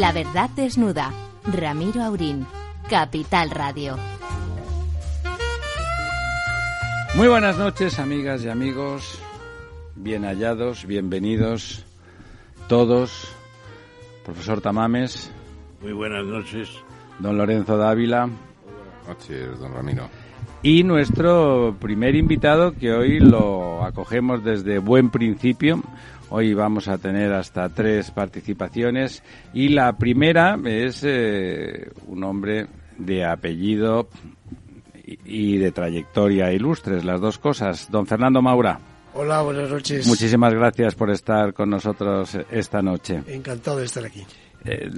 La verdad desnuda. Ramiro Aurín. Capital Radio. Muy buenas noches, amigas y amigos. Bien hallados, bienvenidos todos. Profesor Tamames. Muy buenas noches. Don Lorenzo Dávila. Buenas noches, don Ramiro. Y nuestro primer invitado, que hoy lo acogemos desde buen principio. Hoy vamos a tener hasta tres participaciones. Y la primera es eh, un hombre de apellido y de trayectoria ilustres, las dos cosas. Don Fernando Maura. Hola, buenas noches. Muchísimas gracias por estar con nosotros esta noche. Encantado de estar aquí. Eh,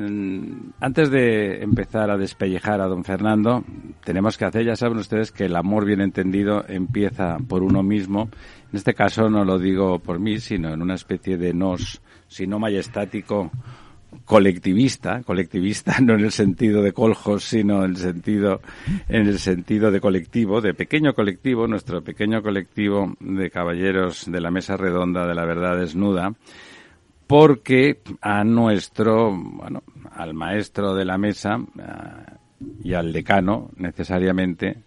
antes de empezar a despellejar a don Fernando, tenemos que hacer, ya saben ustedes, que el amor bien entendido empieza por uno mismo. En este caso no lo digo por mí, sino en una especie de nos, sino majestático colectivista, colectivista no en el sentido de coljos, sino en el sentido, en el sentido de colectivo, de pequeño colectivo, nuestro pequeño colectivo de caballeros de la mesa redonda de la verdad desnuda, porque a nuestro, bueno, al maestro de la mesa y al decano, necesariamente,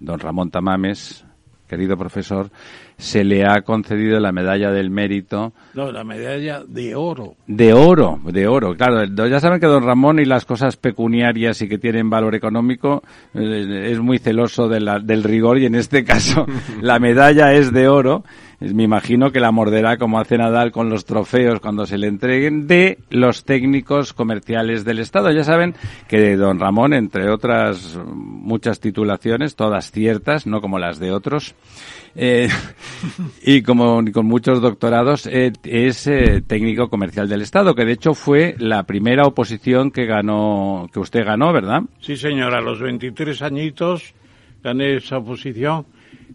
don Ramón Tamames, querido profesor, se le ha concedido la medalla del mérito. No, la medalla de oro. De oro, de oro. Claro, ya saben que don Ramón y las cosas pecuniarias y que tienen valor económico eh, es muy celoso de la, del rigor y en este caso la medalla es de oro. Me imagino que la morderá como hace Nadal con los trofeos cuando se le entreguen de los técnicos comerciales del Estado. Ya saben que don Ramón, entre otras muchas titulaciones, todas ciertas, no como las de otros, eh, y como con muchos doctorados, eh, es eh, técnico comercial del Estado, que de hecho fue la primera oposición que ganó, que usted ganó, ¿verdad? Sí, señora, a los 23 añitos gané esa oposición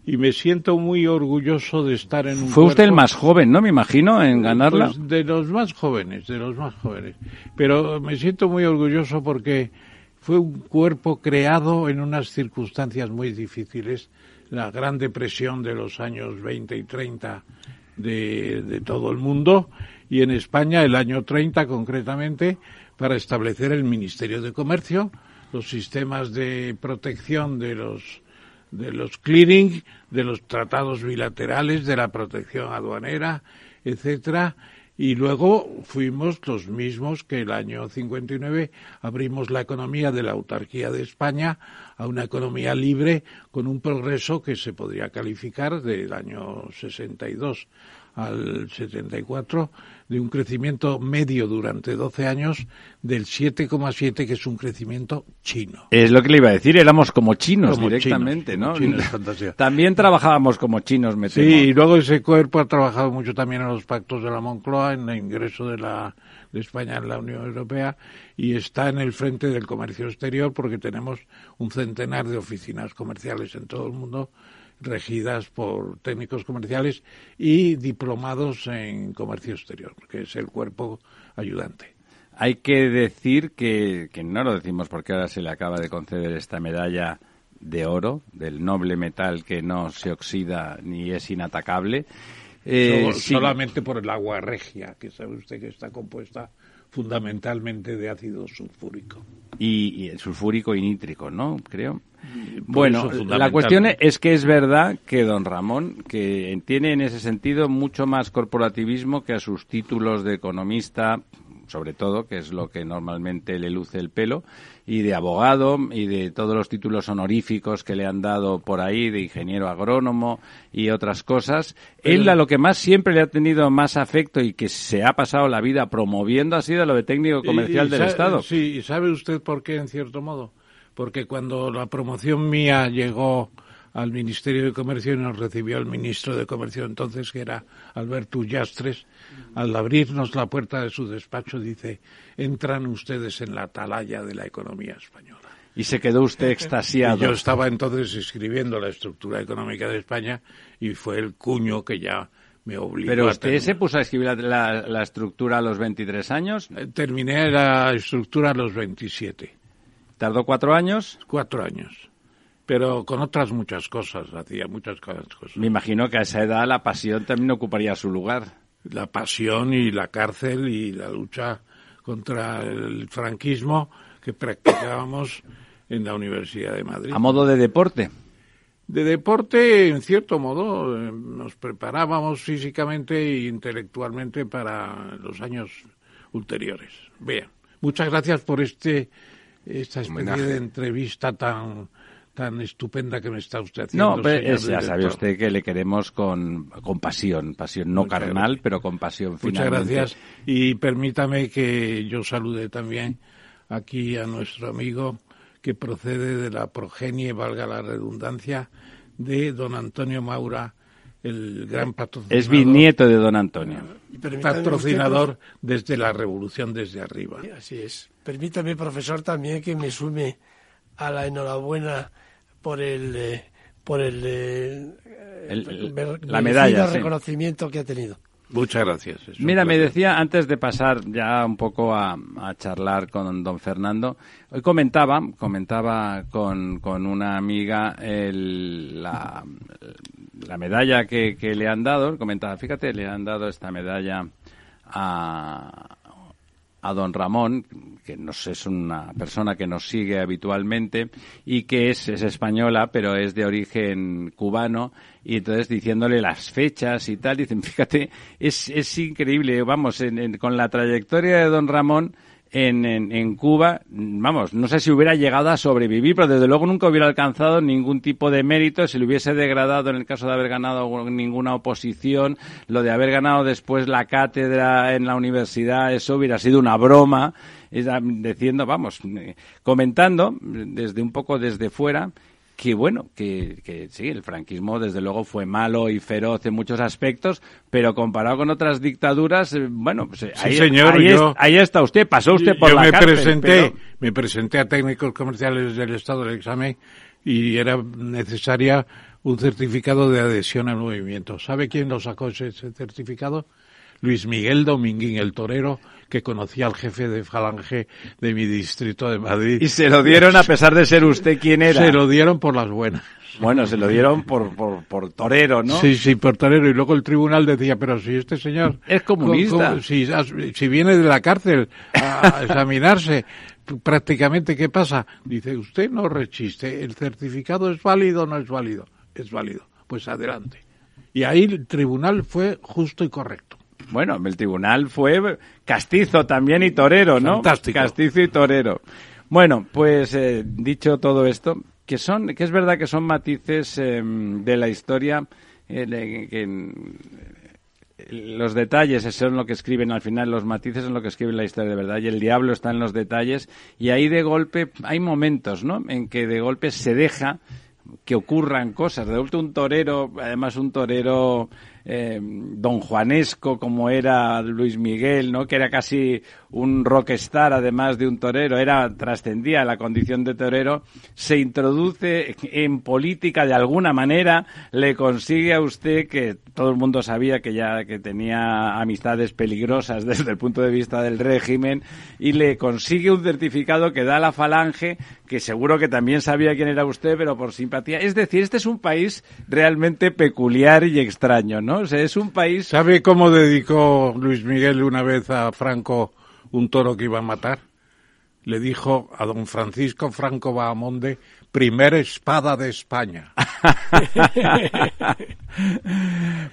y me siento muy orgulloso de estar en un Fue usted el más joven, ¿no? Me imagino, en ganarla. Pues de los más jóvenes, de los más jóvenes. Pero me siento muy orgulloso porque fue un cuerpo creado en unas circunstancias muy difíciles la Gran Depresión de los años 20 y 30 de, de todo el mundo y en España el año 30 concretamente para establecer el Ministerio de Comercio, los sistemas de protección de los de los clearing, de los tratados bilaterales, de la protección aduanera, etcétera, y luego fuimos los mismos que el año 59 abrimos la economía de la autarquía de España a una economía libre con un progreso que se podría calificar del año 62 al 74 de un crecimiento medio durante 12 años del 7,7 que es un crecimiento chino. Es lo que le iba a decir, éramos como chinos directamente, ¿no? también trabajábamos como chinos, me Sí, y luego ese cuerpo ha trabajado mucho también en los pactos de la Moncloa, en el ingreso de la de España en la Unión Europea y está en el frente del comercio exterior porque tenemos un centenar de oficinas comerciales en todo el mundo regidas por técnicos comerciales y diplomados en comercio exterior, que es el cuerpo ayudante. Hay que decir que, que no lo decimos porque ahora se le acaba de conceder esta medalla de oro, del noble metal que no se oxida ni es inatacable. Eh, solamente por el agua regia, que sabe usted que está compuesta fundamentalmente de ácido sulfúrico. Y, y sulfúrico y nítrico, ¿no? Creo. Bueno, la cuestión es que es verdad que don Ramón, que tiene en ese sentido mucho más corporativismo que a sus títulos de economista, sobre todo, que es lo que normalmente le luce el pelo, y de abogado, y de todos los títulos honoríficos que le han dado por ahí, de ingeniero agrónomo y otras cosas. Él a lo que más siempre le ha tenido más afecto y que se ha pasado la vida promoviendo ha sido lo de técnico comercial del Estado. Sí, ¿y sabe usted por qué, en cierto modo? porque cuando la promoción mía llegó al Ministerio de Comercio y nos recibió el ministro de Comercio entonces, que era Alberto Ullastres, al abrirnos la puerta de su despacho dice, entran ustedes en la atalaya de la economía española. Y se quedó usted extasiado. yo estaba entonces escribiendo la estructura económica de España y fue el cuño que ya me obligó ¿Pero usted se puso a escribir la, la, estructura a los 23 años? Eh, terminé la estructura a los 27. ¿Tardó cuatro años? Cuatro años. Pero con otras muchas cosas, hacía muchas cosas. Me imagino que a esa edad la pasión también ocuparía su lugar. La pasión y la cárcel y la lucha contra el franquismo que practicábamos en la Universidad de Madrid. A modo de deporte. De deporte, en cierto modo, eh, nos preparábamos físicamente e intelectualmente para los años ulteriores. Bien, muchas gracias por este esta especie Homenaje. de entrevista tan tan estupenda que me está usted haciendo. No, pero señor es- ya sabe usted que le queremos con, con pasión, pasión no Muchas carnal, gracias. pero con pasión. Muchas finalmente. gracias y permítame que yo salude también aquí a nuestro amigo que procede de la progenie, valga la redundancia, de don Antonio Maura, el gran patrocinador. Es bisnieto de don Antonio. Y permítame patrocinador desde la revolución desde arriba. Así es. Permítame, profesor, también que me sume a la enhorabuena por el eh, por el, eh, El- el- la sí. reconocimiento que ha tenido. Muchas gracias. Mira, me decía antes de pasar ya un poco a, a charlar con don Fernando, hoy comentaba, comentaba con, con una amiga el- la, la medalla que, que le han dado, comentaba, fíjate, le han dado esta medalla a, a don Ramón, que nos, es una persona que nos sigue habitualmente y que es, es española, pero es de origen cubano, y entonces diciéndole las fechas y tal, dicen, fíjate, es, es increíble, vamos, en- en- con la trayectoria de don Ramón, en, en, en Cuba, vamos, no sé si hubiera llegado a sobrevivir, pero desde luego nunca hubiera alcanzado ningún tipo de mérito, si le hubiese degradado en el caso de haber ganado ninguna oposición, lo de haber ganado después la cátedra en la universidad, eso hubiera sido una broma, ah, diciendo, vamos, eh, comentando desde un poco desde fuera, que bueno, que, que sí, el franquismo desde luego fue malo y feroz en muchos aspectos, pero comparado con otras dictaduras, eh, bueno, pues eh, Sí, ahí, señor, ahí, yo- es- ahí está usted, pasó usted por yo la me cárcel, presenté, pero- me presenté a técnicos comerciales del Estado del examen y era necesaria un certificado de adhesión al movimiento. ¿Sabe quién lo sacó ese certificado? Luis Miguel Dominguín, el torero que conocía al jefe de Falange de mi distrito de Madrid. Y se lo dieron a pesar de ser usted quien era. Se lo dieron por las buenas. Bueno, se lo dieron por, por, por torero, ¿no? Sí, sí, por torero. Y luego el tribunal decía, pero si este señor... Es comunista. co- co- Si, si viene de la cárcel a a examinarse, prácticamente, ¿qué pasa? Dice, usted no rechiste, ¿el certificado es válido o no es válido? Es válido. Pues adelante. Y ahí el tribunal fue justo y correcto. Bueno, el tribunal fue castizo también y torero, ¿no? Fantástico. Castizo y torero. Bueno, pues eh, dicho todo esto, que son, que es verdad que son matices eh, de la historia eh, que los detalles son lo que escriben al final, los matices son lo que escriben la historia de verdad y el diablo está en los detalles y ahí de golpe hay momentos, ¿no? En que de golpe se deja que ocurran cosas. De golpe un torero, además un torero eh, don Juanesco como era Luis Miguel, ¿no? Que era casi un rockstar además de un torero, era trascendía la condición de torero, se introduce en política de alguna manera, le consigue a usted que todo el mundo sabía que ya que tenía amistades peligrosas desde el punto de vista del régimen y le consigue un certificado que da la falange que seguro que también sabía quién era usted, pero por simpatía. Es decir, este es un país realmente peculiar y extraño, ¿no? O sea, es un país ¿Sabe cómo dedicó Luis Miguel una vez a Franco un toro que iba a matar? Le dijo a don Francisco Franco Bahamonde, primera espada de España.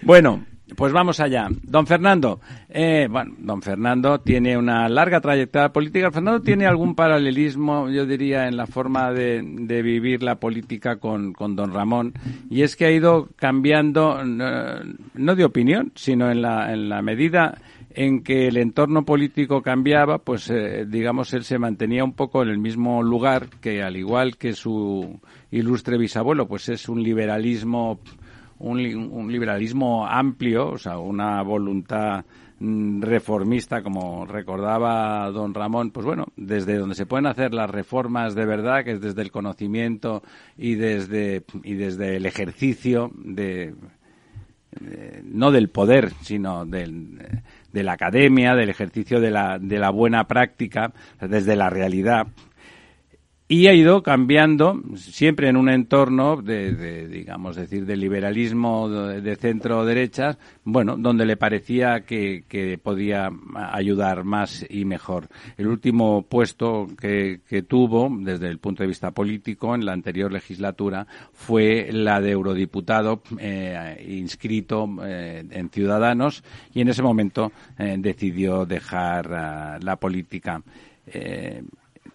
Bueno, pues vamos allá. Don Fernando, eh, bueno, don Fernando tiene una larga trayectoria política. Fernando tiene algún paralelismo, yo diría, en la forma de, de vivir la política con, con don Ramón. Y es que ha ido cambiando, no, no de opinión, sino en la, en la medida en que el entorno político cambiaba, pues eh, digamos él se mantenía un poco en el mismo lugar que al igual que su ilustre bisabuelo, pues es un liberalismo un, un liberalismo amplio, o sea, una voluntad mm, reformista, como recordaba don Ramón, pues bueno, desde donde se pueden hacer las reformas de verdad, que es desde el conocimiento y desde, y desde el ejercicio de, de- no del poder, sino del, de la academia, del ejercicio de la, de la buena práctica, desde la realidad y ha ido cambiando siempre en un entorno de, digamos decir de liberalismo de, centro derecha bueno donde le parecía que, podía ayudar más y mejor. El último puesto que, tuvo desde el punto de vista político en la anterior legislatura fue la de eurodiputado eh, inscrito eh, en Ciudadanos y en ese momento eh, decidió dejar ah, la política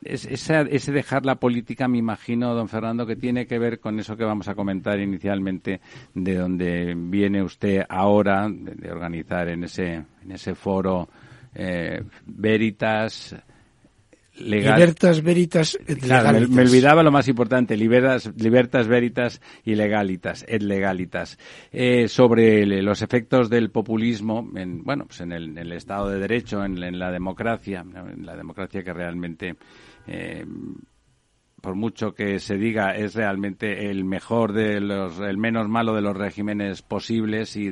ese dejar la política, me imagino, don Fernando, que tiene que ver con eso que vamos a comentar inicialmente, de donde viene usted ahora, de, organizar en ese, en ese foro eh, Veritas. Legal. Libertas, veritas, et legalitas. me, olvidaba lo más importante, libertas, libertas, veritas y legalitas, et legalitas, eh, sobre los efectos del populismo en, bueno, pues en el, Estado de Derecho, en, en la democracia, en la democracia que realmente eh, por mucho que se diga, es realmente el mejor de los, el menos malo de los regímenes posibles y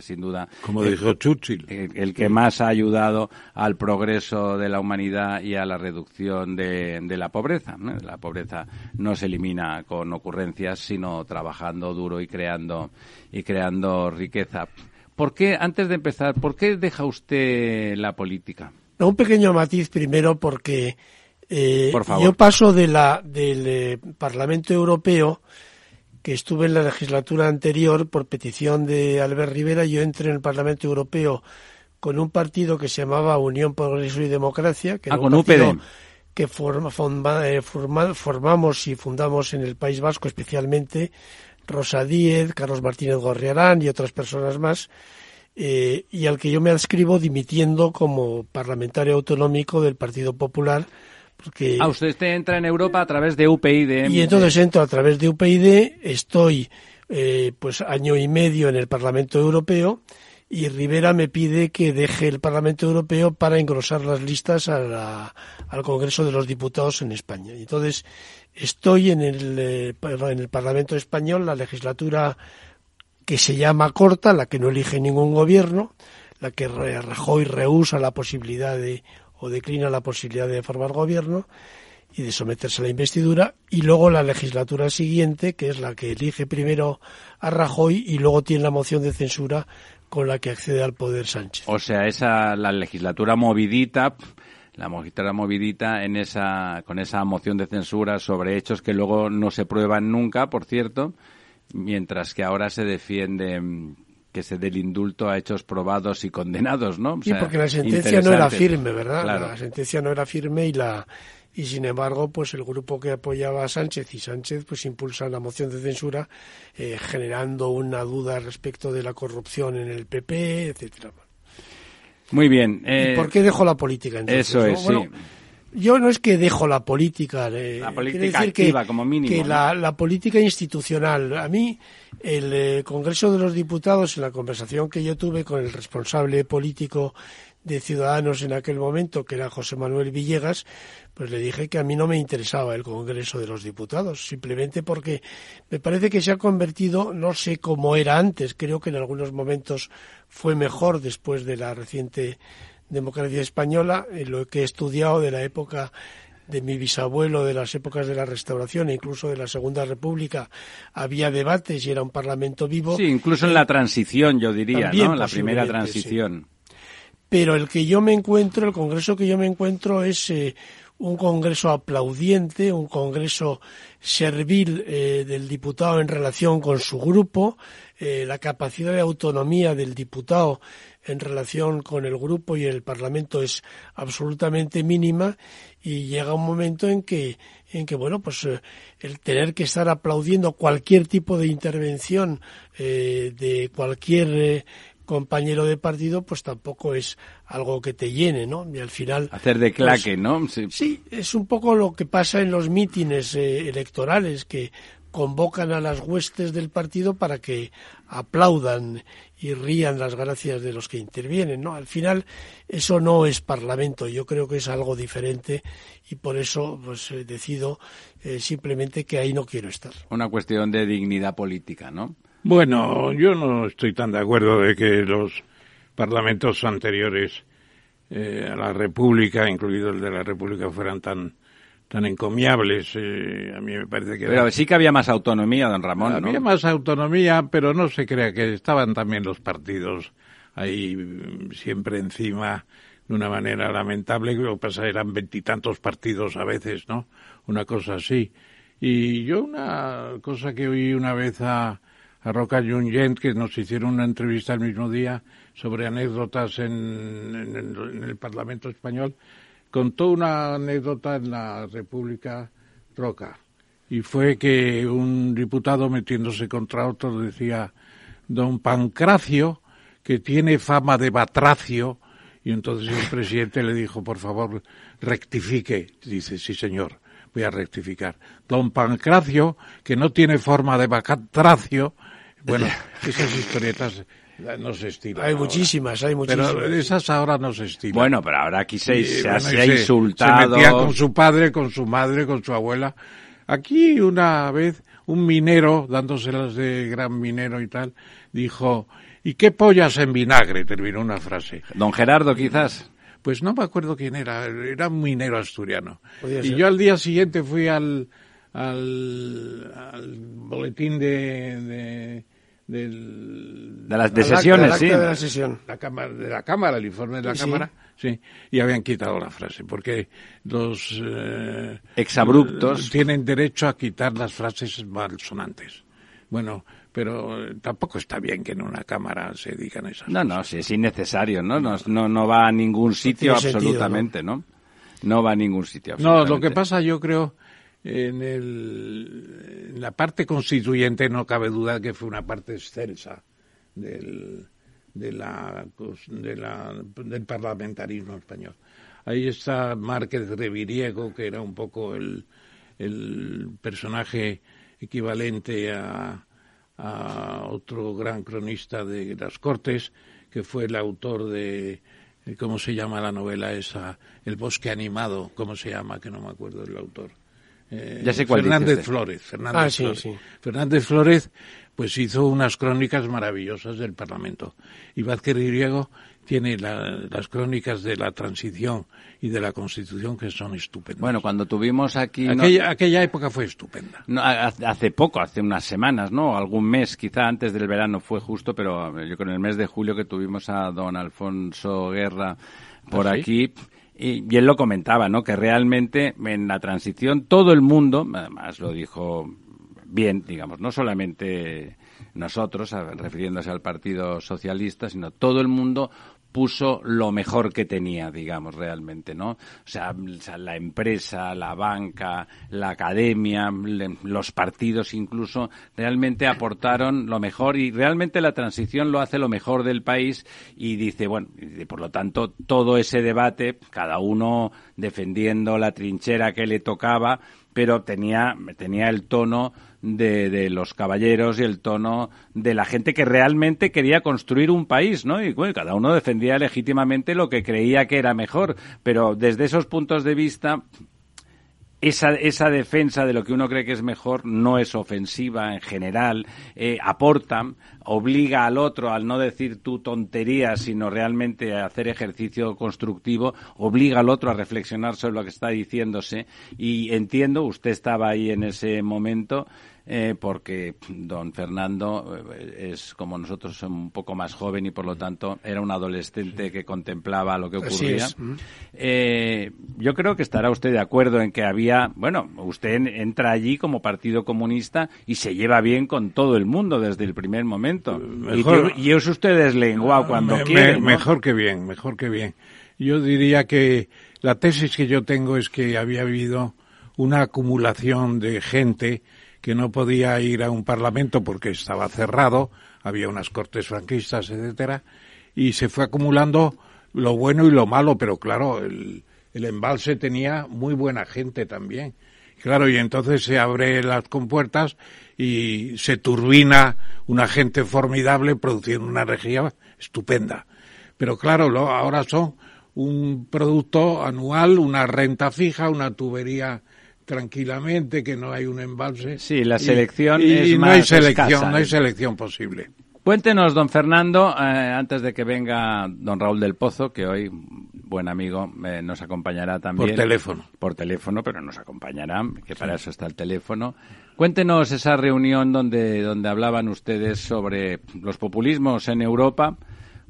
sin duda. Como dijo Churchill. El, que más ha ayudado al progreso de la humanidad y a la reducción de, la pobreza. La pobreza no se elimina con ocurrencias, sino trabajando duro y creando, y creando riqueza. ¿Por qué, antes de empezar, por qué deja usted la política? Un pequeño matiz primero porque eh, yo paso de la, del eh, Parlamento Europeo, que estuve en la legislatura anterior por petición de Albert Rivera, yo entré en el Parlamento Europeo con un partido que se llamaba Unión Progreso y Democracia, que ah, era un partido que eh, formamos y fundamos en el País Vasco, especialmente Rosa Díez, Carlos Martínez Gorriarán y otras personas más, y al que yo me adscribo dimitiendo como parlamentario autonómico del Partido Popular ah, usted entra en Europa a través de UPyD. Y entonces entro a través de UPyD, estoy eh, pues año y medio en el Parlamento Europeo y Rivera me pide que deje el Parlamento Europeo para engrosar las listas al Congreso de los Diputados en España. entonces estoy en el, eh, en el Parlamento Español, la legislatura que se llama corta, la que no elige ningún gobierno, la que Rajoy rehúsa la posibilidad de o declina la posibilidad de formar gobierno y de someterse a la investidura y luego la legislatura siguiente, que es la que elige primero a Rajoy y luego tiene la moción de censura con la que accede al poder Sánchez. O sea, esa la legislatura movidita la legislatura movidita en esa con esa moción de censura sobre hechos que luego no se prueban nunca, por cierto, mientras que ahora se defiende que se dé el indulto a hechos probados y condenados, ¿no? sí, porque la sentencia no era firme, ¿verdad? La sentencia no era firme y la y sin embargo, pues el grupo que apoyaba a Sánchez y Sánchez pues impulsa la moción de censura eh, generando una duda respecto de la corrupción en el PP, etcétera. Muy bien. Eh, ¿Por qué dejó la política entonces? Eso es, sí. Yo no es que dejo la política, eh, la política activa, como mínimo. Que la, la, política institucional. A mí el eh, Congreso de los Diputados, en la conversación que yo tuve con el responsable político de Ciudadanos en aquel momento, que era José Manuel Villegas, pues le dije que a mí no me interesaba el Congreso de los Diputados, simplemente porque me parece que se ha convertido, no sé cómo era antes, creo que en algunos momentos fue mejor después de la reciente democracia española, en lo que he estudiado de la época de mi bisabuelo de las épocas de la Restauración e incluso de la Segunda República había debates y era un parlamento vivo. Sí, incluso en la transición, yo diría, ¿no? La primera transición. Pero el que yo me encuentro, el Congreso que yo me encuentro es eh, un Congreso aplaudiente, un Congreso servil eh, del diputado en relación con su grupo, eh, la capacidad de autonomía del diputado en relación con el grupo y el Parlamento es absolutamente mínima y llega un momento en que en que bueno pues eh, el tener que estar aplaudiendo cualquier tipo de intervención eh, de cualquier eh, compañero de partido pues tampoco es algo que te llene no y al final hacer de claque pues, no sí. es un poco lo que pasa en los mítines electorales que convocan a las huestes del partido para que aplaudan y rían las gracias de los que intervienen, ¿no? Al final eso no es parlamento, yo creo que es algo diferente y por eso pues eh, decido eh, simplemente que ahí no quiero estar. Una cuestión de dignidad política, ¿no? Bueno, yo no estoy tan de acuerdo de que los parlamentos anteriores eh, a la República, incluido el de la República, fueran tan tan encomiables. Eh, a mí me parece que... Pero sí que había más autonomía, don Ramón, Había ¿no? más autonomía, pero no se crea que estaban también los partidos ahí mm, siempre encima de una manera lamentable. Lo que pasa eran veintitantos partidos a veces, ¿no? Una cosa así. Y yo una cosa que oí una vez a, a Roca Junyent, que nos hicieron una entrevista el mismo día sobre anécdotas en, en el Parlamento Español, contó una anécdota en la República Roca. Y fue que un diputado metiéndose contra otro decía, don Pancracio, que tiene fama de batracio, y entonces el presidente le dijo, por favor, rectifique. Dice, sí señor, voy a rectificar. Don Pancracio, que no tiene forma de batracio, bueno, esas historietas no se estilan. Hay ahora. muchísimas, hay muchísimas. Pero esas ahora no se estilan. Bueno, pero ahora aquí se, Y, se, bueno, se ha insultado. Se metía con su padre, con su madre, con su abuela. Aquí una vez un minero, dándoselas de gran minero y tal, dijo, ¿y qué pollas en vinagre? Terminó una frase. Don Gerardo, quizás. Pues no me acuerdo quién era, era un minero asturiano. Podía Y ser. yo al día siguiente fui al, al, al boletín de, de, del- De las de sesiones, sí. de la sesión. la cámara, de la cámara, el informe de la Sí. cámara, sí, y habían quitado la frase, porque los eh, Exabruptos. tienen derecho a quitar las frases malsonantes. Bueno, pero eh, tampoco está bien que en una cámara se digan esas No, cosas. no, sí, es innecesario, ¿no? No, no, no va a ningún sitio sentido, absolutamente, ¿no? ¿no? va a ningún sitio. No, lo que absolutamente. pasa yo creo en, el, la parte constituyente no cabe duda que fue una parte excelsa del, de la, de la- del parlamentarismo español. Ahí está Márquez Reviriego, que era un poco el, el personaje equivalente a, a otro gran cronista de las Cortes, que fue el autor de, ¿cómo se llama la novela esa? El bosque animado, ¿cómo se llama? Que no me acuerdo del autor. Eh, Ya sé cuál dice Fernández. Flores. Fernández Ah, sí, Flores. sí. Fernández Flores, pues hizo unas crónicas maravillosas del Parlamento. Y Vázquez Griego tiene la- las crónicas de la transición y de la Constitución que son estupendas. Bueno, cuando tuvimos aquí... ¿no? aquella, aquella época fue estupenda. No, ha- hace poco, hace unas semanas, ¿no? Algún mes, quizá antes del verano fue justo, pero yo con el mes de julio que tuvimos a don Alfonso Guerra por ¿Ah, sí? aquí, y, y él lo comentaba, ¿no? Que realmente en la transición todo el mundo, además lo dijo bien, digamos, no solamente nosotros, refiriéndose al Partido Socialista, sino todo el mundo puso lo mejor que tenía, digamos, realmente, ¿no? O sea, la empresa, la banca, la academia, los partidos incluso, realmente aportaron lo mejor y realmente la transición lo hace lo mejor del país y dice, bueno, por lo tanto, todo ese debate, cada uno defendiendo la trinchera que le tocaba, pero tenía, tenía el tono de, de los caballeros y el tono de la gente que realmente quería construir un país, ¿no? Y bueno, cada uno defendía legítimamente lo que creía que era mejor, pero desde esos puntos de vista, esa, esa defensa de lo que uno cree que es mejor no es ofensiva en general, eh, aporta, obliga al otro al no decir tu tontería, sino realmente a hacer ejercicio constructivo, obliga al otro a reflexionar sobre lo que está diciéndose. Y entiendo, usted estaba ahí en ese momento, eh, porque don Fernando eh, es como nosotros un poco más joven y por lo tanto era un adolescente que contemplaba lo que ocurría. Eh, yo creo que estará usted de acuerdo en que había, bueno, usted en- entra allí como Partido Comunista y se lleva bien con todo el mundo desde el primer momento. Mejor- y, y es usted deslenguado cuando Me- quiere. me- ¿no? Mejor que bien, mejor que bien. Yo diría que la tesis que yo tengo es que había habido una acumulación de gente que no podía ir a un parlamento porque estaba cerrado, había unas cortes franquistas, etcétera, y se fue acumulando lo bueno y lo malo, pero claro, el, el embalse tenía muy buena gente también. Claro, y entonces se abre las compuertas y se turbina una gente formidable produciendo una energía estupenda. Pero claro, lo- ahora son un producto anual, una renta fija, una tubería tranquilamente, que no hay un embalse. Sí, la selección y, es y no más hay selección, escasa. no hay selección posible. Cuéntenos, don Fernando, eh, antes de que venga don Raúl del Pozo, que hoy buen amigo, eh, nos acompañará también. Por teléfono. Por teléfono, pero nos acompañará, que para eso está el teléfono. Cuéntenos esa reunión donde, donde hablaban ustedes sobre los populismos en Europa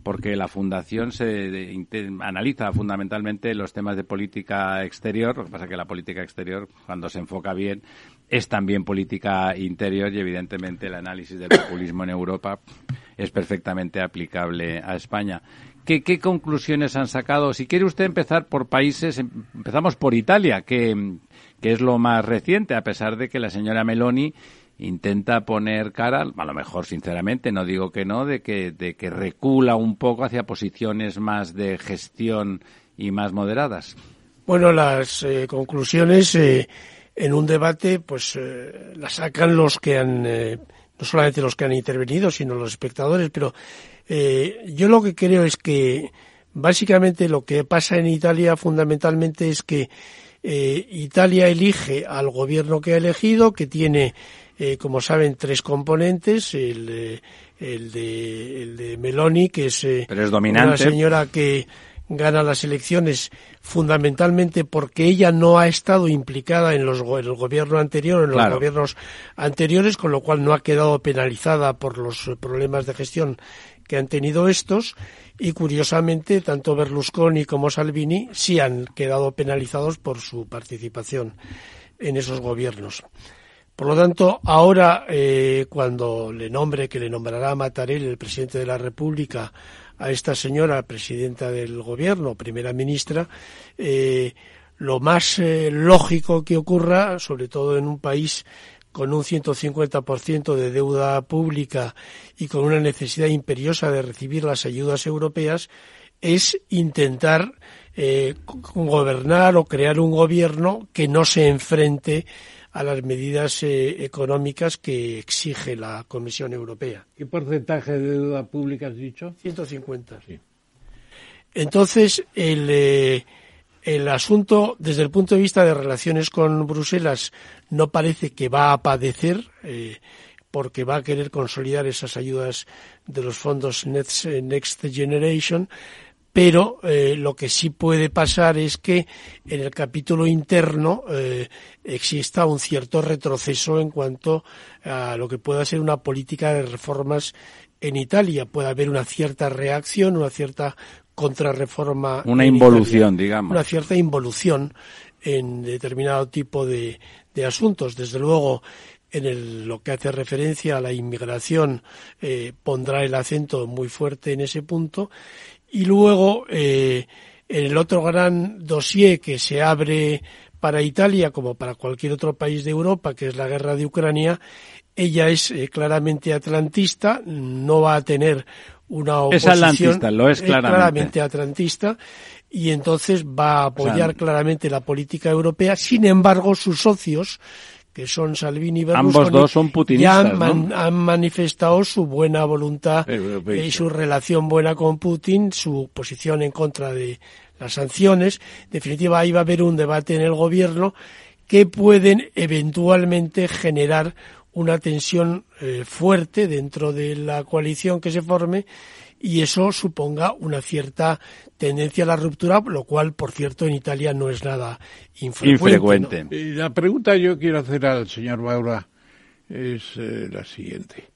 porque la Fundación se analiza fundamentalmente los temas de política exterior. Lo que pasa es que la política exterior, cuando se enfoca bien, es también política interior y, evidentemente, el análisis del populismo en Europa es perfectamente aplicable a España. ¿Qué, conclusiones han sacado? Si quiere usted empezar por países, em, empezamos por Italia, que, que es lo más reciente, a pesar de que la señora Meloni intenta poner cara, a lo mejor sinceramente, no digo que no, de que, de que recula un poco hacia posiciones más de gestión y más moderadas. Bueno, las eh, conclusiones eh, en un debate, pues eh, las sacan los que han, no solamente los que han intervenido, sino los espectadores, pero yo lo que creo es que básicamente lo que pasa en Italia fundamentalmente es que Italia elige al gobierno que ha elegido, que tiene eh, como saben, tres componentes. El, el, de, el de Meloni, que es, eh, una señora que gana las elecciones fundamentalmente porque ella no ha estado implicada en, los, el gobierno anterior, en los gobiernos anteriores, con lo cual no ha quedado penalizada por los problemas de gestión que han tenido estos y curiosamente tanto Berlusconi como Salvini sí han quedado penalizados por su participación en esos gobiernos. Por lo tanto, ahora, eh, cuando le nombre, que le nombrará Matarel, el presidente de la República, a esta señora, presidenta del gobierno, primera ministra, eh, lo más eh, lógico que ocurra, sobre todo en un país con un 150% de deuda pública y con una necesidad imperiosa de recibir las ayudas europeas, es intentar gobernar o crear un gobierno que no se enfrente a las medidas eh, económicas que exige la Comisión Europea. ¿Qué porcentaje de deuda pública has dicho? 150. Sí. Entonces, el, eh, el asunto, desde el punto de vista de relaciones con Bruselas, no parece que va a padecer, eh, porque va a querer consolidar esas ayudas de los fondos Next Generation, pero eh, lo que sí puede pasar es que en el capítulo interno eh, exista un cierto retroceso en cuanto a lo que pueda ser una política de reformas en Italia. Puede haber una cierta reacción, una cierta contrarreforma. Una involución, digamos. Una cierta involución en determinado tipo de, de asuntos. Desde luego, en el, lo que hace referencia a la inmigración eh, pondrá el acento muy fuerte en ese punto y luego, eh, en el otro gran dossier que se abre para Italia como para cualquier otro país de Europa, que es la guerra de Ucrania, ella es eh, claramente atlantista, no va a tener una oposición. Es atlantista, lo es claramente. claramente atlantista y entonces va a apoyar claramente la política europea. Sin embargo, sus socios, que son Salvini y Berlusconi, Ambos dos son putinistas, ya han, manifestado su buena voluntad y su relación buena con Putin, su posición en contra de las sanciones. En definitiva, ahí va a haber un debate en el gobierno que pueden eventualmente generar una tensión eh, fuerte dentro de la coalición que se forme y eso suponga una cierta tendencia a la ruptura, lo cual, por cierto, en Italia no es nada infrecuente. Y la pregunta que yo quiero hacer al señor Baura es eh, la siguiente.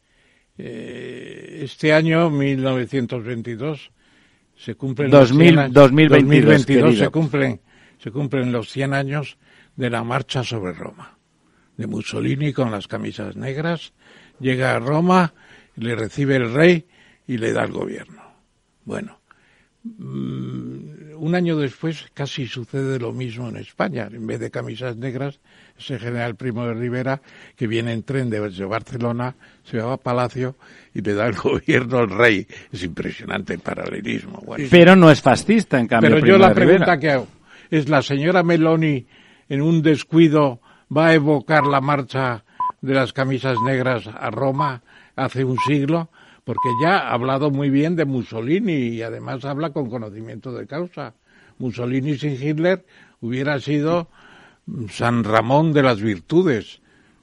Eh, este año, 1922, se cumplen 2000, los 2022, se cumplen se cumplen los 100 años de la marcha sobre Roma. De Mussolini con las camisas negras llega a Roma, le recibe el rey y le da el gobierno. Bueno, mm, un año después casi sucede lo mismo en España. En vez de camisas negras, ese general Primo de Rivera, que viene en tren desde Barcelona, se va a Palacio y le da el gobierno al rey. Es impresionante el paralelismo. Pero no es fascista, en cambio. Pero yo la pregunta que hago es, ¿la señora Meloni en un descuido va a evocar la marcha de las camisas negras a Roma hace un siglo? Porque ya ha hablado muy bien de Mussolini y además habla con conocimiento de causa. Mussolini sin Hitler hubiera sido San Ramón de las virtudes,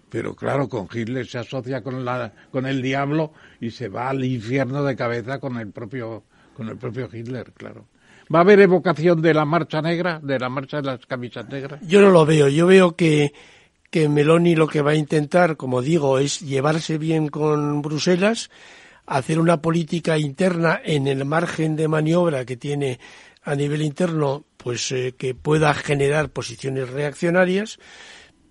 pero claro, con Hitler se asocia con, la, con el diablo y se va al infierno de cabeza con el propio, con el propio Hitler, claro. ¿Va a haber evocación de la marcha negra, de la marcha de las camisas negras? Yo no lo veo. Yo veo que, que Meloni lo que va a intentar, como digo, es llevarse bien con Bruselas, hacer una política interna en el margen de maniobra que tiene a nivel interno, pues eh, que pueda generar posiciones reaccionarias,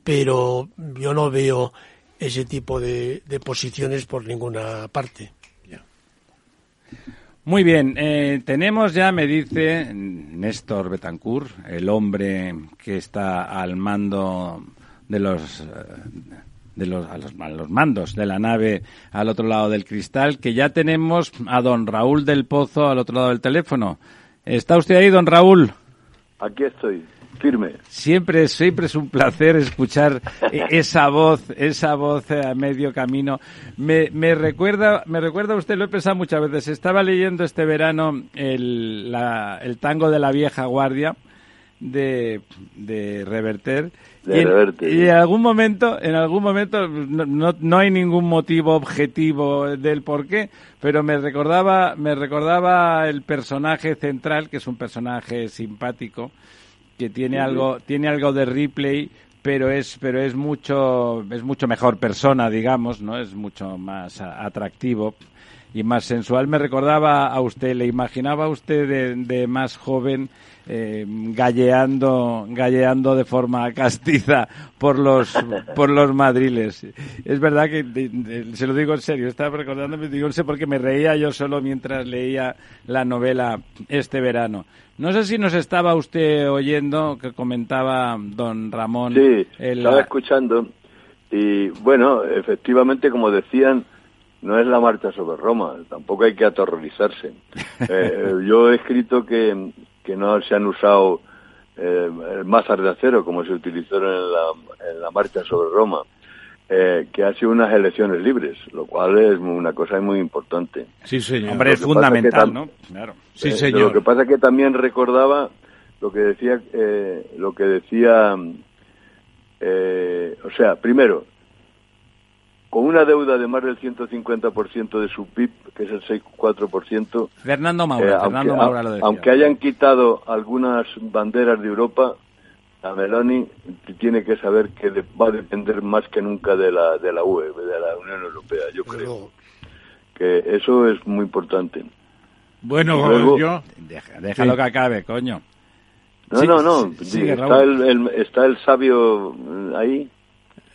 pero yo no veo ese tipo de, de posiciones por ninguna parte. Muy bien, eh, tenemos ya, me dice Néstor Betancourt, el hombre que está al mando de los, eh, de los, a los, a los mandos de la nave al otro lado del cristal, que ya tenemos a don Raúl del Pozo al otro lado del teléfono. ¿Está usted ahí, don Raúl? Aquí estoy, firme. Siempre, siempre es un placer escuchar e- esa voz, esa voz a medio camino. Me, me recuerda, me recuerda usted, lo he pensado muchas veces. Estaba leyendo este verano el, la- el tango de la vieja guardia de, de Reverter. De y, en, y algún momento, en algún momento, no, no, no hay ningún motivo objetivo del por qué, pero me recordaba, me recordaba el personaje central, que es un personaje simpático, que tiene algo, tiene algo de replay, pero es, pero es mucho, es mucho mejor persona, digamos, ¿no? Es mucho más a- atractivo y más sensual. Me recordaba a usted, le imaginaba a usted de, de más joven eh, galleando, galleando de forma castiza por los, por los madriles. Es verdad que, de- de- se lo digo en serio, estaba recordándome, digo, no sé por qué me reía yo solo mientras leía la novela este verano. No sé si nos estaba usted oyendo que comentaba don Ramón. Sí, estaba escuchando y bueno, efectivamente, como decían, no es la marcha sobre Roma, tampoco hay que aterrorizarse. Eh, yo he escrito que, que no se han usado eh, masas de acero como se utilizaron en la, en la marcha sobre Roma, eh, que ha sido unas elecciones libres, lo cual es una cosa muy importante. Sí, señor. Hombre, es que fundamental, tam- ¿no? Claro. Sí, Eh, señor. Lo que pasa es que también recordaba lo que decía, eh, lo que decía, eh, o sea, primero, con una deuda de más del 150% de su PIB, que es el 6,4%, Fernando Maura, eh, Fernando aunque, Maura lo decía. aunque hayan quitado algunas banderas de Europa, a Meloni tiene que saber que va a depender más que nunca de la, de la UE, de la Unión Europea, yo creo. Que eso es muy importante. Bueno, Luego- yo... Deja- déjalo Sí. que acabe, coño. No, Sí, no, no. sí, está, el, el- está el sabio eh, ahí,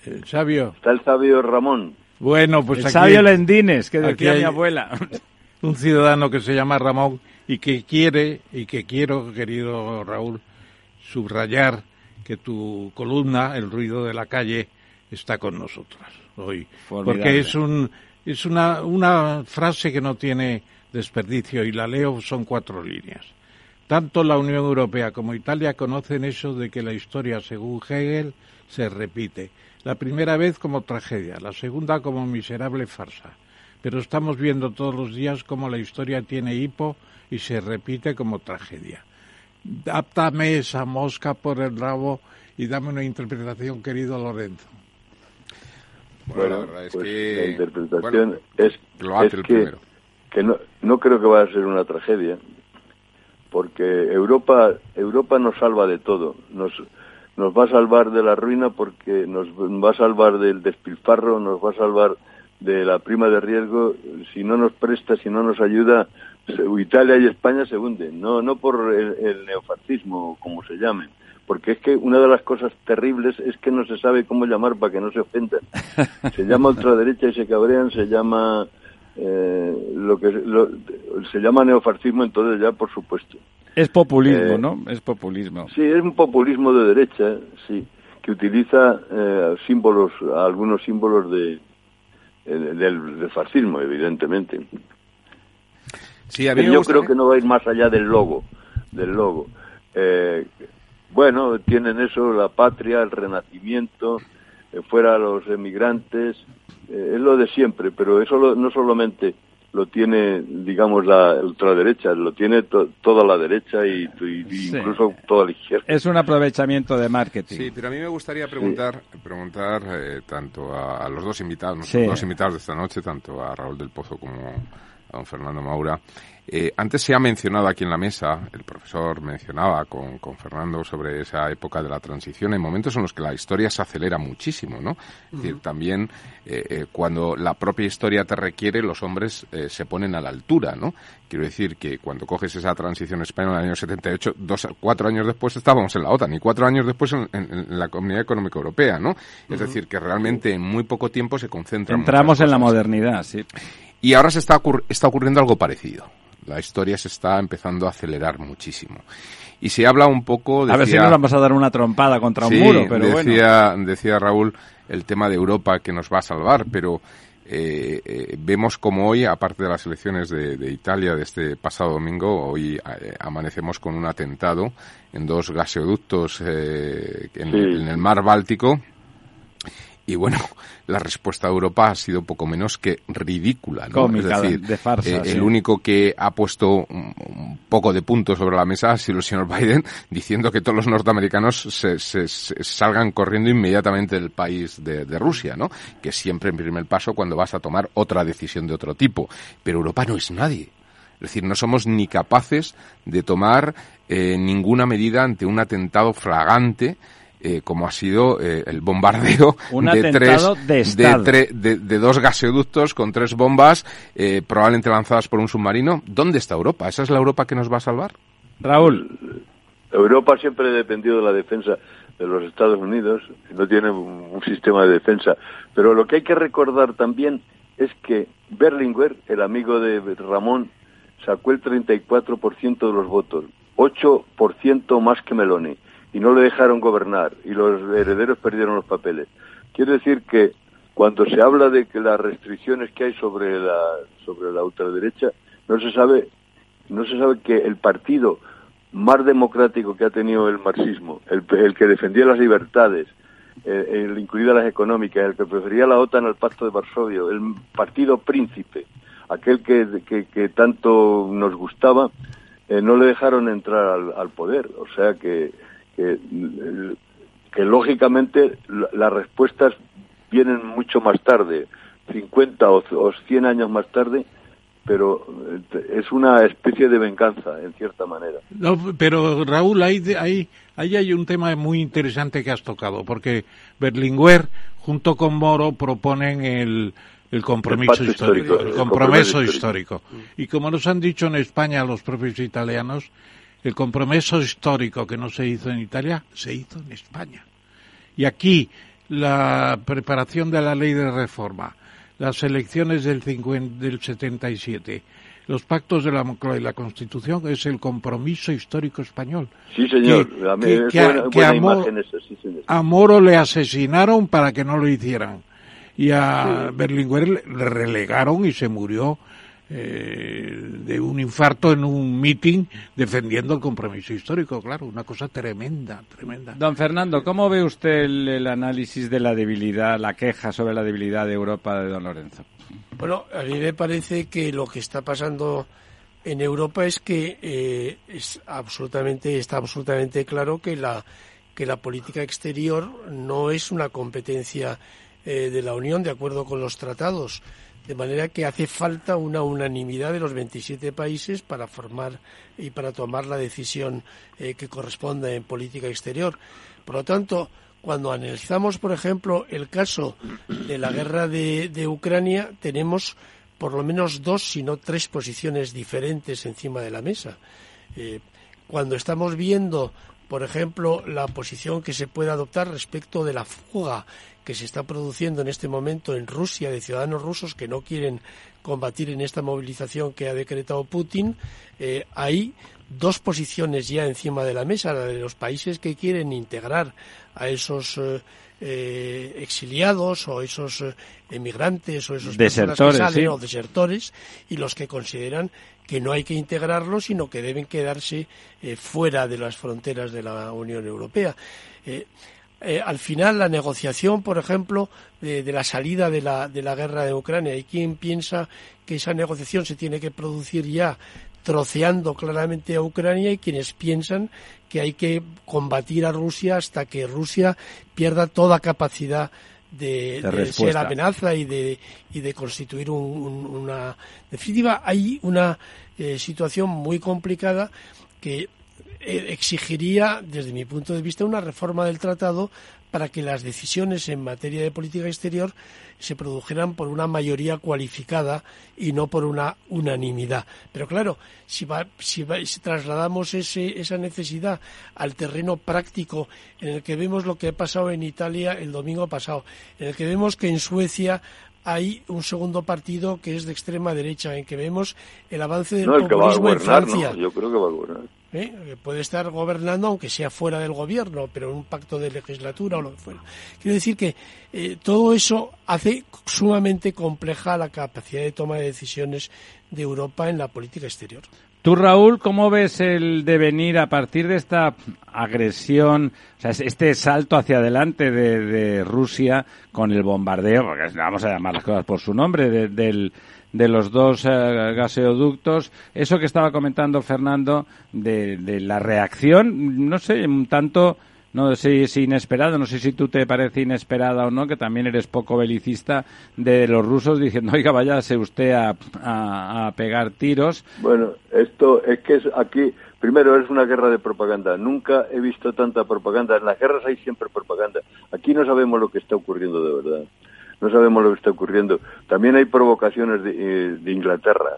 eh, sabio. está el sabio Ramón. Bueno, pues el aquí sabio Lendines, que aquí decía hay- mi abuela. un ciudadano que se llama Ramón y que quiere y que quiero, querido Raúl, subrayar que tu columna, El ruido de la calle, está con nosotras hoy. Formidable. Porque es un es una, una frase que no tiene desperdicio y la leo, son cuatro líneas. Tanto la Unión Europea como Italia conocen eso de que la historia, según Hegel, se repite. La primera vez como tragedia, la segunda como miserable farsa. Pero estamos viendo todos los días cómo la historia tiene hipo y se repite como tragedia. Dáptame esa mosca por el rabo y dame una interpretación, querido Lorenzo. Bueno, la verdad es pues que... la interpretación bueno, es, lo hace es el que, primero. que no, no creo que vaya a ser una tragedia, porque Europa, Europa nos salva de todo. Nos, nos va a salvar de la ruina porque nos va a salvar del despilfarro, nos va a salvar de la prima de riesgo. Si no nos presta, si no nos ayuda, Italia y España se hunden. No, no por el, el neofascismo, como se llame. Porque es que una de las cosas terribles es que no se sabe cómo llamar para que no se ofendan. Se llama ultraderecha y se cabrean, se llama eh, lo que lo- se llama neofascismo, entonces ya por supuesto. Es populismo, Eh, ¿no? Es populismo. Sí, es un populismo de derecha, sí, que utiliza eh, símbolos, algunos símbolos de, eh, del, del fascismo, evidentemente. Sí, a mí yo gusta- creo que no va a ir más allá del logo, del logo. Eh, bueno, tienen eso, la patria, el renacimiento, eh, fuera los emigrantes, eh, es lo de siempre, pero eso lo- no solamente lo tiene, digamos, la ultraderecha, lo tiene to- toda la derecha y, y- y Sí. incluso toda la izquierda. Es un aprovechamiento de marketing. Sí, pero a mí me gustaría preguntar, preguntar eh, tanto a, a los dos invitados, Sí. nuestros dos invitados de esta noche, tanto a Raúl del Pozo como don Fernando Maura. Eh, antes se ha mencionado aquí en la mesa, el profesor mencionaba con, con, Fernando sobre esa época de la transición, en momentos en los que la historia se acelera muchísimo, ¿no? Es decir, también eh, eh, cuando la propia historia te requiere, los hombres eh, se ponen a la altura, ¿no? Quiero decir que cuando coges esa transición española en el año 78, dos, cuatro años después estábamos en la OTAN y cuatro años después en, en, la Comunidad Económica Europea, ¿no? Es decir, que realmente en muy poco tiempo se concentra. Entramos en la modernidad, sí. Y ahora se está, está ocurriendo algo parecido. La historia se está empezando a acelerar muchísimo. Y se habla un poco... Decía, a ver si nos vamos a dar una trompada contra un muro, pero decía, bueno. Decía Raúl el tema de Europa que nos va a salvar, pero eh, eh, vemos como hoy, aparte de las elecciones de, de Italia de este pasado domingo, hoy eh, amanecemos con un atentado en dos gaseoductos eh, en, sí. en el mar Báltico y bueno, la respuesta de Europa ha sido poco menos que ridícula, ¿no? Cómica, es decir, de farsa, eh, sí. el único que ha puesto un, un, poco de puntos sobre la mesa ha sido el señor Biden, diciendo que todos los norteamericanos se, se, se salgan corriendo inmediatamente del país de, de, Rusia, ¿no? Que siempre en primer paso cuando vas a tomar otra decisión de otro tipo. Pero Europa no es nadie. Es decir, no somos ni capaces de tomar eh, ninguna medida ante un atentado fragante eh, como ha sido eh, el bombardeo Un de tres de, de, tre de, de, dos gasoductos con tres bombas eh, probablemente lanzadas por un submarino. ¿Dónde está Europa? ¿Esa es la Europa que nos va a salvar? Raúl. Europa siempre ha dependido de la defensa de los Estados Unidos, no tiene un, un sistema de defensa. Pero lo que hay que recordar también es que Berlinguer, el amigo de Ramón, sacó el 34% de los votos, 8% más que Meloni y no le dejaron gobernar y los herederos perdieron los papeles. Quiere decir que cuando se habla de que las restricciones que hay sobre la sobre la ultraderecha no se sabe no se sabe que el partido más democrático que ha tenido el marxismo, el, el que defendía las libertades, el, incluidas las económicas, el que prefería la OTAN al Pacto de Varsovia, el partido príncipe, aquel que, que, que tanto nos gustaba, eh, no le dejaron entrar al, al poder. O sea que que, que lógicamente las respuestas vienen mucho más tarde, 50 o, o 100 años más tarde, pero es una especie de venganza, en cierta manera. No, pero Raúl, ahí, ahí, ahí hay un tema muy interesante que has tocado, porque Berlinguer, junto con Moro, proponen el, el compromiso el histórico, histórico, el compromiso histórico. histórico. Y como nos han dicho en España los propios italianos, el compromiso histórico que no se hizo en Italia se hizo en España. Y aquí la preparación de la ley de reforma, las elecciones del, 50, del 77, los pactos de la Moncloa y la Constitución es el compromiso histórico español. Sí, señor. Que, a, que, que, buena, que buena a, Moro, sí, señor. a, Moro, le asesinaron para que no lo hicieran. Y a sí. Berlinguer le relegaron y se murió eh, de un infarto en un meeting defendiendo el compromiso histórico, claro, una cosa tremenda, tremenda. Don Fernando, ¿cómo ve usted el, el, análisis de la debilidad, la queja sobre la debilidad de Europa de don Lorenzo? Bueno, a mí me parece que lo que está pasando en Europa es que eh, es absolutamente está absolutamente claro que la que la política exterior no es una competencia eh, de la Unión de acuerdo con los tratados de manera que hace falta una unanimidad de los 27 países para formar y para tomar la decisión eh, que corresponda en política exterior. Por lo tanto, cuando analizamos, por ejemplo, el caso de la guerra de, Ucrania, tenemos por lo menos dos, si no tres posiciones diferentes encima de la mesa. Eh, cuando estamos viendo, por ejemplo, la posición que se puede adoptar respecto de la fuga que se está produciendo en este momento en Rusia de ciudadanos rusos que no quieren combatir en esta movilización que ha decretado Putin, eh, hay dos posiciones ya encima de la mesa, la de los países que quieren integrar a esos eh, eh, exiliados o esos emigrantes o esos desertores, que salen, sí. o desertores y los que consideran que no hay que integrarlos sino que deben quedarse fuera de las fronteras de la Unión Europea. Eh, al final la negociación, por ejemplo, de, de la salida de la, de la, guerra de Ucrania. Hay quien piensa que esa negociación se tiene que producir ya troceando claramente a Ucrania y quienes piensan que hay que combatir a Rusia hasta que Rusia pierda toda capacidad de, ser amenaza y de, y de constituir una definitiva hay una eh, situación muy complicada que exigiría, desde mi punto de vista, una reforma del tratado para que las decisiones en materia de política exterior se produjeran por una mayoría cualificada y no por una unanimidad. Pero claro, si, si, trasladamos esa necesidad al terreno práctico en el que vemos lo que ha pasado en Italia el domingo pasado, en el que vemos que en Suecia hay un segundo partido que es de extrema derecha, en que vemos el avance del populismo en Francia. Yo creo que va a gobernar. ¿Eh? Puede estar gobernando, aunque sea fuera del gobierno, pero en un pacto de legislatura o lo que fuera. Quiero decir que eh, todo eso hace sumamente compleja la capacidad de toma de decisiones de Europa en la política exterior. Tú, Raúl, ¿cómo ves el devenir a partir de esta agresión, o sea, este salto hacia adelante de, Rusia con el bombardeo, porque vamos a llamar las cosas por su nombre, de, los dos eh, gaseoductos, eso que estaba comentando Fernando de, de la reacción, no sé, un tanto no sé si es inesperado, no sé si tú te parece inesperada o no, que también eres poco belicista de los rusos diciendo, oiga, váyase usted a, a, pegar tiros. Bueno, esto es que es aquí, primero es una guerra de propaganda. Nunca he visto tanta propaganda. En las guerras hay siempre propaganda. Aquí no sabemos lo que está ocurriendo de verdad. No sabemos lo que está ocurriendo. También hay provocaciones de, eh, de Inglaterra.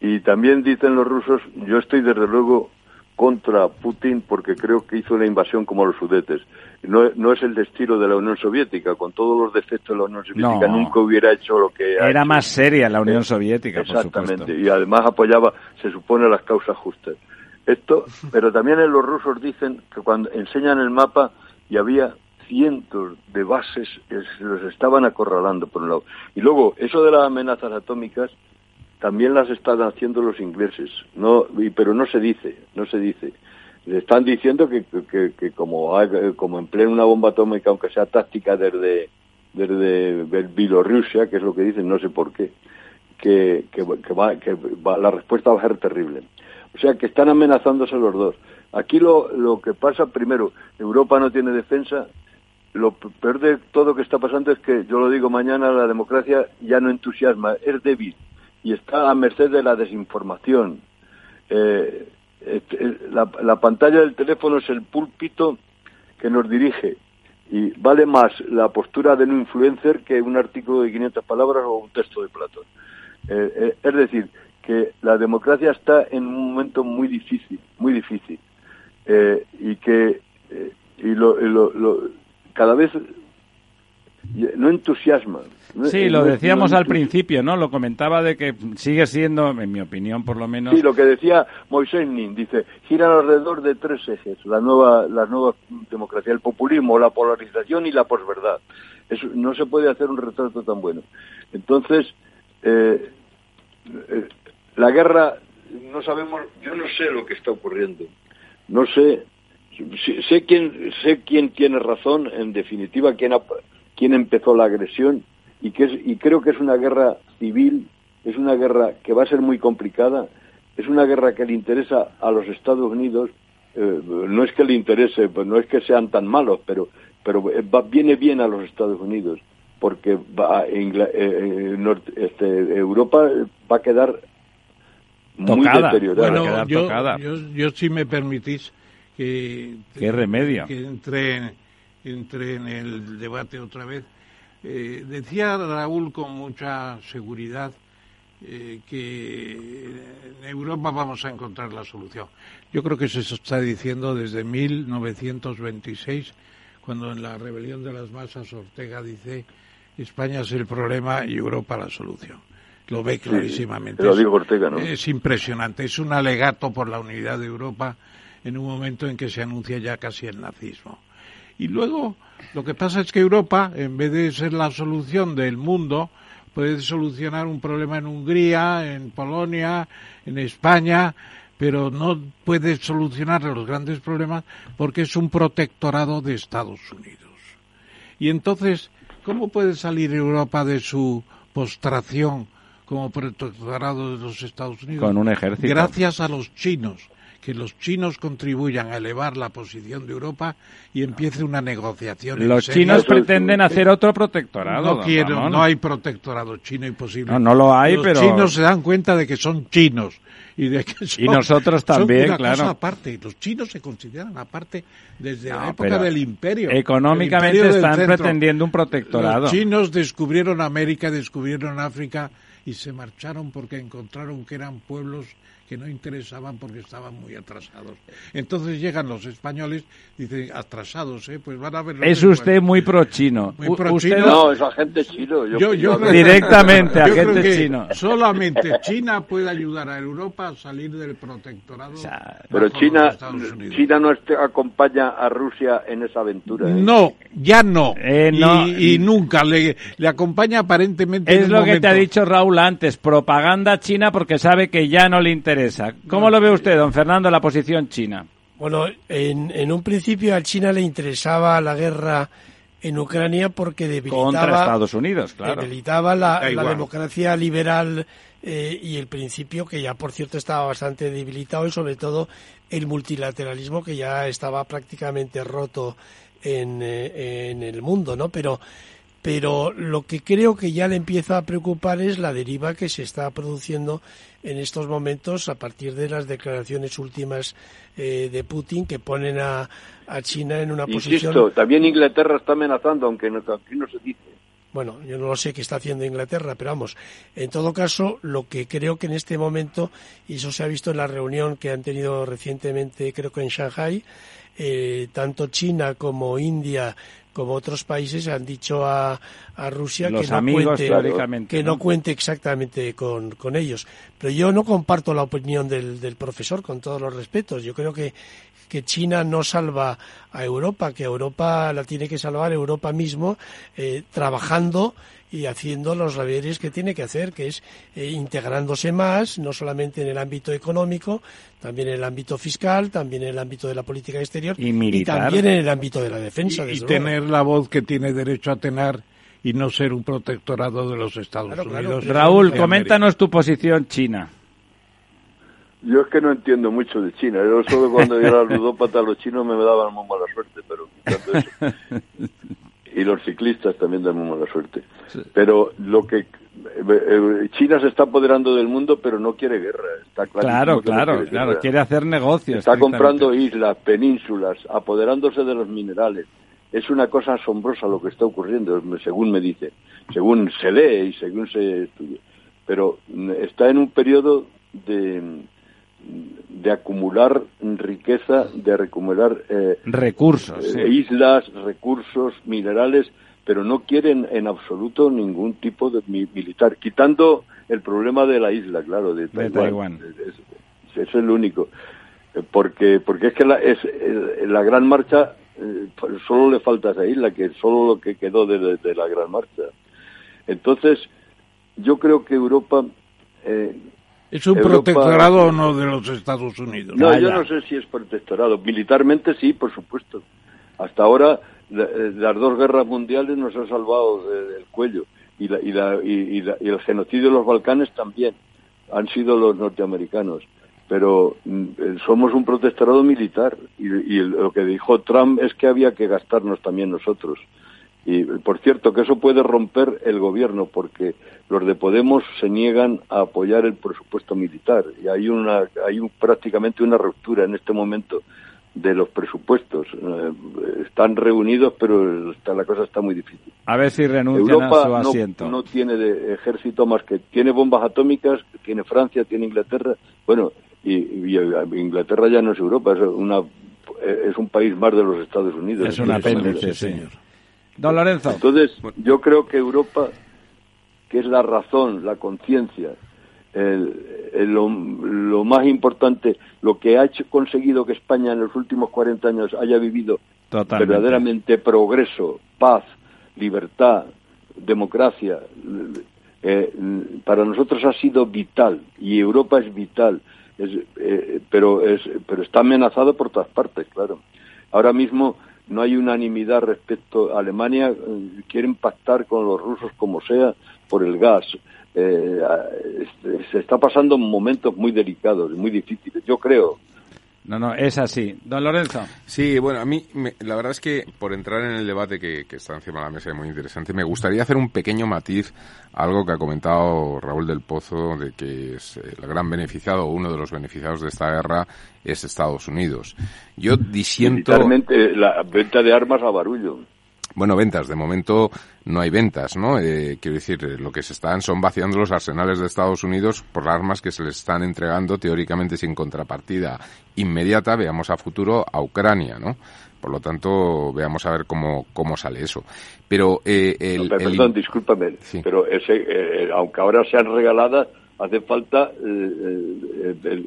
Y también dicen los rusos, yo estoy desde luego contra Putin porque creo que hizo la invasión como los sudetes. No, no es el estilo de la Unión Soviética, con todos los defectos de la Unión Soviética nunca hubiera hecho lo que Era más seria la Unión Soviética, Exactamente, y además apoyaba, se supone, las causas justas. Esto, pero también los rusos dicen que cuando enseñan el mapa y había cientos de bases que los estaban acorralando por un lado. Y luego, eso de las amenazas atómicas, también las están haciendo los ingleses, no, pero no se dice, no se dice. Le están diciendo que, que, como, como empleen una bomba atómica, aunque sea táctica desde, desde Bielorrusia, que es lo que dicen, no sé por qué, que, que, va, que la respuesta va a ser terrible. O sea, que están amenazándose los dos. Aquí lo, lo que pasa, primero, Europa no tiene defensa. Lo peor de todo que está pasando es que, yo lo digo mañana, la democracia ya no entusiasma, es débil y está a merced de la desinformación. Eh, la, pantalla del teléfono es el púlpito que nos dirige y vale más la postura de un influencer que un artículo de 500 palabras o un texto de Platón. Eh, eh, es decir, que la democracia está en un momento muy difícil, muy difícil, y que y cada vez no entusiasma. Sí, lo decíamos al principio, ¿no? Lo comentaba de que sigue siendo, en mi opinión por lo menos... Sí, lo que decía Moisés Nin, dice, giran alrededor de tres ejes, la nueva, la nueva democracia, el populismo, la polarización y la posverdad. Eso, no se puede hacer un retrato tan bueno. Entonces, eh, eh, la guerra, no sabemos, yo no sé lo que está ocurriendo. No sé, sé quién, sé quién tiene razón, en definitiva, quién ha quién empezó la agresión y, que y creo que es una guerra civil, es una guerra que va a ser muy complicada, es una guerra que le interesa a los Estados Unidos, eh, no es que le interese, pues no es que sean tan malos, pero, pero viene bien a los Estados Unidos, porque va, eh, este, Europa va a quedar muy deteriorada. Bueno, yo, yo, si me permitís que, ¿Qué remedio? que entre entré en el debate otra vez. Eh, decía Raúl con mucha seguridad eh, que en Europa vamos a encontrar la solución. Yo creo que se está diciendo desde 1926, cuando en la rebelión de las masas Ortega dice España es el problema y Europa la solución. Lo ve clarísimamente. lo digo Ortega, ¿no? Es impresionante. Es un alegato por la unidad de Europa en un momento en que se anuncia ya casi el nazismo. Y luego, lo que pasa es que Europa, en vez de ser la solución del mundo, puede solucionar un problema en Hungría, en Polonia, en España, pero no puede solucionar los grandes problemas porque es un protectorado de Estados Unidos. Y entonces, ¿cómo puede salir Europa de su postración como protectorado de los Estados Unidos? Con un ejército. Gracias a los chinos que los chinos contribuyan a elevar la posición de Europa y empiece una negociación. Los chinos pretenden hacer otro protectorado. No quiero, no hay protectorado chino imposible. No, no lo hay, los pero. Los chinos se dan cuenta de que son chinos y de que son, y nosotros también, una claro. Cosa aparte. Los chinos se consideran aparte desde la época del imperio. Económicamente imperio están pretendiendo un protectorado. Los chinos descubrieron América, descubrieron África y se marcharon porque encontraron que eran pueblos que no interesaban porque estaban muy atrasados. Entonces llegan los españoles, dicen, atrasados, ¿eh? Pues van a ver... Es usted muy pro-chino. Muy pro usted no, es agente chino. Yo, yo, yo creo, directamente, yo agente creo que chino. Solamente China puede ayudar a Europa a salir del protectorado. O sea, pero China, China no este, acompaña a Rusia en esa aventura. ¿eh? No, ya no. Eh, no. Y, y, nunca. Le, le acompaña aparentemente. Es en lo que momento. te ha dicho Raúl antes, propaganda china porque sabe que ya no le interesa. ¿Cómo lo ve usted, don Fernando, la posición china? Bueno, en, en un principio a China le interesaba la guerra en Ucrania porque debilitaba, Contra Estados Unidos, claro. debilitaba la, la democracia liberal eh, y el principio que ya, por cierto, estaba bastante debilitado y sobre todo el multilateralismo que ya estaba prácticamente roto en, eh, en el mundo, ¿no? Pero pero lo que creo que ya le empieza a preocupar es la deriva que se está produciendo en estos momentos a partir de las declaraciones últimas eh, de Putin que ponen a, a, China en una Insisto, posición. también Inglaterra está amenazando, aunque no, aquí no se dice. Bueno, yo no lo sé qué está haciendo Inglaterra, pero vamos, en todo caso, lo que creo que en este momento, y eso se ha visto en la reunión que han tenido recientemente, creo que en Shanghai, eh, tanto China como India como otros países han dicho a, a Rusia Los que, no amigos, cuente, que ¿no? no cuente exactamente con, con, ellos. Pero yo no comparto la opinión del, del, profesor, con todos los respetos. Yo creo que, que China no salva a Europa, que Europa la tiene que salvar Europa mismo, eh, trabajando y haciendo los deberes que tiene que hacer, que es eh, integrándose más, no solamente en el ámbito económico, también en el ámbito fiscal, también en el ámbito de la política exterior y, militar. y también en el ámbito de la defensa. Y, y tener la voz que tiene derecho a tener y no ser un protectorado de los Estados Claro, claro. Unidos. Raúl, coméntanos tu posición china. Yo es que no entiendo mucho de China. Yo solo cuando yo era ludópata los chinos me daban muy mala suerte, pero quitando eso. Y los ciclistas también dan muy mala suerte. Pero lo que eh, China se está apoderando del mundo, pero no quiere guerra. Está claro, claro, no quiere, claro. guerra. Quiere hacer negocios. Está comprando islas, penínsulas, apoderándose de los minerales. Es una cosa asombrosa lo que está ocurriendo, según me dice, según se lee y según se estudia. Pero está en un periodo de, de acumular riqueza, de acumular eh, recursos, eh, sí. islas, recursos, minerales, pero no quieren en absoluto ningún tipo de mi militar, quitando el problema de la isla, claro, de Taiwán. De Taiwán. Es, es, es, el único, porque porque es que la, es, la gran marcha eh, solo le falta esa isla, que es solo lo que quedó de, de, de la gran marcha. Entonces, yo creo que Europa eh, ¿Es un Europa, protectorado o no de los Estados Unidos? No, yo no sé si es protectorado. Militarmente sí, por supuesto. Hasta ahora la, las dos guerras mundiales nos han salvado de, del cuello y, la, y, la, y, y, la, y, el genocidio de los Balcanes también han sido los norteamericanos. Pero mm, somos un protectorado militar y, lo que dijo Trump es que había que gastarnos también nosotros. Y por cierto, que eso puede romper el gobierno, porque los de Podemos se niegan a apoyar el presupuesto militar. Y hay, una, hay un, prácticamente una ruptura en este momento de los presupuestos. Eh, están reunidos, pero está, la cosa está muy difícil. A ver si renuncian Europa a su asiento. No, no tiene de ejército más que tiene bombas atómicas, tiene Francia, tiene Inglaterra. Bueno, y, y Inglaterra ya no es Europa, es, una, es un país más de los Estados Unidos. Es un apéndice, señor. Don Lorenzo. Entonces, yo creo que Europa, que es la razón, la conciencia, el, el, lo, lo, más importante, lo que ha hecho, conseguido que España en los últimos 40 años haya vivido Totalmente. verdaderamente progreso, paz, libertad, democracia, eh, para nosotros ha sido vital y Europa es vital, es, eh, pero, es, pero está amenazado por todas partes, claro. Ahora mismo no hay unanimidad respecto a Alemania, eh, quieren pactar con los rusos como sea por el gas. Eh, se está pasando momentos muy delicados, muy difíciles. Yo creo No, no, es así. Don Lorenzo. Sí, bueno, a mí la verdad es que por entrar en el debate que, está encima de la mesa y muy interesante, me gustaría hacer un pequeño matiz a algo que ha comentado Raúl del Pozo de que es el gran beneficiado o uno de los beneficiados de esta guerra es Estados Unidos. Yo disiento... la venta de armas a barullo. Bueno, ventas. De momento no hay ventas, ¿no? Eh, quiero decir, eh, lo que se están son vaciando los arsenales de Estados Unidos por armas que se les están entregando teóricamente sin contrapartida inmediata, veamos a futuro, a Ucrania, ¿no? Por lo tanto, veamos a ver cómo, cómo sale eso. Pero, eh, el, perdón, discúlpame, pero ese, eh, aunque ahora sean regaladas, hace falta,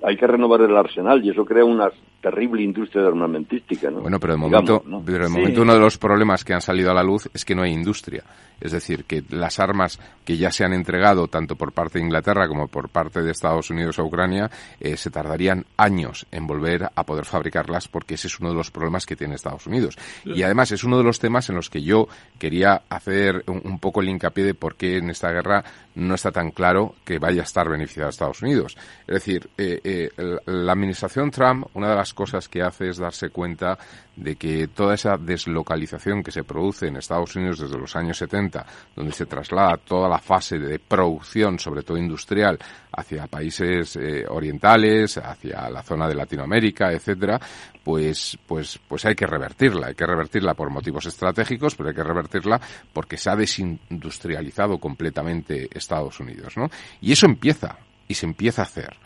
hay que renovar el arsenal y eso crea una terrible industria armamentística. ¿no? Bueno, pero de momento, pero de momento uno de los problemas que han salido a la luz es que no hay industria. Es decir, que las armas que ya se han entregado tanto por parte de Inglaterra como por parte de Estados Unidos a Ucrania eh, se tardarían años en volver a poder fabricarlas porque ese es uno de los problemas que tiene Estados Unidos. Y además es uno de los temas en los que yo quería hacer un, poco el hincapié de por qué en esta guerra no está tan claro que vaya a estar beneficiado a Estados Unidos. Es decir, eh, eh, la administración Trump, una de las cosas que hace es darse cuenta de que toda esa deslocalización que se produce en Estados Unidos desde los años 70, donde se traslada toda la fase de producción, sobre todo industrial, hacia países eh, orientales, hacia la zona de Latinoamérica, etcétera, pues, pues, pues hay que revertirla. Hay que revertirla por motivos estratégicos, pero hay que revertirla porque se ha desindustrializado completamente Estados Unidos, ¿no? Y eso empieza, y se empieza a hacer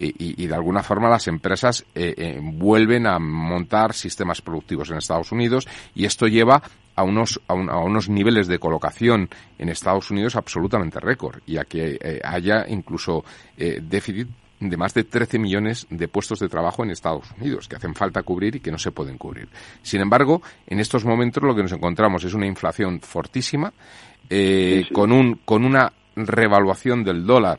y, de alguna forma las empresas eh, eh, vuelven a montar sistemas productivos en Estados Unidos y esto lleva a unos, a, unos niveles de colocación en Estados Unidos absolutamente récord y a que eh, haya incluso déficit de más de 13 millones de puestos de trabajo en Estados Unidos que hacen falta cubrir y que no se pueden cubrir. Sin embargo, en estos momentos lo que nos encontramos es una inflación fortísima, con, un, con una revaluación del dólar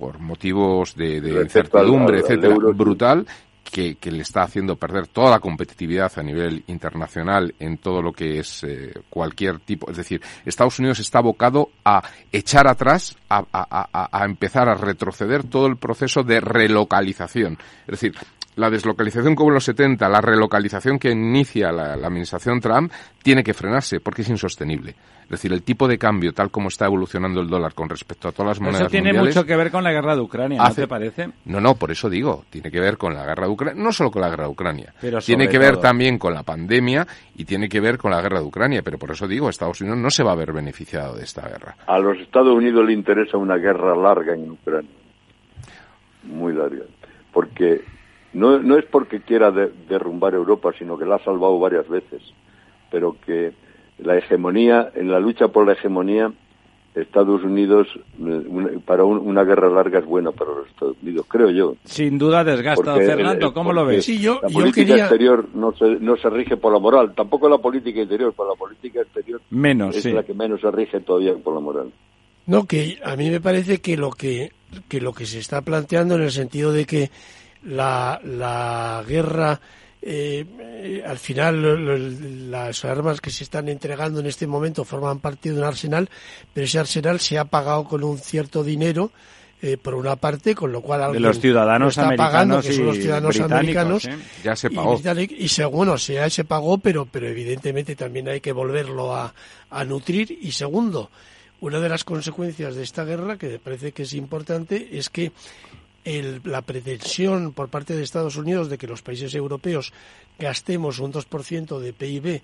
por motivos de, incertidumbre, etcétera, brutal, que, le está haciendo perder toda la competitividad a nivel internacional en todo lo que es eh, cualquier tipo. Es decir, Estados Unidos está abocado a echar atrás, a, a, empezar a retroceder todo el proceso de relocalización. Es decir, la deslocalización como en los 70, la relocalización que inicia la, administración Trump, tiene que frenarse porque es insostenible. Es decir, el tipo de cambio, tal como está evolucionando el dólar con respecto a todas las monedas Eso tiene mucho que ver con la guerra de Ucrania, ¿no te parece? No, no, por eso digo, tiene que ver con la guerra de Ucrania, no solo con la guerra de Ucrania, tiene que ver también con la pandemia y tiene que ver con la guerra de Ucrania, pero por eso digo, Estados Unidos no se va a ver beneficiado de esta guerra. A los Estados Unidos le interesa una guerra larga en Ucrania, muy larga, porque no, no es porque quiera derrumbar Europa, sino que la ha salvado varias veces, pero que la hegemonía, en la lucha por la hegemonía, Estados Unidos, para una guerra larga es buena para los Estados Unidos, creo yo. Sin duda desgasta. Fernando, ¿cómo lo ves? Sí, yo, la política exterior no se, no se rige por la moral, tampoco la política interior, pero la política exterior menos, es la que menos se rige todavía por la moral. No, que a mí me parece que lo que, que lo que se está planteando en el sentido de que la, la guerra, eh, al final las armas que se están entregando en este momento forman parte de un arsenal, pero ese arsenal se ha pagado con un cierto dinero. Eh, por una parte, con lo cual de los ciudadanos está pagando, que son los ciudadanos americanos, ¿eh? ya se pagó. Y, segundo, se, se pagó, pero, pero evidentemente también hay que volverlo a, a nutrir. Y segundo, una de las consecuencias de esta guerra, que me parece que es importante, es que la pretensión por parte de Estados Unidos de que los países europeos gastemos un 2% de PIB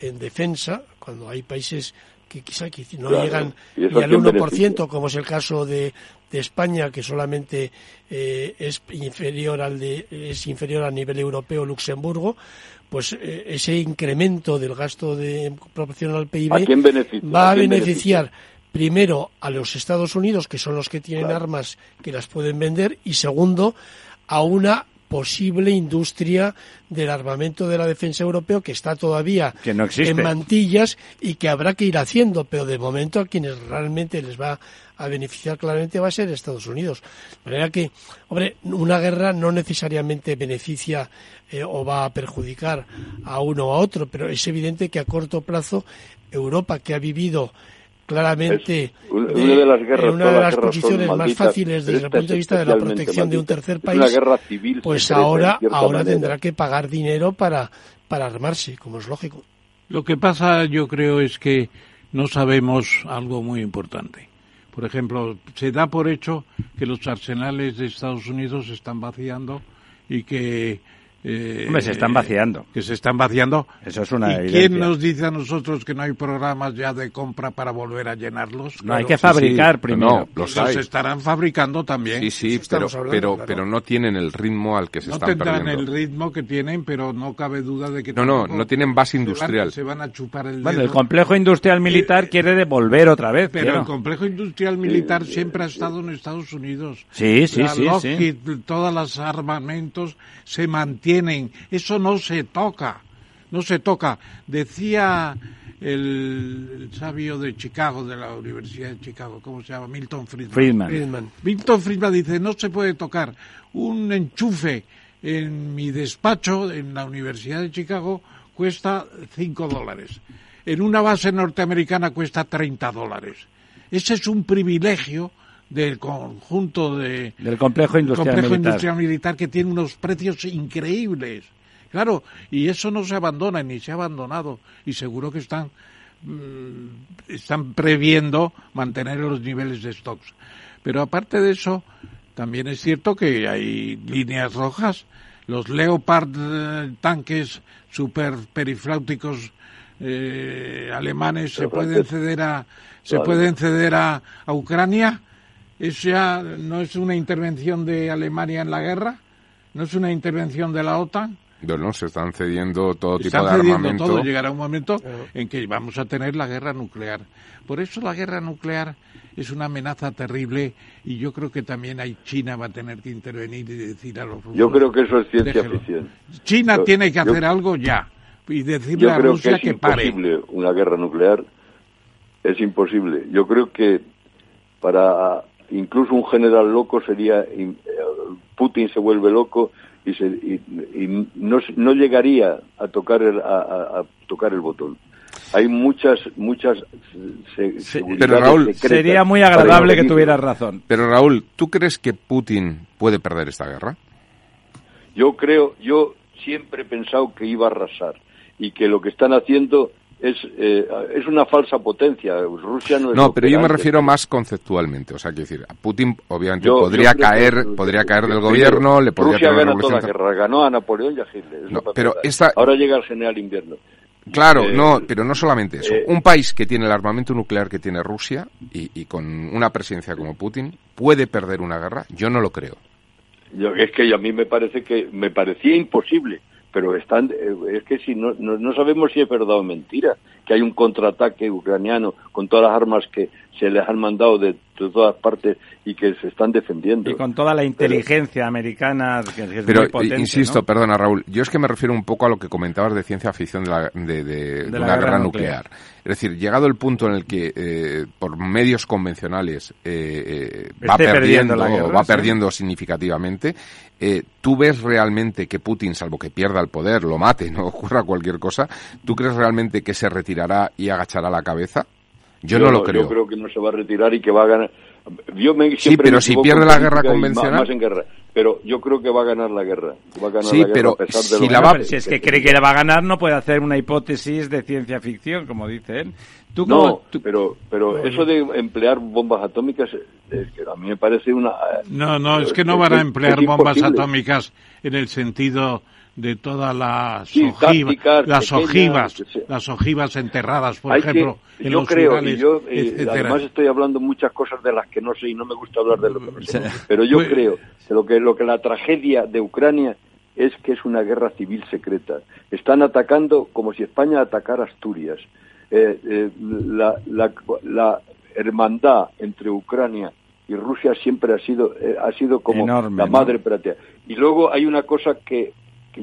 en defensa, cuando hay países que quizá no llegan ni al 1%, como es el caso de, España, que solamente eh, es inferior al de, es inferior a nivel europeo Luxemburgo, pues eh, ese incremento del gasto de proporción al PIB va a, beneficiar primero a los Estados Unidos, que son los que tienen armas que las pueden vender, y segundo, a una posible industria del armamento de la defensa europeo que está todavía en mantillas y que habrá que ir haciendo, pero de momento a quienes realmente les va a beneficiar claramente va a ser Estados Unidos. De manera que, hombre, una guerra no necesariamente beneficia eh, o va a perjudicar a uno o a otro, pero es evidente que a corto plazo Europa, que ha vivido claramente una de las guerras, una de las posiciones más fáciles desde el punto de vista de la protección de un tercer país, una guerra civil pues ahora, ahora tendrá que pagar dinero para, para armarse, como es lógico. Lo que pasa, yo creo, es que no sabemos algo muy importante. Por ejemplo, se da por hecho que los arsenales de Estados Unidos se están vaciando y que eh, Hombre, se están vaciando. Que se están vaciando. Eso es una ¿Y quién nos dice a nosotros que no hay programas ya de compra para volver a llenarlos? No, hay que fabricar primero. No, los, estarán fabricando también. Sí, sí, pero, pero, pero no tienen el ritmo al que se están perdiendo. No tendrán el ritmo que tienen, pero no cabe duda de que... No, no, no tienen base industrial. Se van, a chupar el Bueno, el complejo industrial militar eh, quiere devolver otra vez. Pero el complejo industrial militar siempre ha estado en Estados Unidos. Sí, sí, sí, sí. Todos los armamentos se mantienen. Eso no se toca, no se toca. Decía el, sabio de Chicago, de la Universidad de Chicago, ¿cómo se llama? Milton Friedman. Friedman. Milton Friedman dice, no se puede tocar un enchufe en mi despacho en la Universidad de Chicago cuesta 5 dólares. En una base norteamericana cuesta 30 dólares. Ese es un privilegio del conjunto de, del complejo industrial, complejo militar. industrial militar que tiene unos precios increíbles. Claro, y eso no se abandona ni se ha abandonado y seguro que están mm, están previendo mantener los niveles de stocks. Pero aparte de eso, también es cierto que hay líneas rojas. Los Leopard eh, tanques super perifláuticos eh, alemanes se pueden ceder a se pueden ceder a, a Ucrania. ¿Eso ya no es una intervención de Alemania en la guerra? ¿No es una intervención de la OTAN? No, se están cediendo todo tipo de armamento. Todo. Llegará un momento en que vamos a tener la guerra nuclear. Por eso la guerra nuclear es una amenaza terrible y yo creo que también hay China va a tener que intervenir y decir a los rusos. Yo creo que eso es ciencia ficción. China tiene que hacer algo ya y decirle a Rusia que, es imposible una guerra nuclear. Es imposible. Yo creo que para incluso un general loco sería eh, Putin se vuelve loco y, se, y, no, no, llegaría a tocar el, a, tocar el botón. Hay muchas muchas pero Raúl sería muy agradable que tuvieras razón. Pero Raúl, ¿tú crees que Putin puede perder esta guerra? Yo creo, yo siempre he pensado que iba a arrasar y que lo que están haciendo es, eh, es una falsa potencia. Rusia no es. No, pero yo me refiero más conceptualmente. O sea, quiero decir, Putin obviamente podría caer, podría caer del gobierno, le podría Rusia gana toda la guerra, ganó a Napoleón y a Hitler. No, pero esta... Ahora llega el general invierno. Claro, eh, no, pero no solamente eso. Eh, un país que tiene el armamento nuclear que tiene Rusia y, y, con una presidencia como Putin puede perder una guerra. Yo no lo creo. Yo, es que a mí me parece que me parecía imposible pero están eh, es que si no, no, sabemos si es verdad o mentira que hay un contraataque ucraniano con todas las armas que se les han mandado de, todas partes y que se están defendiendo. Y con toda la inteligencia americana que, es pero, muy potente, insisto, perdona Raúl, yo es que me refiero un poco a lo que comentabas de ciencia ficción de, la, de, de, la, guerra, nuclear. Es decir, llegado el punto en el que eh, por medios convencionales eh, va perdiendo, va perdiendo significativamente, ¿tú ves realmente que Putin, salvo que pierda el poder, lo mate, no ocurra cualquier cosa, ¿tú crees realmente que se retirará y agachará la cabeza? Yo, no lo creo. Yo creo que no se va a retirar y que va a ganar. Yo me, sí, pero si pierde la guerra convencional. Más en guerra. Pero yo creo que va a ganar la guerra. Va a ganar sí, la guerra pero a pesar de si, la va, si es que cree que la va a ganar, no puede hacer una hipótesis de ciencia ficción, como dice él. ¿Tú no, pero, pero eso de emplear bombas atómicas, es que a mí me parece una. No, no, es que no van a emplear bombas atómicas en el sentido de todas las ojivas, las ojivas, las ojivas enterradas, por ejemplo, en yo los creo, y yo eh, además estoy hablando muchas cosas de las que no sé y no me gusta hablar de lo que no sé, pero yo pues creo que lo que lo que la tragedia de Ucrania es que es una guerra civil secreta. Están atacando como si España atacara Asturias. Eh, eh, la, la, la hermandad entre Ucrania y Rusia siempre ha sido ha sido como la madre ¿no? Y luego hay una cosa que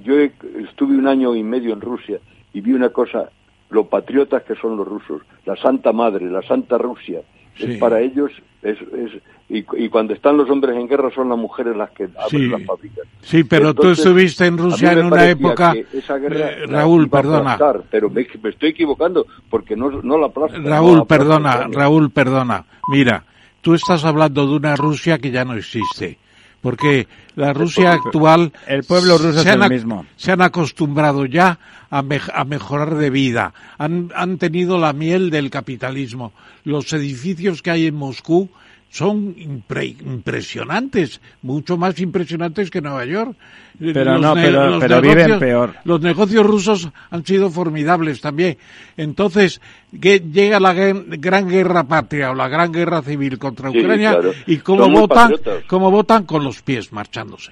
yo estuve un año y medio en Rusia y vi una cosa, lo patriotas que son los rusos, la Santa Madre, la Santa Rusia, Es para ellos, es, es y, y, cuando están los hombres en guerra son las mujeres las que abren sí, las fábricas. Sí, pero Entonces, tú estuviste en Rusia en me una época... que esa guerra eh, Raúl, perdona. aplastar, pero me, me estoy equivocando porque no, no la no Raúl, perdona. Raúl, perdona. Mira, tú estás hablando de una Rusia que ya no existe. Porque la Rusia actual... El pueblo ruso se es han, el ac- mismo. Se han acostumbrado ya a, mej- a mejorar de vida. Han, han tenido la miel del capitalismo. Los edificios que hay en Moscú son impre- impresionantes, mucho más impresionantes que Nueva York. Pero no, pero- pero viven peor. Los negocios rusos han sido formidables también. Entonces, que llega la gran guerra patria o la gran guerra civil contra Sí, Ucrania claro. y cómo votan, cómo votan con los pies marchándose,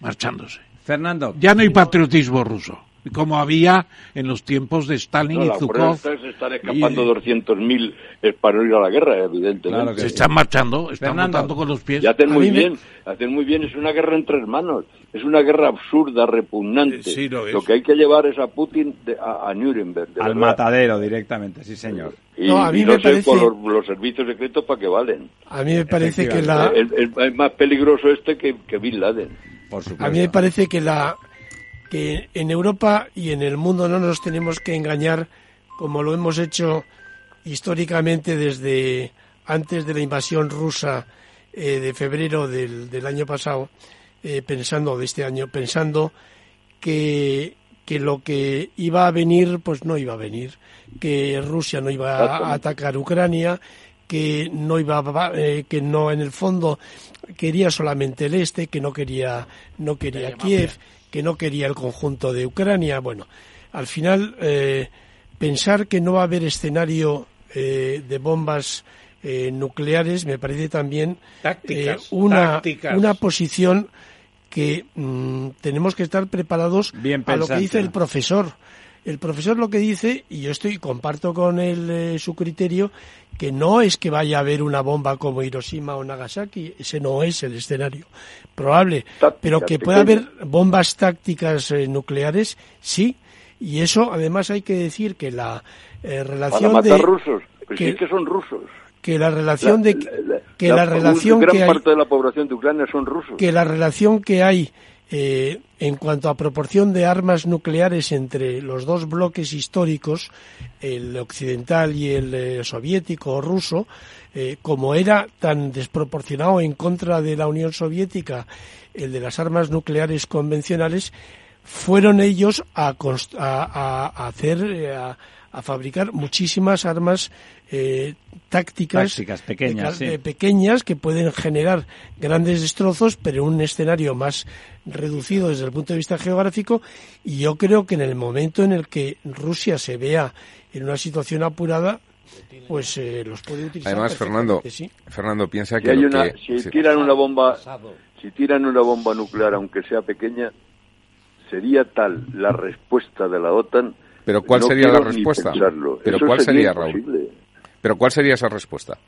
marchándose. Fernando, Ya no hay patriotismo ruso, como había en los tiempos de Stalin No, y Zhukov. se están escapando y- 200.000 eh, para ir a la guerra, evidentemente. Claro que Se sí. están marchando, están Fernando. votando con los pies. Y hacen muy mí me- bien, hacen muy bien. Es una guerra entre hermanos. Es una guerra absurda, repugnante. Sí, lo es. que hay que llevar es a Putin de- a, a Nuremberg. de al verdad. matadero directamente, sí señor. Y No, a mí y me no sé parece- con los, los servicios secretos para qué valen. A mí me parece que la, Es, es- es más peligroso este que, que Bin Laden. Por supuesto. A mí me parece que la que en Europa y en el mundo no nos tenemos que engañar como lo hemos hecho históricamente desde antes de la invasión rusa eh, de febrero del, del año pasado, eh, pensando de este año, pensando que que lo que iba a venir pues no iba a venir, que Rusia no iba a atacar Ucrania, que no iba a- eh, que no en el fondo quería solamente el este, que no quería no quería Kiev, que no quería el conjunto de Ucrania. Bueno, al final eh, pensar que no va a haber escenario eh, de bombas eh, nucleares me parece también Tácticas, eh, una tácticas. una posición que mm, tenemos que estar preparados Bien a lo que dice el profesor. El profesor lo que dice, y yo estoy comparto con él su criterio, que no es que vaya a haber una bomba como Hiroshima o Nagasaki, ese no es el escenario probable, pero que pueda haber bombas tácticas eh, nucleares, sí, y eso además hay que decir que la eh, Para relación matar de rusos. Pues que- sí que son rusos. que la relación de que la- la relación gran que hay parte de la población de Ucrania son rusos. que la relación que hay eh, en cuanto a proporción de armas nucleares entre los dos bloques históricos, el occidental y el eh, soviético o ruso, eh, como era tan desproporcionado en contra de la Unión Soviética el de las armas nucleares convencionales, fueron ellos a, a- hacer, eh, a fabricar muchísimas armas eh, tácticas, Tácticas, pequeñas, de- sí. de pequeñas que pueden generar grandes destrozos, pero en un escenario más reducido desde el punto de vista geográfico. Y yo creo que en el momento en el que Rusia se vea en una situación apurada, pues eh, los puede utilizar. Además, Fernando, sí. Fernando piensa Si, que, hay lo una, que- si sí. tiran una bomba, si tiran una bomba nuclear, aunque sea pequeña, sería tal la respuesta de la OTAN. Pero ¿cuál no sería la respuesta? Pero Eso ¿cuál sería, Raúl? imposible. Pero ¿cuál sería esa respuesta? O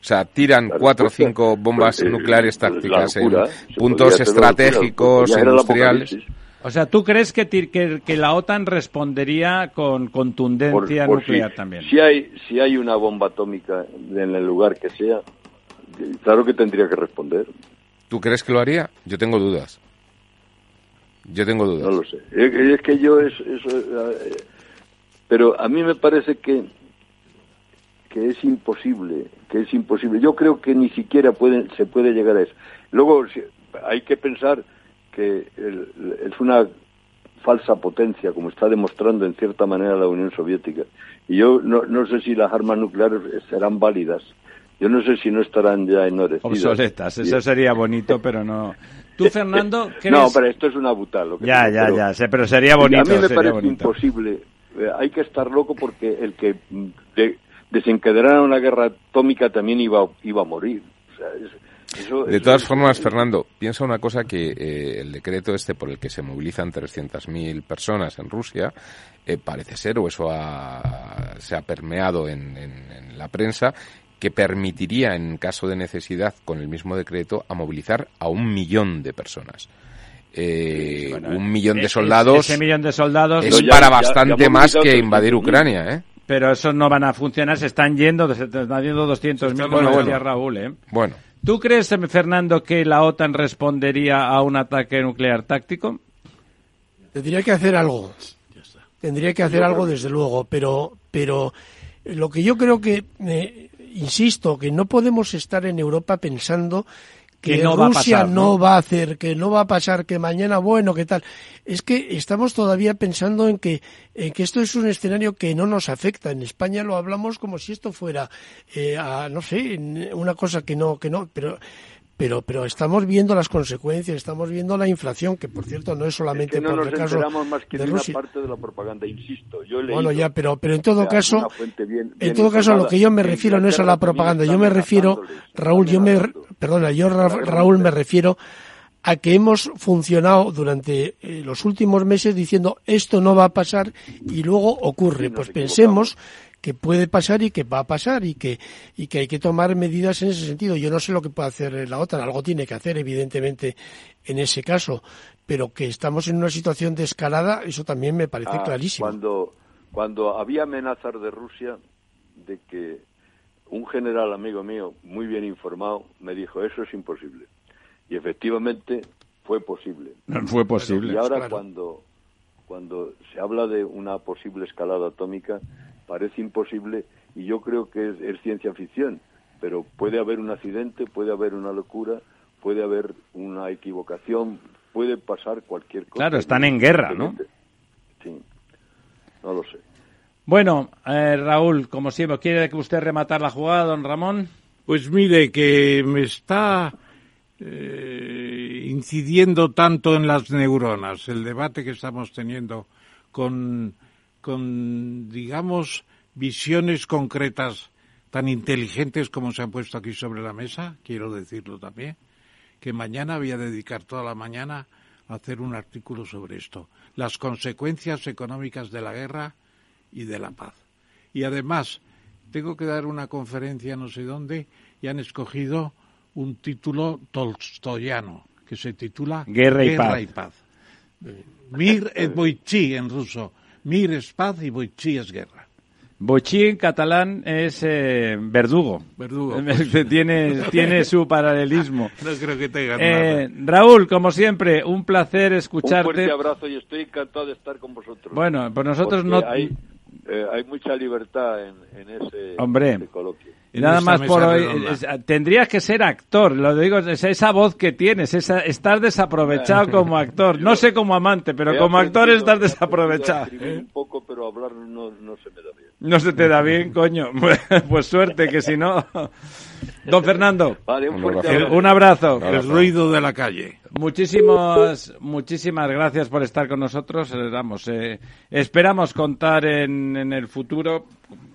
sea, tiran cuatro o cinco bombas pues, nucleares tácticas locura, en puntos locura, estratégicos, industriales. O sea, ¿tú crees que, que, que la OTAN respondería con Por- contundencia por nuclear si, también? Si hay, si hay una bomba atómica en el lugar que sea, claro que tendría que responder. ¿Tú crees que lo haría? Yo tengo dudas. Yo tengo dudas. No lo sé. Es, es que yo es, eh, pero a mí me parece que que es imposible, que es imposible. Yo creo que ni siquiera pueden, se puede llegar a eso. Luego hay que pensar que el- es una falsa potencia, como está demostrando en cierta manera la Unión Soviética. Y yo no, no sé si las armas nucleares serán válidas. Yo no sé si no estarán ya ennorecidas. Obsoletas, eso sería bonito, pero no. ¿Tú, Fernando, crees? No, pero esto es una. Lo que Ya, ya, pero- ya, sé, pero sería bonito. a mí me parece bonito. imposible. Eh, hay que estar loco porque el que mm, de- desencadenara una guerra atómica también iba, iba a morir. O sea, es- eso- De eso todas formas, Fernando, piensa una cosa que eh, el decreto este por el que se movilizan 300.000 personas en Rusia eh, parece ser, o eso ha- se ha permeado en, en- en la prensa, que permitiría, en caso de necesidad, con el mismo decreto, a movilizar a un millón de personas. Eh, Bueno, un millón e- de e- soldados Ese millón de soldados. es ya- para bastante ya más que invadir 300.000. Ucrania, ¿eh? pero eso no van a funcionar, se están yendo, se están yendo 200.000, bueno, bueno. Raúl, ¿eh? Bueno. ¿Tú crees, Fernando, que la OTAN respondería a un ataque nuclear táctico? Tendría que hacer algo. Tendría que hacer algo, desde luego, pero, pero lo que yo creo que, eh, insisto, que no podemos estar en Europa pensando que, no Rusia va ¿no? va a hacer, que no va a pasar, que mañana bueno, que tal. Es que estamos todavía pensando en que, en que esto es un escenario que no nos afecta. En España lo hablamos como si esto fuera, eh, a, no sé, una cosa que no, que no, pero pero pero estamos viendo las consecuencias, estamos viendo la inflación, que por cierto no es solamente no por el caso más que de Rusia. parte de la propaganda, insisto. Yo bueno, ya, pero pero en todo caso, en todo caso a lo que yo me refiero no es a la propaganda, yo me refiero, Raúl, yo me perdona, yo Raúl me refiero a que hemos funcionado durante eh, los últimos meses diciendo esto no va a pasar y luego ocurre. pues pensemos que puede pasar y que va a pasar y que, y que hay que tomar medidas en ese sentido. Yo no sé lo que puede hacer la OTAN, algo tiene que hacer, evidentemente, en ese caso, pero que estamos en una situación de escalada, eso también me parece ah, clarísimo. Cuando, cuando había amenazas de Rusia de que un general amigo mío, muy bien informado, me dijo, eso es imposible. Y efectivamente fue posible. No fue posible. y ahora cuando, cuando se habla de una posible escalada atómica, parece imposible y yo creo que es, ciencia ficción, pero puede haber un accidente, puede haber una locura, puede haber una equivocación, puede pasar cualquier cosa. Claro, están en guerra, ¿no? Sí, no lo sé. Bueno, eh, Raúl, como siempre, ¿quiere que usted rematar la jugada, don Ramón? Pues mire, que me está eh, incidiendo tanto en las neuronas el debate que estamos teniendo con con, digamos, visiones concretas tan inteligentes como se han puesto aquí sobre la mesa, quiero decirlo también, que mañana voy a dedicar toda la mañana a hacer un artículo sobre esto, las consecuencias económicas de la guerra y de la paz. Y además, tengo que dar una conferencia no sé dónde y han escogido un título tolstoyano que se titula Guerra y paz. Mir et boichi en ruso Mir es paz y Boichi es guerra. Boichi en catalán es eh, verdugo. Verdugo. tiene, tiene su paralelismo. No creo que tenga eh, Raúl, como siempre, un placer escucharte. Un fuerte abrazo y estoy encantado de estar con vosotros. Bueno, pues nosotros no... Hay, eh, hay mucha libertad en, en ese, Hombre. coloquio. Y nada más por hoy. tendrías que ser actor, lo digo, esa voz que tienes, esa, estar desaprovechado como actor. No sé como amante, pero como actor estás desaprovechado. Un poco, pero hablar no, se me da. No se te da bien, coño. Pues suerte, que si no. Don Fernando, un, abrazo. El ruido de la calle. Muchísimas, muchísimas gracias por estar con nosotros. Eh, vamos, eh, esperamos contar en, en el futuro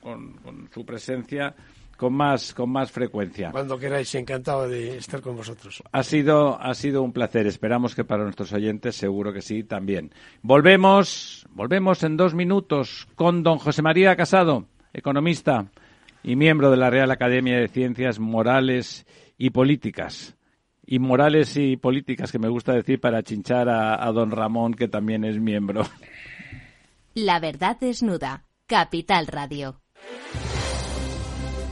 con, con su presencia con más, con más frecuencia. Cuando queráis, encantado de estar con vosotros. Ha sido, ha sido un placer. Esperamos que para nuestros oyentes seguro que sí también. Volvemos, volvemos en dos minutos con don José María Casado, economista y miembro de la Real Academia de Ciencias Morales y Políticas. Y morales y políticas, que me gusta decir para chinchar a, a don Ramón, que también es miembro. La verdad desnuda. Capital Radio.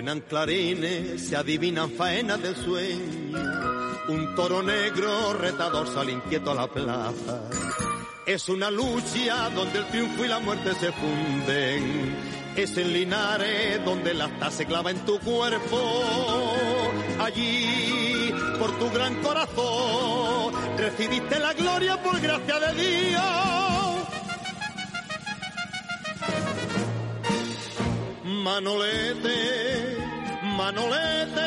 Suenan clarines, se adivinan faenas del sueño. Un toro negro retador sale inquieto a la plaza. Es una lucha donde el triunfo y la muerte se funden. Es en Linares donde la asta se clava en tu cuerpo. Allí, por tu gran corazón, recibiste la gloria por gracia de Dios. Manolete, Manolete,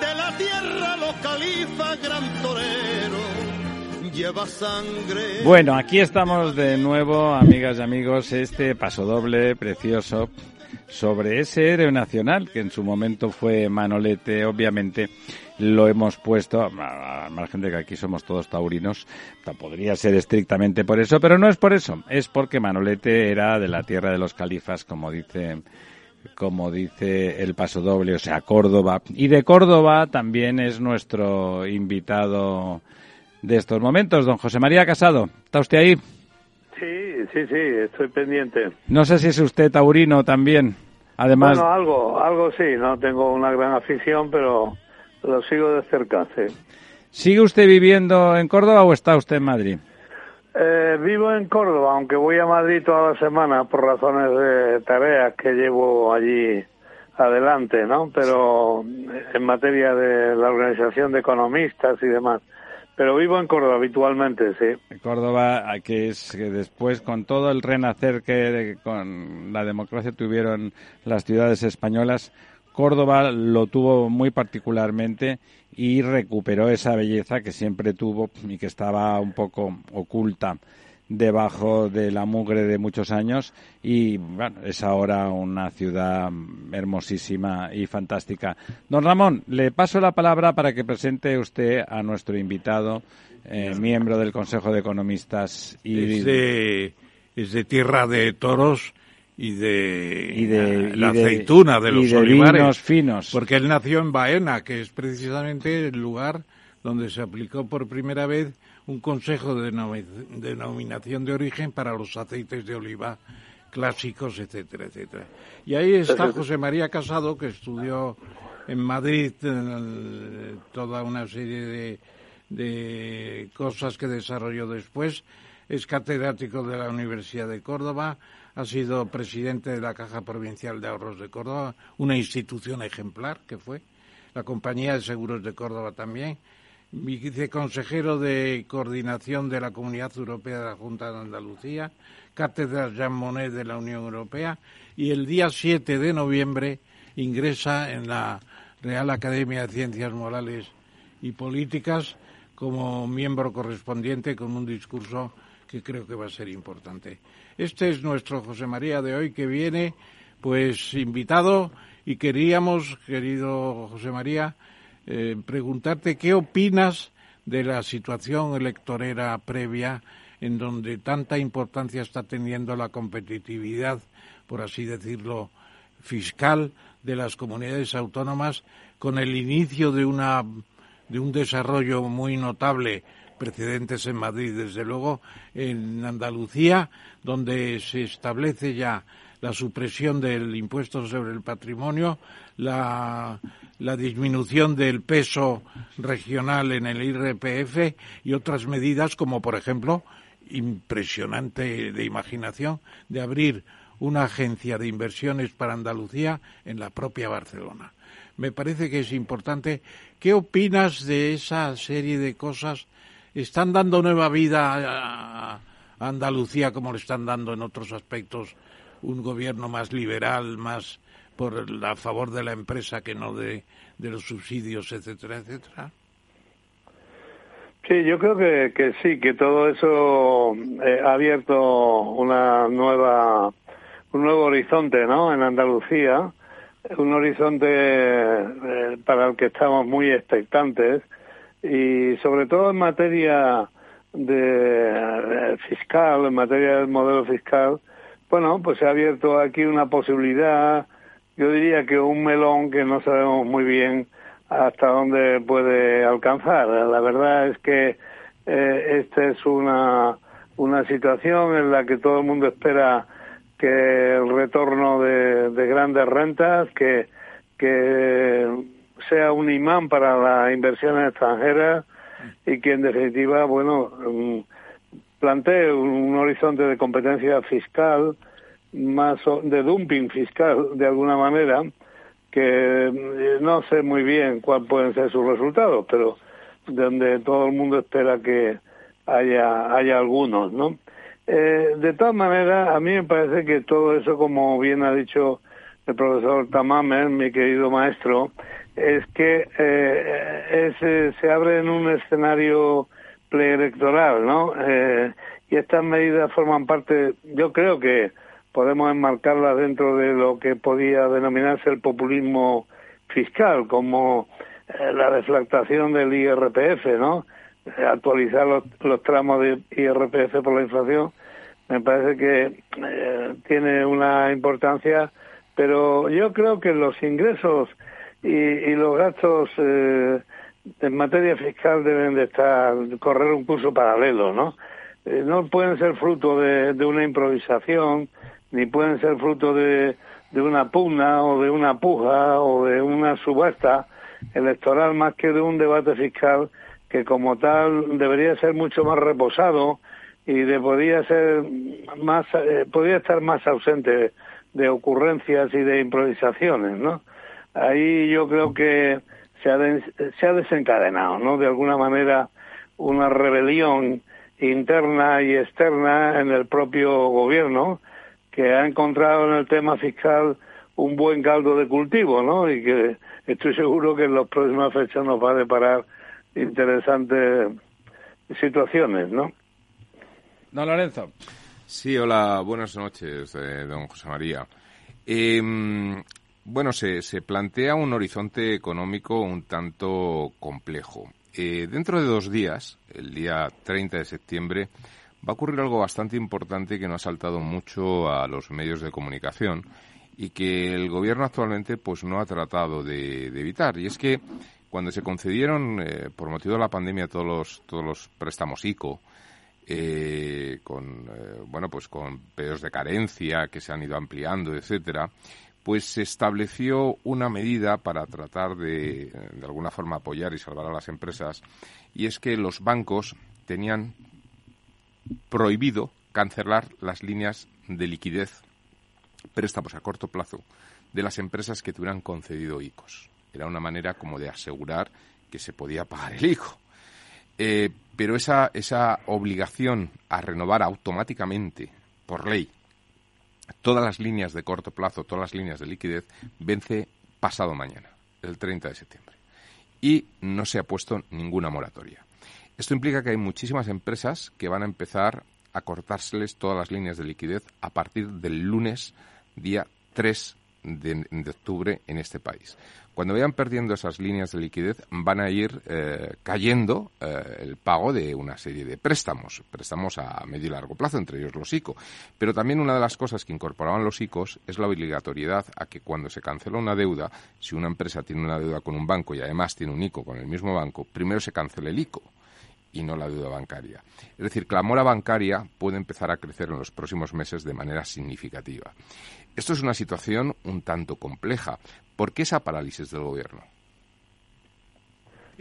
de la tierra los califas, gran torero, lleva sangre. Bueno, aquí estamos de nuevo, amigas y amigos, este pasodoble precioso sobre ese héroe nacional que en su momento fue Manolete, obviamente lo hemos puesto, a margen de que aquí somos todos taurinos, podría ser estrictamente por eso, pero no es por eso, es porque Manolete era de la tierra de los califas, como dice como dice el paso doble, o sea, Córdoba. Y de Córdoba también es nuestro invitado de estos momentos, don José María Casado. ¿Está usted ahí? Sí, sí, sí, estoy pendiente. No sé si es usted taurino también. Además. Bueno, algo, algo sí, no tengo una gran afición, pero lo sigo de cerca, sí. ¿Sigue usted viviendo en Córdoba o está usted en Madrid? Eh, vivo en Córdoba, aunque voy a Madrid toda la semana por razones de tareas que llevo allí adelante, ¿no? Pero en materia de la organización de economistas y demás. Pero vivo en Córdoba habitualmente, sí. Córdoba, que es que después, con todo el renacer que con la democracia tuvieron las ciudades españolas, Córdoba lo tuvo muy particularmente y recuperó esa belleza que siempre tuvo y que estaba un poco oculta debajo de la mugre de muchos años y bueno, es ahora una ciudad hermosísima y fantástica. Don Ramón, le paso la palabra para que presente usted a nuestro invitado, eh, miembro del Consejo de Economistas. Y... Es, de, es de tierra de toros y de, la aceituna de, los olivares. finos. Porque él nació en Baena, que es precisamente el lugar donde se aplicó por primera vez un consejo de denominación de origen para los aceites de oliva clásicos, etcétera, etcétera. Y ahí está José María Casado, que estudió en Madrid eh, toda una serie de, de cosas que desarrolló después. Es catedrático de la Universidad de Córdoba, ha sido presidente de la Caja Provincial de Ahorros de Córdoba, una institución ejemplar que fue, la Compañía de Seguros de Córdoba también, viceconsejero de coordinación de la Comunidad Europea de la Junta de Andalucía, cátedra Jean Monnet de la Unión Europea y el día 7 de noviembre ingresa en la Real Academia de Ciencias Morales y Políticas como miembro correspondiente con un discurso que creo que va a ser importante. Este es nuestro José María de hoy que viene, pues invitado y queríamos, querido José María, eh, preguntarte qué opinas de la situación electorera previa en donde tanta importancia está teniendo la competitividad, por así decirlo, fiscal de las comunidades autónomas con el inicio de una de un desarrollo muy notable precedentes en Madrid, desde luego, en Andalucía, donde se establece ya la supresión del impuesto sobre el patrimonio, la, disminución del peso regional en el IRPF y otras medidas como, por ejemplo, impresionante de imaginación de abrir una agencia de inversiones para Andalucía en la propia Barcelona. Me parece que es importante. ¿Qué opinas de esa serie de cosas? ¿Están dando nueva vida a Andalucía como le están dando en otros aspectos un gobierno más liberal, más por a favor de la empresa que no de, los subsidios, etcétera, etcétera? Sí, yo creo que, que sí, que todo eso eh, ha abierto una nueva, un nuevo horizonte, ¿no? En Andalucía, un horizonte eh, para el que estamos muy expectantes y sobre todo en materia de, fiscal, en materia del modelo fiscal, bueno, pues se ha abierto aquí una posibilidad, yo diría que un melón que no sabemos muy bien hasta dónde puede alcanzar. La verdad es que eh, esta es una, una situación en la que todo el mundo espera que el retorno de, grandes rentas, que, que sea un imán para las inversiones extranjeras y que en definitiva, bueno, mm, plantee un horizonte de competencia fiscal, más de dumping fiscal de alguna manera, que eh, no sé muy bien cuáles pueden ser sus resultados, pero donde todo el mundo espera que haya, haya algunos, ¿no? Eh, de todas maneras, a mí me parece que todo eso, como bien ha dicho el profesor Tamamer, mi querido maestro, es que eh, es, se abre en un escenario preelectoral, ¿no? Eh, y estas medidas forman parte, yo creo que podemos enmarcarlas dentro de lo que podía denominarse el populismo fiscal, como eh, la deflactación del IRPF, ¿no? Eh, actualizar los, los, tramos de IRPF por la inflación, me parece que eh, tiene una importancia, pero yo creo que los ingresos y, y los gastos en materia fiscal deben de estar correr un curso paralelo, ¿no? no pueden ser fruto de, una improvisación, ni pueden ser fruto de, de una pugna o de una puja o de una subasta electoral más que de un debate fiscal que como tal debería ser mucho más reposado y de podría ser más eh, podría estar más ausente de ocurrencias y de improvisaciones no ahí yo creo que se ha, se ha desencadenado no de alguna manera una rebelión interna y externa en el propio gobierno que ha encontrado en el tema fiscal un buen caldo de cultivo, ¿no? Y que estoy seguro que en las próximas fechas nos va a deparar interesantes situaciones, ¿no? Don Lorenzo. Sí, hola, buenas noches, eh, don José María. Em, bueno, se, se, plantea un horizonte económico un tanto complejo. Eh, dentro de dos días, el día 30 de septiembre, va a ocurrir algo bastante importante que no ha saltado mucho a los medios de comunicación y que el gobierno actualmente pues no ha tratado de, evitar y es que cuando se concedieron eh, por motivo de la pandemia todos los todos los préstamos ICO eh, con eh, bueno pues con periodos de carencia que se han ido ampliando etcétera pues se estableció una medida para tratar de de alguna forma apoyar y salvar a las empresas y es que los bancos tenían prohibido cancelar las líneas de liquidez, préstamos a corto plazo, de las empresas que tuvieran concedido ICOs. Era una manera como de asegurar que se podía pagar el ICO. Eh, pero esa, esa obligación a renovar automáticamente, por ley, todas las líneas de corto plazo, todas las líneas de liquidez, vence pasado mañana, el 30 de septiembre. Y no se ha puesto ninguna moratoria. Esto implica que hay muchísimas empresas que van a empezar a cortárseles todas las líneas de liquidez a partir del lunes, día 3 de, octubre en este país. Cuando vayan perdiendo esas líneas de liquidez, van a ir eh, cayendo eh, el pago de una serie de préstamos, préstamos a medio y largo plazo, entre ellos los ICO. Pero también una de las cosas que incorporaban los ICOs es la obligatoriedad a que cuando se cancela una deuda, si una empresa tiene una deuda con un banco y además tiene un ICO con el mismo banco, primero se cancele el ICO y no la deuda bancaria. Es decir, que la mora bancaria puede empezar a crecer en los próximos meses de manera significativa. Esto es una situación un tanto compleja. ¿Por qué esa parálisis del gobierno?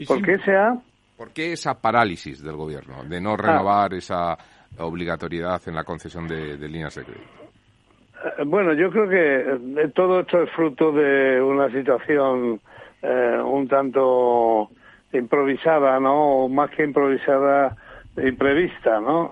¿Por qué sea? ¿Por qué esa parálisis del gobierno de no renovar esa obligatoriedad en la concesión de, líneas de crédito? Eh, bueno, yo creo que eh, todo esto es fruto de una situación eh, un tanto improvisada, ¿no? O más que improvisada, imprevista, ¿no?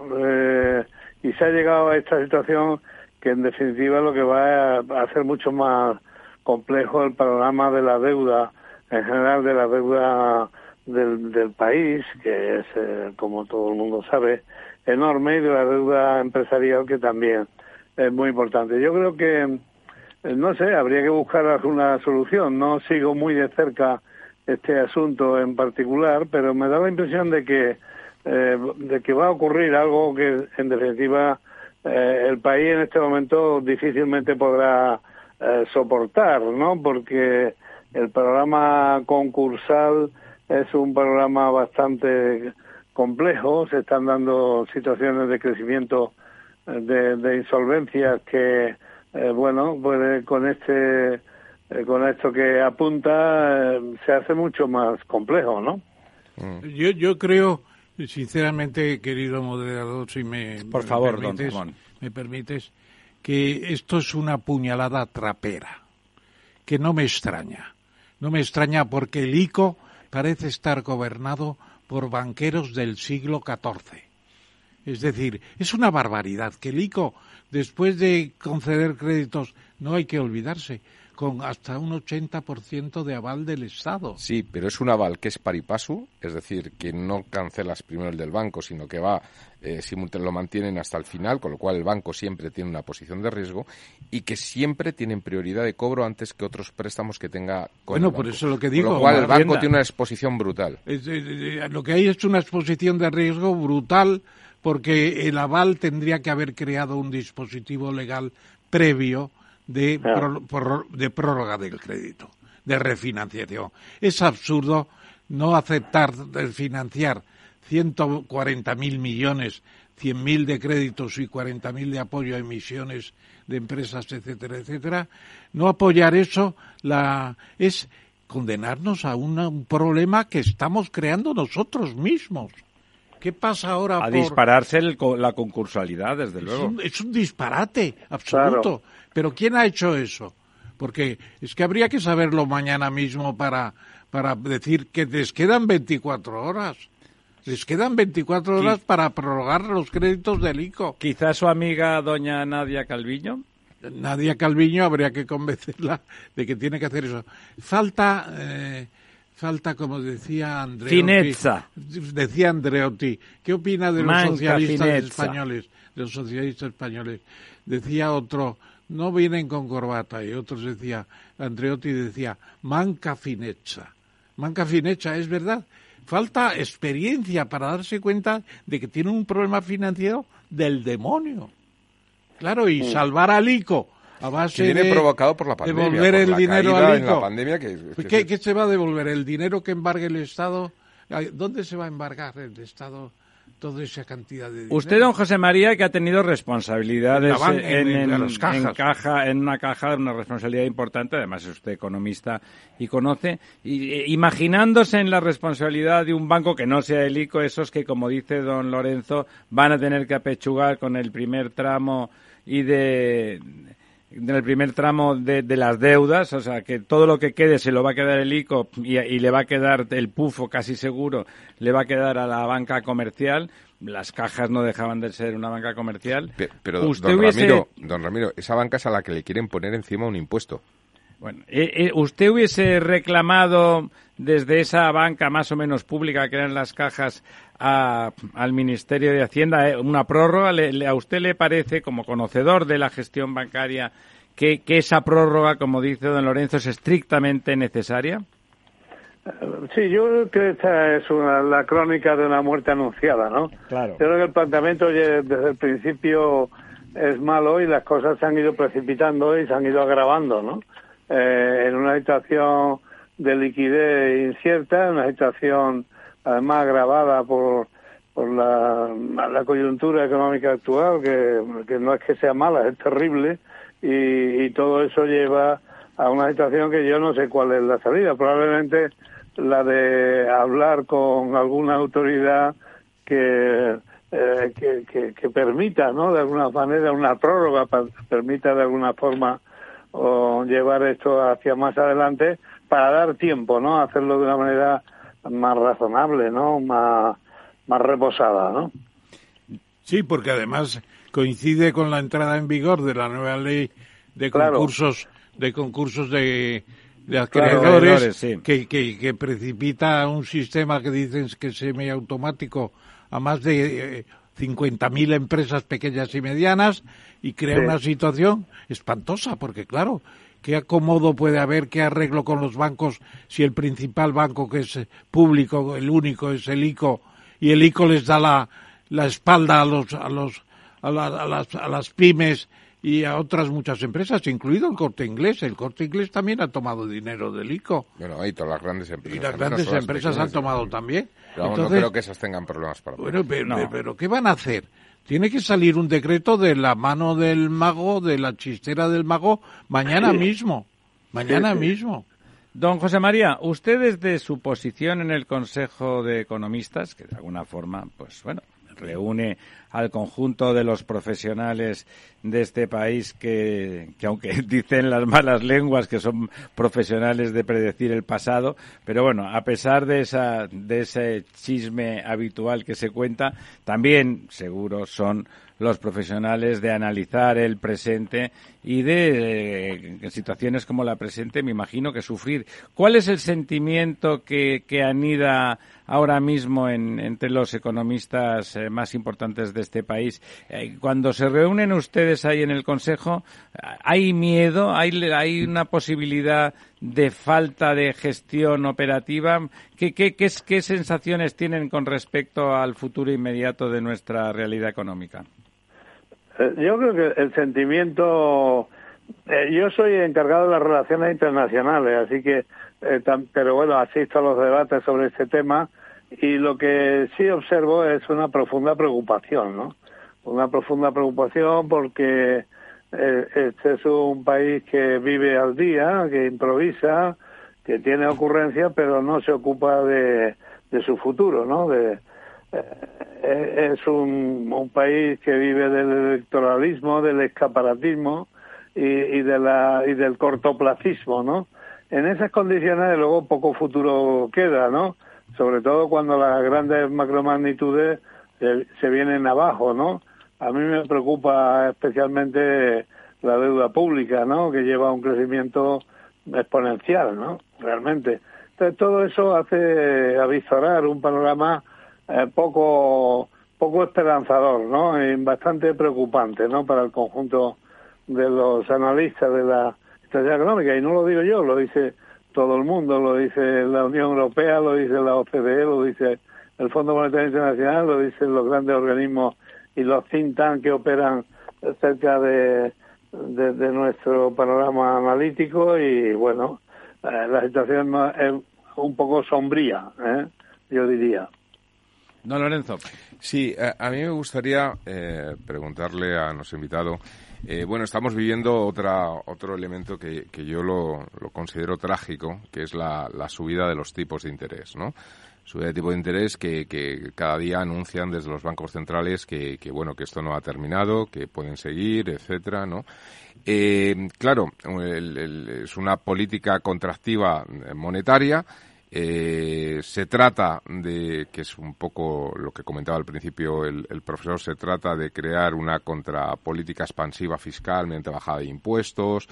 y se ha llegado a esta situación que en definitiva lo que va a hacer mucho más complejo el panorama de la deuda, en general de la deuda del, del país, que es, eh, como todo el mundo sabe, enorme, y de la deuda empresarial, que también es muy importante. Yo creo que, eh, no sé, habría que buscar alguna solución. No sigo muy de cerca este asunto en particular, pero me da la impresión de que, eh, de que va a ocurrir algo que, en definitiva, el país en este momento difícilmente podrá soportar, ¿no? Porque el programa concursal es un programa bastante complejo, se están dando situaciones de crecimiento eh, de, de insolvencias que, eh, bueno, pues con este eh, con esto que apunta se hace mucho más complejo, ¿no? Mm. Yo, yo creo, sinceramente, querido moderador, si me, Por favor, permites, me permites, que esto es una puñalada trapera, que no me extraña. No me extraña porque el ICO parece estar gobernado por banqueros del siglo XIV. Es decir, es una barbaridad que el ICO, después de conceder créditos, no hay que olvidarse, con hasta un 80% de aval del Estado. Sí, pero es un aval que es paripasu, es decir, que no cancelas primero el del banco, sino que va, eh, lo mantienen hasta el final, con lo cual el banco siempre tiene una posición de riesgo y que siempre tienen prioridad de cobro antes que otros préstamos que tenga con Bueno, por eso lo que digo. Con lo cual el banco tiene una exposición brutal. lo que hay es una exposición de riesgo brutal porque el aval tendría que haber creado un dispositivo legal previo de, de prórroga del crédito, de refinanciación. Es absurdo no aceptar financiar 140.000 millones, 100.000 de créditos y 40.000 de apoyo a emisiones de empresas, etcétera, etcétera. No apoyar eso la, es condenarnos a un problema que estamos creando nosotros mismos. ¿Qué pasa ahora? A dispararse la concursualidad, desde luego. Es un, disparate absoluto. Pero ¿quién ha hecho eso? Porque es que habría que saberlo mañana mismo para, para decir que les quedan 24 horas. Les quedan 24 horas para prorrogar los créditos del ICO. Quizás su amiga doña Nadia Calviño. Nadia Calviño habría que convencerla de que tiene que hacer eso. Falta, eh, falta como decía Andreotti. Finezza. Decía Andreotti. ¿Qué opina de los socialistas españoles? De los socialistas españoles. Decía otro, no vienen con corbata. Y otros decía, Andreotti decía, manca finezza. Manca finezza, es verdad. Falta experiencia para darse cuenta de que tiene un problema financiero del demonio. Claro, y salvar al ICO a base viene de provocado por la pandemia, devolver el dinero al ICO. pandemia que, ¿Qué, se va a devolver? ¿El dinero que embargue el Estado? ¿Dónde se va a embargar el Estado? Toda esa cantidad de dinero. Usted, don José María, que ha tenido responsabilidades en, en, en, caja, en una caja, una responsabilidad importante, además es usted economista y conoce, y, eh, imaginándose en la responsabilidad de un banco que no sea el ICO, esos que, como dice don Lorenzo, van a tener que apechugar con el primer tramo y de en el primer tramo de, las deudas, o sea, que todo lo que quede se lo va a quedar el ICO y, le va a quedar el pufo casi seguro, le va a quedar a la banca comercial. Las cajas no dejaban de ser una banca comercial. Pero, don, Ramiro, don Ramiro, esa banca es a la que le quieren poner encima un impuesto. Bueno, eh, eh, ¿usted hubiese reclamado desde esa banca más o menos pública que eran las cajas al Ministerio de Hacienda eh, una prórroga? ¿A usted le parece, como conocedor de la gestión bancaria, que, esa prórroga, como dice don Lorenzo, es estrictamente necesaria? Sí, yo creo que esta es la crónica de una muerte anunciada, ¿no? Claro. Yo creo que el planteamiento desde el principio es malo y las cosas se han ido precipitando y se han ido agravando, ¿no? Eh, en una situación de liquidez incierta, una situación además agravada por, por la, la coyuntura económica actual, que, que, no es que sea mala, es terrible, y, y todo eso lleva a una situación que yo no sé cuál es la salida. Probablemente la de hablar con alguna autoridad que eh, que, que, permita, ¿no? De alguna manera, una prórroga, permita de alguna forma o llevar esto hacia más adelante para dar tiempo, ¿no? Hacerlo de una manera más razonable, ¿no? Más, más reposada, ¿no? Sí, porque además coincide con la entrada en vigor de la nueva ley de concursos de concursos de, de acreedores que, que, que, precipita un sistema que dicen que es semiautomático a más de eh, 50.000 empresas pequeñas y medianas y crea una situación espantosa, porque claro, ¿qué acomodo puede haber, qué arreglo con los bancos si el principal banco que es público, el único, es el ICO y el ICO les da la, la espalda a los, a los, a, las, a las pymes y a otras muchas empresas, incluido el corte inglés. El corte inglés también ha tomado dinero del ICO. Bueno, ahí todas las grandes empresas. Y las grandes empresas han tomado también. Pero no creo que esas tengan problemas para. Bueno, pero, ¿qué van a hacer? Tiene que salir un decreto de la mano del mago, de la chistera del mago, mañana mismo. Mañana mismo. Don José María, usted desde su posición en el Consejo de Economistas, que de alguna forma, pues bueno, reúne al conjunto de los profesionales de este país que, que, aunque dicen las malas lenguas que son profesionales de predecir el pasado, pero bueno, a pesar de esa, de ese chisme habitual que se cuenta, también seguro son los profesionales de analizar el presente y de eh, situaciones como la presente me imagino que sufrir. ¿Cuál es el sentimiento que, que anida ahora mismo en, entre los economistas eh, más importantes de este país? Eh, cuando se reúnen ustedes ahí en el Consejo, ¿hay miedo? ¿Hay, hay una posibilidad de falta de gestión operativa? ¿Qué, qué, sensaciones tienen con respecto al futuro inmediato de nuestra realidad económica? Eh, yo creo que el sentimiento, eh, yo soy encargado de las relaciones internacionales, así que, pero bueno, asisto a los debates sobre este tema y lo que sí observo es una profunda preocupación, ¿no? Una profunda preocupación porque este es un país que vive al día, que improvisa, que tiene ocurrencias, pero no se ocupa de, de su futuro, ¿no? De, eh, es un, un, país que vive del electoralismo, del escaparatismo y, y, de la, y del cortoplacismo, ¿no? En esas condiciones, luego, poco futuro queda, ¿no? Sobre todo cuando las grandes macromagnitudes se, se vienen abajo, ¿no? A mí me preocupa especialmente la deuda pública, ¿no? Que lleva un crecimiento exponencial, ¿no? Realmente. Entonces, todo eso hace avisorar un panorama eh, poco poco esperanzador, ¿no? Y bastante preocupante, ¿no? Para el conjunto de los analistas de la estrategia económica. Y no lo digo yo, lo dice todo el mundo, lo dice la Unión Europea, lo dice la OCDE, lo dice el Fondo Monetario Internacional, lo dicen los grandes organismos y los think tanks que operan cerca de, nuestro panorama analítico y bueno, eh, la situación es un poco sombría, ¿eh? yo diría. No, Lorenzo. Sí, a, mí me gustaría eh, preguntarle a nuestro invitado. Eh, bueno, estamos viviendo otra, otro elemento que, que yo lo, lo, considero trágico, que es la, la, subida de los tipos de interés, ¿no? Subida de tipo de interés que, que cada día anuncian desde los bancos centrales que, que, bueno, que esto no ha terminado, que pueden seguir, etcétera, ¿no? Eh, claro, es una política contractiva monetaria eh, se trata de, que es un poco lo que comentaba al principio el, profesor, se trata de crear una contrapolítica expansiva fiscal mediante bajada de impuestos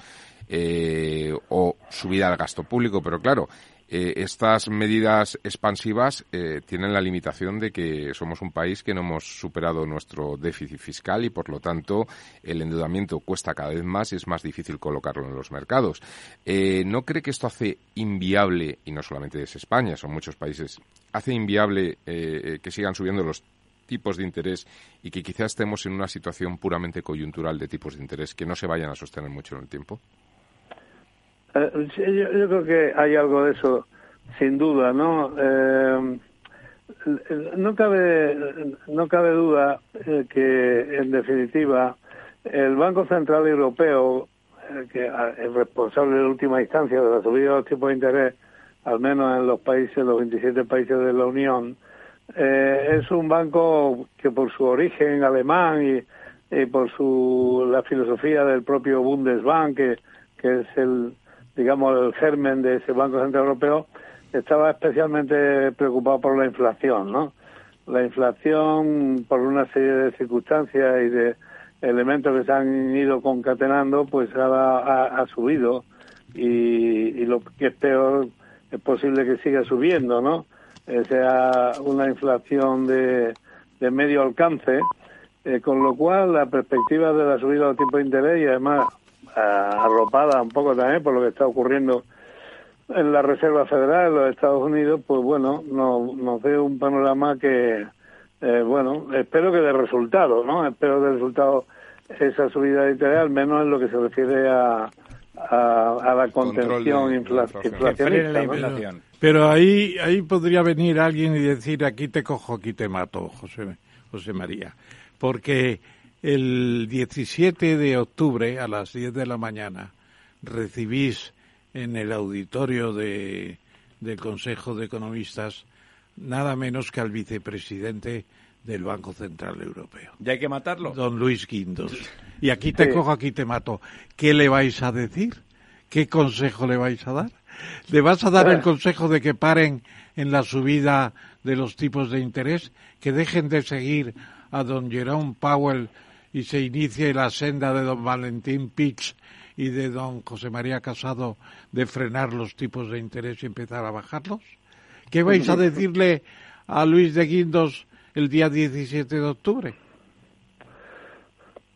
eh, o subida del gasto público, pero claro, eh, estas medidas expansivas eh, tienen la limitación de que somos un país que no hemos superado nuestro déficit fiscal y, por lo tanto, el endeudamiento cuesta cada vez más y es más difícil colocarlo en los mercados. Eh, ¿No cree que esto hace inviable, y no solamente es España, son muchos países, hace inviable que sigan subiendo los tipos de interés y que quizás estemos en una situación puramente coyuntural de tipos de interés que no se vayan a sostener mucho en el tiempo? Eh, yo, creo que hay algo de eso, sin duda, ¿no? Eh, no cabe no cabe duda eh, que, en definitiva, el Banco Central Europeo, que es responsable en última instancia de la subida de los tipos de interés, al menos en los países, los 27 países de la Unión, Eh, es un banco que por su origen alemán y, por su la filosofía del propio Bundesbank, que, que es el digamos el germen de ese Banco Central Europeo, estaba especialmente preocupado por la inflación, ¿no? La inflación, por una serie de circunstancias y de elementos que se han ido concatenando, pues ha, ha, subido y, lo que es peor es posible que siga subiendo, ¿no? Eh, sea una inflación de, de medio alcance, eh, con lo cual la perspectiva de la subida de los tipos de interés y además arropada un poco también por lo que está ocurriendo en la Reserva Federal de los Estados Unidos, pues bueno, nos, nos ve un panorama que, eh, bueno, espero que dé resultado, ¿no? Espero que dé resultado esa subida de interés, al menos en lo que se refiere a, a, la contención inflacionista. Pero ahí, ahí podría venir alguien y decir, aquí te cojo, aquí te mato, José, José María. Porque el 17 de octubre a las 10 de la mañana recibís en el auditorio de, del Consejo de Economistas nada menos que al vicepresidente del Banco Central Europeo. ¿Ya hay que matarlo? Don Luis Guindos. Y aquí te cojo, aquí te mato. ¿Qué le vais a decir? ¿Qué consejo le vais a dar? ¿Le vas a dar el consejo de que paren en la subida de los tipos de interés? ¿Que dejen de seguir a don Jerome Powell y se inicie la senda de don Valentín Pitch y de don José María Casado de frenar los tipos de interés y empezar a bajarlos? ¿Qué vais a decirle a Luis de Guindos el día 17 de octubre?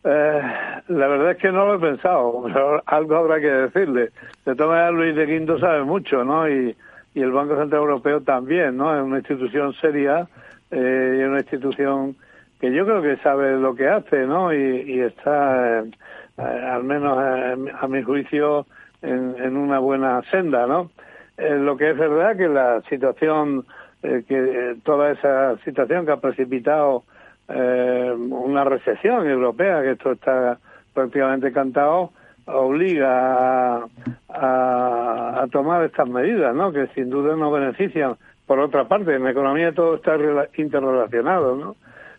Eh, la verdad es que no lo he pensado, algo habrá que decirle. De todas maneras, Luis de Guindos sabe mucho, ¿no? Y, y el Banco Central Europeo también, ¿no? Es una institución seria eh, y una institución que yo creo que sabe lo que hace, ¿no? Y, está, eh, al menos a mi juicio, en, una buena senda, ¿no? Eh, lo que es verdad que la situación, eh, que toda esa situación que ha precipitado una recesión europea, que esto está prácticamente cantado, obliga a, a, tomar estas medidas, ¿no? Que sin duda nos benefician. Por otra parte, en la economía todo está interrelacionado, ¿no?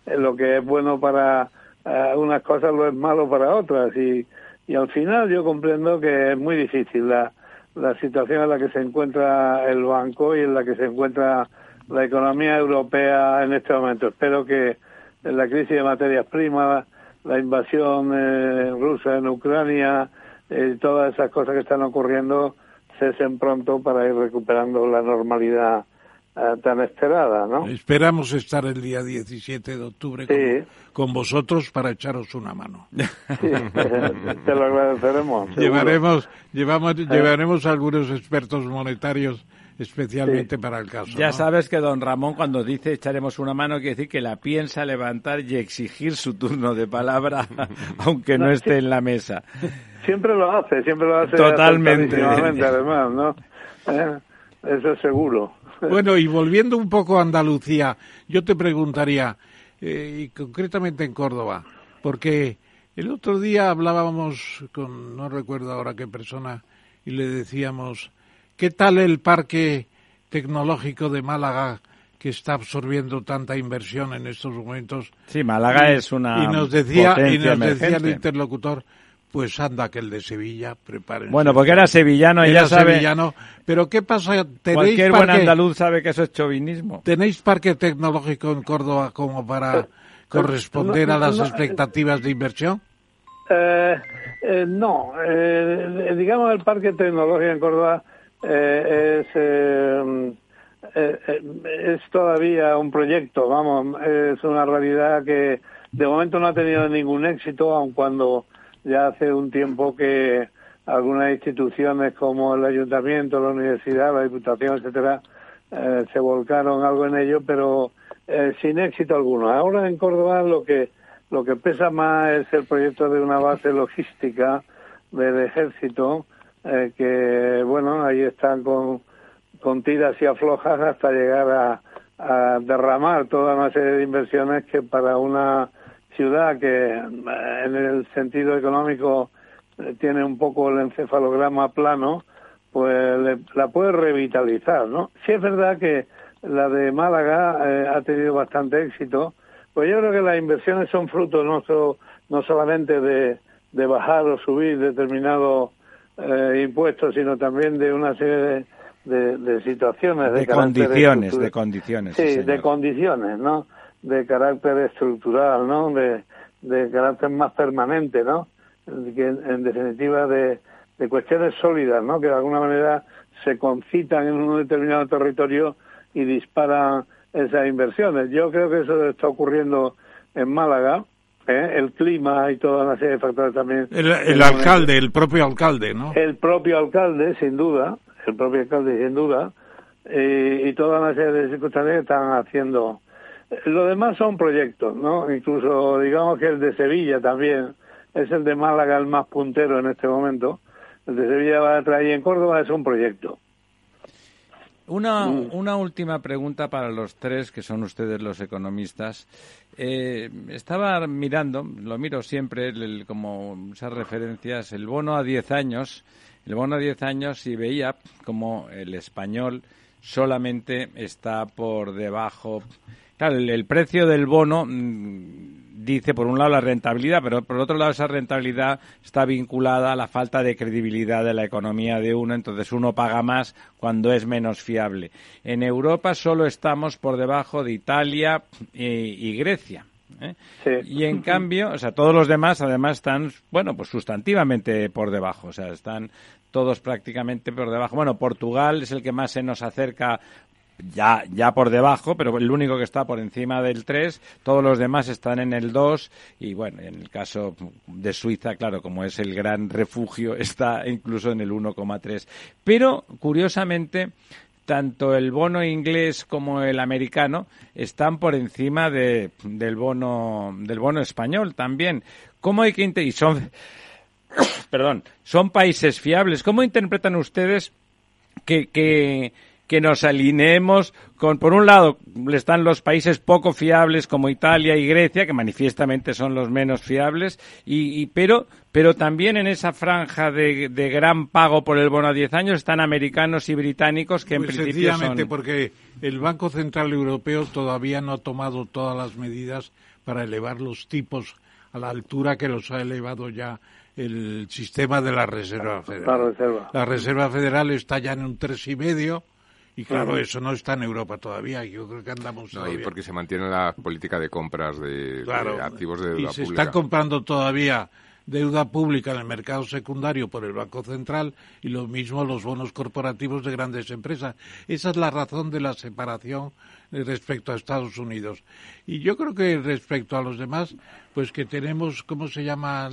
Lo que es bueno para eh, unas cosas lo es malo para otras y, y al final yo comprendo que es muy difícil la, la situación en la que se encuentra el banco y en la que se encuentra la economía europea en este momento. Espero que la crisis de materias primas, la invasión eh, rusa en Ucrania, eh, todas esas cosas que están ocurriendo cesen pronto para ir recuperando la normalidad eh, tan esperada, ¿no? Esperamos estar el día 17 de octubre con, vosotros para echaros una mano. Sí, te lo agradeceremos. Llevaremos, llevamos, eh. llevaremos algunos expertos monetarios especialmente para el caso. Ya sabes que don Ramón cuando dice echaremos una mano quiere decir que la piensa levantar y exigir su turno de palabra aunque no, esté en la mesa. Siempre lo hace, siempre lo hace. Totalmente. Además, ¿no? Eh, eso es seguro. Bueno, y volviendo un poco a Andalucía, yo te preguntaría, eh, y concretamente en Córdoba, porque el otro día hablábamos con, no recuerdo ahora qué persona, y le decíamos, ¿qué tal el parque tecnológico de Málaga que está absorbiendo tanta inversión en estos momentos? Sí, Málaga es una y nos decía y nos decía el interlocutor pues anda que el de Sevilla, prepárense. Bueno, porque era sevillano y ya sabe... sevillano. Pero ¿qué pasa? ¿Tenéis Cualquier buen andaluz sabe que eso es chauvinismo. ¿Tenéis parque tecnológico en Córdoba como para eh, corresponder a las expectativas de inversión? Eh, eh, no, digamos el parque tecnológico en Córdoba es, es todavía un proyecto, vamos, es una realidad que de momento no ha tenido ningún éxito, aun cuando ya hace un tiempo que algunas instituciones como el ayuntamiento, la universidad, la diputación, etcétera, eh, se volcaron algo en ello, pero eh, sin éxito alguno. Ahora en Córdoba lo que lo que pesa más es el proyecto de una base logística del ejército, eh, que bueno, ahí están con, con tiras y aflojas hasta llegar a, a derramar toda una serie de inversiones que para una ciudad que eh, en el sentido económico eh, tiene un poco el encefalograma plano, pues la puede revitalizar, ¿no? Sí es verdad que la de Málaga eh, ha tenido bastante éxito. Pues yo creo que las inversiones son fruto no, no solamente de, de bajar o subir determinados eh, impuestos, sino también de una serie de, de, situaciones. De, condiciones, de condiciones. Sí, de condiciones, ¿no? De carácter estructural, ¿no? De, de carácter más permanente, ¿no? Que, en definitiva, de, de cuestiones sólidas, ¿no? Que de alguna manera se concitan en un determinado territorio y disparan esas inversiones. Yo creo que eso está ocurriendo en Málaga, ¿eh? el clima y toda una serie de factores también. El, alcalde, el propio alcalde, ¿no? El propio alcalde, sin duda, el propio alcalde, sin duda, eh, y toda una serie de circunstancias que están haciendo. Lo demás son proyectos, ¿no? Incluso digamos que el de Sevilla también es el de Málaga el más puntero en este momento. El de Sevilla va a traer en Córdoba es un proyecto. Una, mm. una última pregunta para los tres, que son ustedes los economistas. Eh, estaba mirando, lo miro siempre, como esas referencias, el bono a 10 años, el bono a 10 años y veía como el español solamente está por debajo. Claro, el precio del bono mm, dice, por un lado, la rentabilidad, pero por otro lado, esa rentabilidad está vinculada a la falta de credibilidad de la economía de uno, entonces uno paga más cuando es menos fiable. En Europa solo estamos por debajo de Italia y, Grecia. ¿eh? Y en cambio, o sea, todos los demás además están, bueno, pues sustantivamente por debajo, o sea, están todos prácticamente por debajo. Bueno, Portugal es el que más se nos acerca ya, ya por debajo, pero el único que está por encima del 3, todos los demás están en el 2 y bueno, en el caso de Suiza, claro, como es el gran refugio, está incluso en el 1,3. Pero, curiosamente, tanto el bono inglés como el americano están por encima de, del bono del bono español también. ¿Cómo hay que y son perdón, son países fiables. ¿Cómo interpretan ustedes que, que que nos alineemos con, por un lado, están los países poco fiables como Italia y Grecia, que manifiestamente son los menos fiables, y, pero, pero también en esa franja de, gran pago por el bono a 10 años están americanos y británicos que en pues principio son... porque el Banco Central Europeo todavía no ha tomado todas las medidas para elevar los tipos a la altura que los ha elevado ya el sistema de la Reserva Federal. La Reserva, la Reserva Federal está ya en un tres y medio y claro, eso no está en Europa todavía. Yo creo que andamos. No, y porque se mantiene la política de compras de, activos de deuda y se está comprando todavía deuda pública en el mercado secundario por el Banco Central y lo mismo los bonos corporativos de grandes empresas. Esa es la razón de la separación respecto a Estados Unidos. Y yo creo que respecto a los demás, pues que tenemos, ¿cómo se llama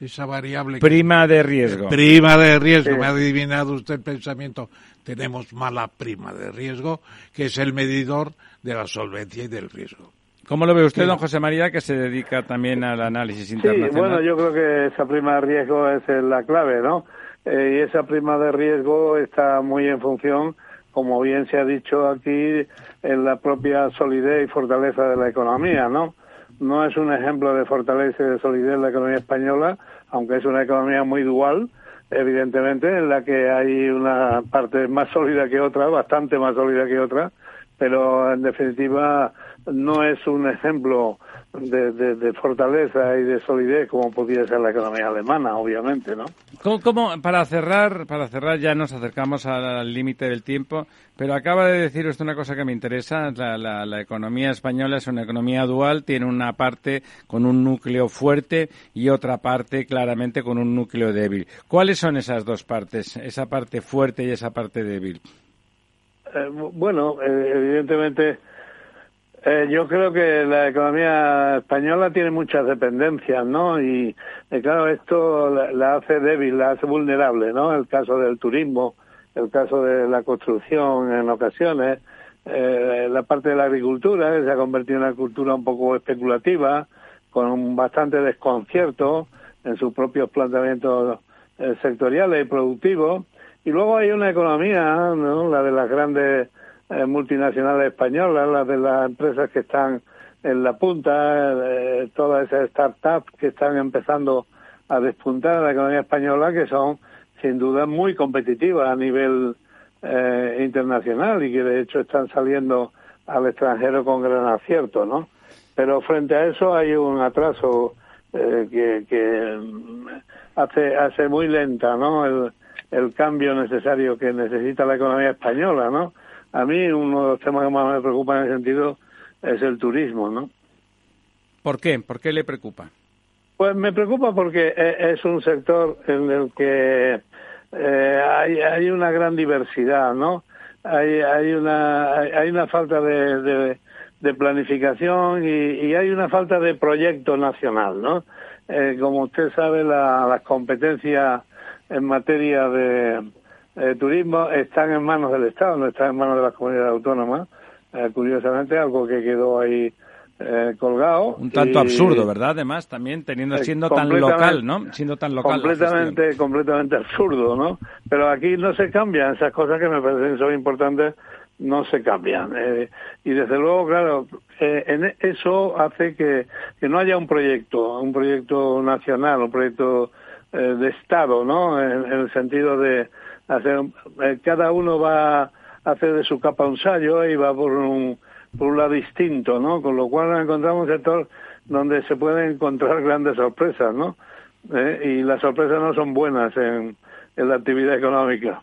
esa variable? Prima de riesgo. Prima de riesgo, me ha adivinado usted el pensamiento. Tenemos mala prima de riesgo, que es el medidor de la solvencia y del riesgo. ¿Cómo lo ve usted, don José María, que se dedica también al análisis internacional? Sí, bueno, yo creo que esa prima de riesgo es la clave, ¿no? Eh, y esa prima de riesgo está muy en función como bien se ha dicho aquí, en la propia solidez y fortaleza de la economía, ¿no? No es un ejemplo de fortaleza y de solidez la economía española, aunque es una economía muy dual, evidentemente, en la que hay una parte más sólida que otra, bastante más sólida que otra, pero en definitiva no es un ejemplo de, fortaleza y de solidez como podría ser la economía alemana, obviamente, ¿no? ¿Cómo, para cerrar, para cerrar ya nos acercamos al límite del tiempo, pero acaba de decir usted una cosa que me interesa, la, la, economía española es una economía dual, tiene una parte con un núcleo fuerte y otra parte claramente con un núcleo débil. ¿Cuáles son esas dos partes, esa parte fuerte y esa parte débil? Eh, bueno, eh, evidentemente eh, yo creo que la economía española tiene muchas dependencias, ¿no? Y claro, esto la, hace débil, la hace vulnerable, ¿no? El caso del turismo, el caso de la construcción en ocasiones, eh, la parte de la agricultura, que se ha convertido en una cultura un poco especulativa, con bastante desconcierto en sus propios planteamientos eh, sectoriales y productivos. Y luego hay una economía, ¿no? La de las grandes eh, multinacionales españolas, las de las empresas que están en la punta, eh, todas esas startups que están empezando a despuntar en la economía española, que son sin duda muy competitivas a nivel eh, internacional y que de hecho están saliendo al extranjero con gran acierto, ¿no? Pero frente a eso hay un atraso eh, que, que mm, hace, hace muy lenta, ¿no? El, el cambio necesario que necesita la economía española, ¿no? A mí uno de los temas que más me preocupa en ese sentido es el turismo, ¿no? ¿Por qué? ¿Por qué le preocupa? Pues me preocupa porque e, es un sector en el que eh, hay, hay una gran diversidad, ¿no? Hay, hay, una, hay una falta de, de, planificación y, y, hay una falta de proyecto nacional, ¿no? Eh, como usted sabe, la, las competencias en materia de, turismo están en manos del Estado, no están en manos de las comunidades autónomas. Eh, curiosamente, algo que quedó ahí eh, colgado. Un tanto absurdo, ¿verdad? Además, también teniendo siendo tan local, ¿no? Siendo tan local. Completamente, completamente absurdo, ¿no? Pero aquí no se cambian esas cosas que me parecen son importantes, no se cambian. Eh, y desde luego, claro, en eso hace que, que no haya un proyecto, un proyecto nacional, un proyecto de Estado, ¿no? En, el sentido de hacer, cada uno va a hacer de su capa un sallo y va por un por un lado distinto, ¿no? Con lo cual encontramos un sector donde se pueden encontrar grandes sorpresas, ¿no? Eh, y las sorpresas no son buenas en, en la actividad económica.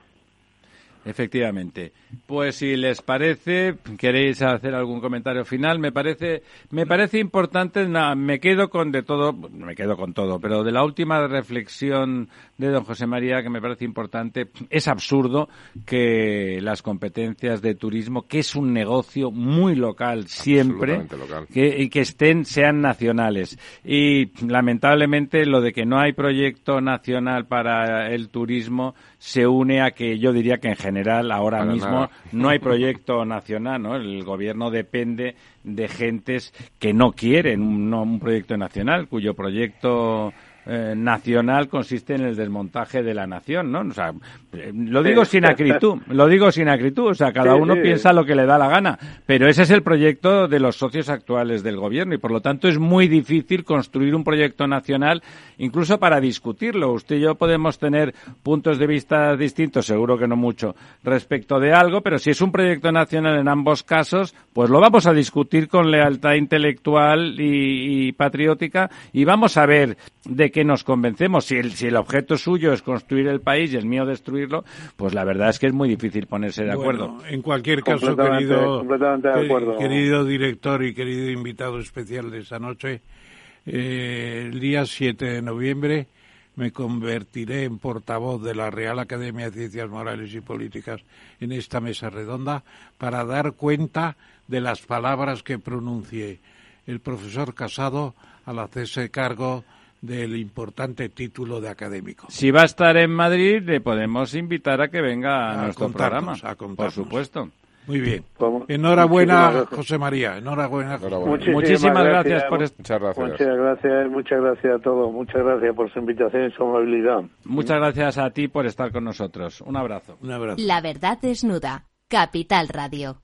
Efectivamente. Pues si les parece, queréis hacer algún comentario final, me parece, me parece importante, me quedo con de todo, me quedo con todo, pero de la última reflexión de don José María que me parece importante, es absurdo que las competencias de turismo, que es un negocio muy local siempre, Que, y que estén, sean nacionales. Y lamentablemente lo de que no hay proyecto nacional para el turismo se une a que yo diría que en general ahora mismo no hay proyecto nacional, ¿no? El gobierno depende de gentes que no quieren un, un proyecto nacional, cuyo proyecto eh, nacional consiste en el desmontaje de la nación, ¿no? O sea, eh, lo digo sin acritud, lo digo sin acritud, o sea, cada uno piensa lo que le da la gana, pero ese es el proyecto de los socios actuales del gobierno y por lo tanto es muy difícil construir un proyecto nacional incluso para discutirlo. Usted y yo podemos tener puntos de vista distintos, seguro que no mucho, respecto de algo, pero si es un proyecto nacional en ambos casos, pues lo vamos a discutir con lealtad intelectual y, y patriótica y vamos a ver de que nos convencemos. Si el, si el objeto suyo es construir el país y el mío destruirlo, pues la verdad es que es muy difícil ponerse de acuerdo. en cualquier caso, querido, querido director y querido invitado especial de esta noche, eh, el día 7 de noviembre me convertiré en portavoz de la Real Academia de Ciencias Morales y Políticas en esta mesa redonda para dar cuenta de las palabras que pronuncie el profesor Casado al hacerse cargo del importante título de académico. Si va a estar en Madrid, le podemos invitar a que venga a, nuestro programa, por supuesto. Muy bien. Enhorabuena, José María. Enhorabuena. Muchísimas, gracias, por Muchas gracias. Muchas gracias, muchas gracias a todos. Muchas gracias por su invitación y su amabilidad. Muchas gracias a ti por estar con nosotros. Un abrazo. Un abrazo. La verdad desnuda. Capital Radio.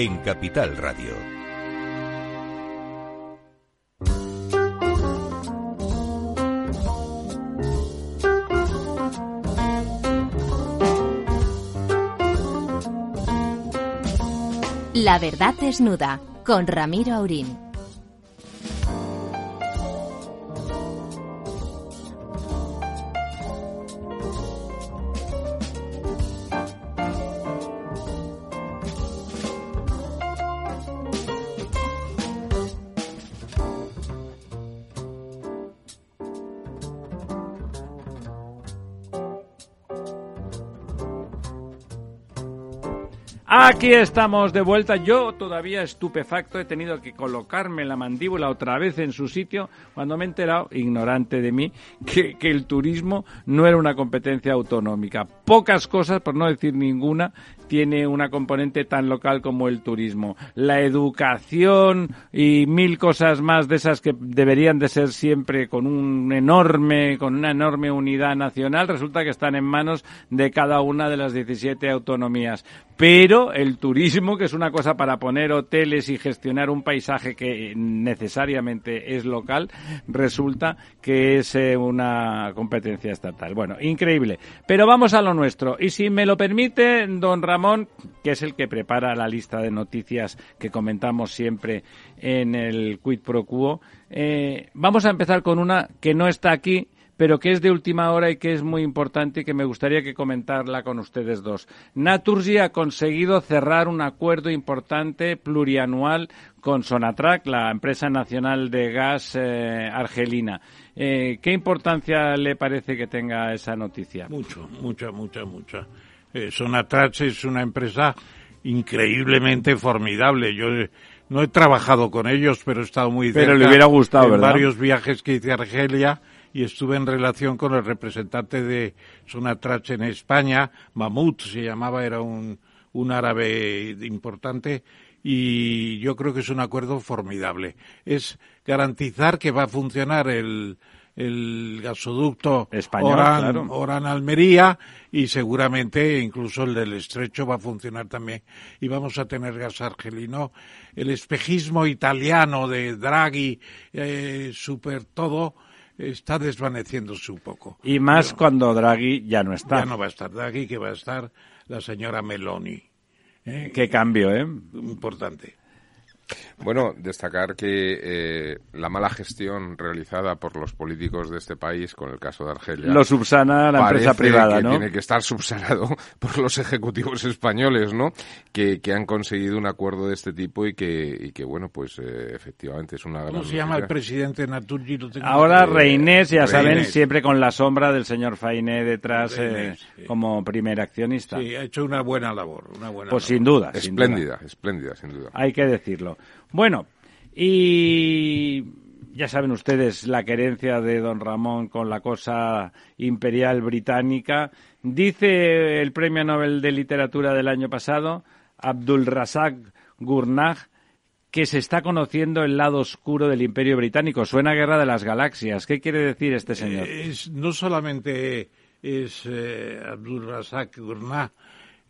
en Capital Radio. La verdad desnuda con Ramiro Aurín. Aquí estamos de vuelta. Yo todavía estupefacto he tenido que colocarme la mandíbula otra vez en su sitio cuando me he enterado, ignorante de mí, que, que, el turismo no era una competencia autonómica. Pocas cosas, por no decir ninguna, tiene una componente tan local como el turismo. La educación y mil cosas más de esas que deberían de ser siempre con un enorme, con una enorme unidad nacional, resulta que están en manos de cada una de las 17 autonomías. Pero el turismo, que es una cosa para poner hoteles y gestionar un paisaje que necesariamente es local, resulta que es eh, una competencia estatal. Bueno, increíble. Pero vamos a lo nuestro. Y si me lo permite, don Ramón, que es el que prepara la lista de noticias que comentamos siempre en el Quid Pro Quo, eh, vamos a empezar con una que no está aquí, pero que es de última hora y que es muy importante y que me gustaría que comentarla con ustedes dos. Naturgy ha conseguido cerrar un acuerdo importante plurianual con Sonatrach, la empresa nacional de gas eh, argelina. Eh, ¿Qué importancia le parece que tenga esa noticia? Mucho, mucha, mucha, mucha. Eh, Sonatrach es una empresa increíblemente formidable. Yo no he trabajado con ellos, pero he estado muy cerca. Pero le hubiera gustado, en ¿verdad? varios viajes que hice a Argelia y estuve en relación con el representante de Sonatrach en España, Mahmoud se llamaba, era un, un árabe importante y yo creo que es un acuerdo formidable. Es garantizar que va a funcionar el, el gasoducto Español, Oran, claro. Oran Almería y seguramente incluso el del estrecho va a funcionar también y vamos a tener gas argelino. El espejismo italiano de Draghi, eh, super todo, está desvaneciéndose un poco. Y más Pero cuando Draghi ya no está. ya no va a estar Draghi, que va a estar la señora Meloni. ¿eh? Qué cambio, ¿eh? Importante. Bueno, destacar que eh, la mala gestión realizada por los políticos de este país con el caso de Argelia Lo subsana la empresa privada, que ¿no? tiene que estar subsanado por los ejecutivos españoles, ¿no? Que, que han conseguido un acuerdo de este tipo y que, y que bueno, pues eh, efectivamente es una gran ¿Cómo se llama el presidente tengo Ahora aquí. Reynés, ya saben, siempre con la sombra del señor Fainé detrás eh, sí. como primer accionista. Sí, ha hecho una buena labor. Una buena Pues labor. sin duda. sin duda. Espléndida, espléndida, sin duda. Hay que decirlo. Bueno, y ya saben ustedes la querencia de don Ramón con la cosa imperial británica. Dice el Premio Nobel de Literatura del año pasado, Abdul Razak Gurnah, que se está conociendo el lado oscuro del Imperio Británico. Suena Guerra de las Galaxias. ¿Qué quiere decir este señor? Eh, no solamente es eh, Abdul Razak Gurnah,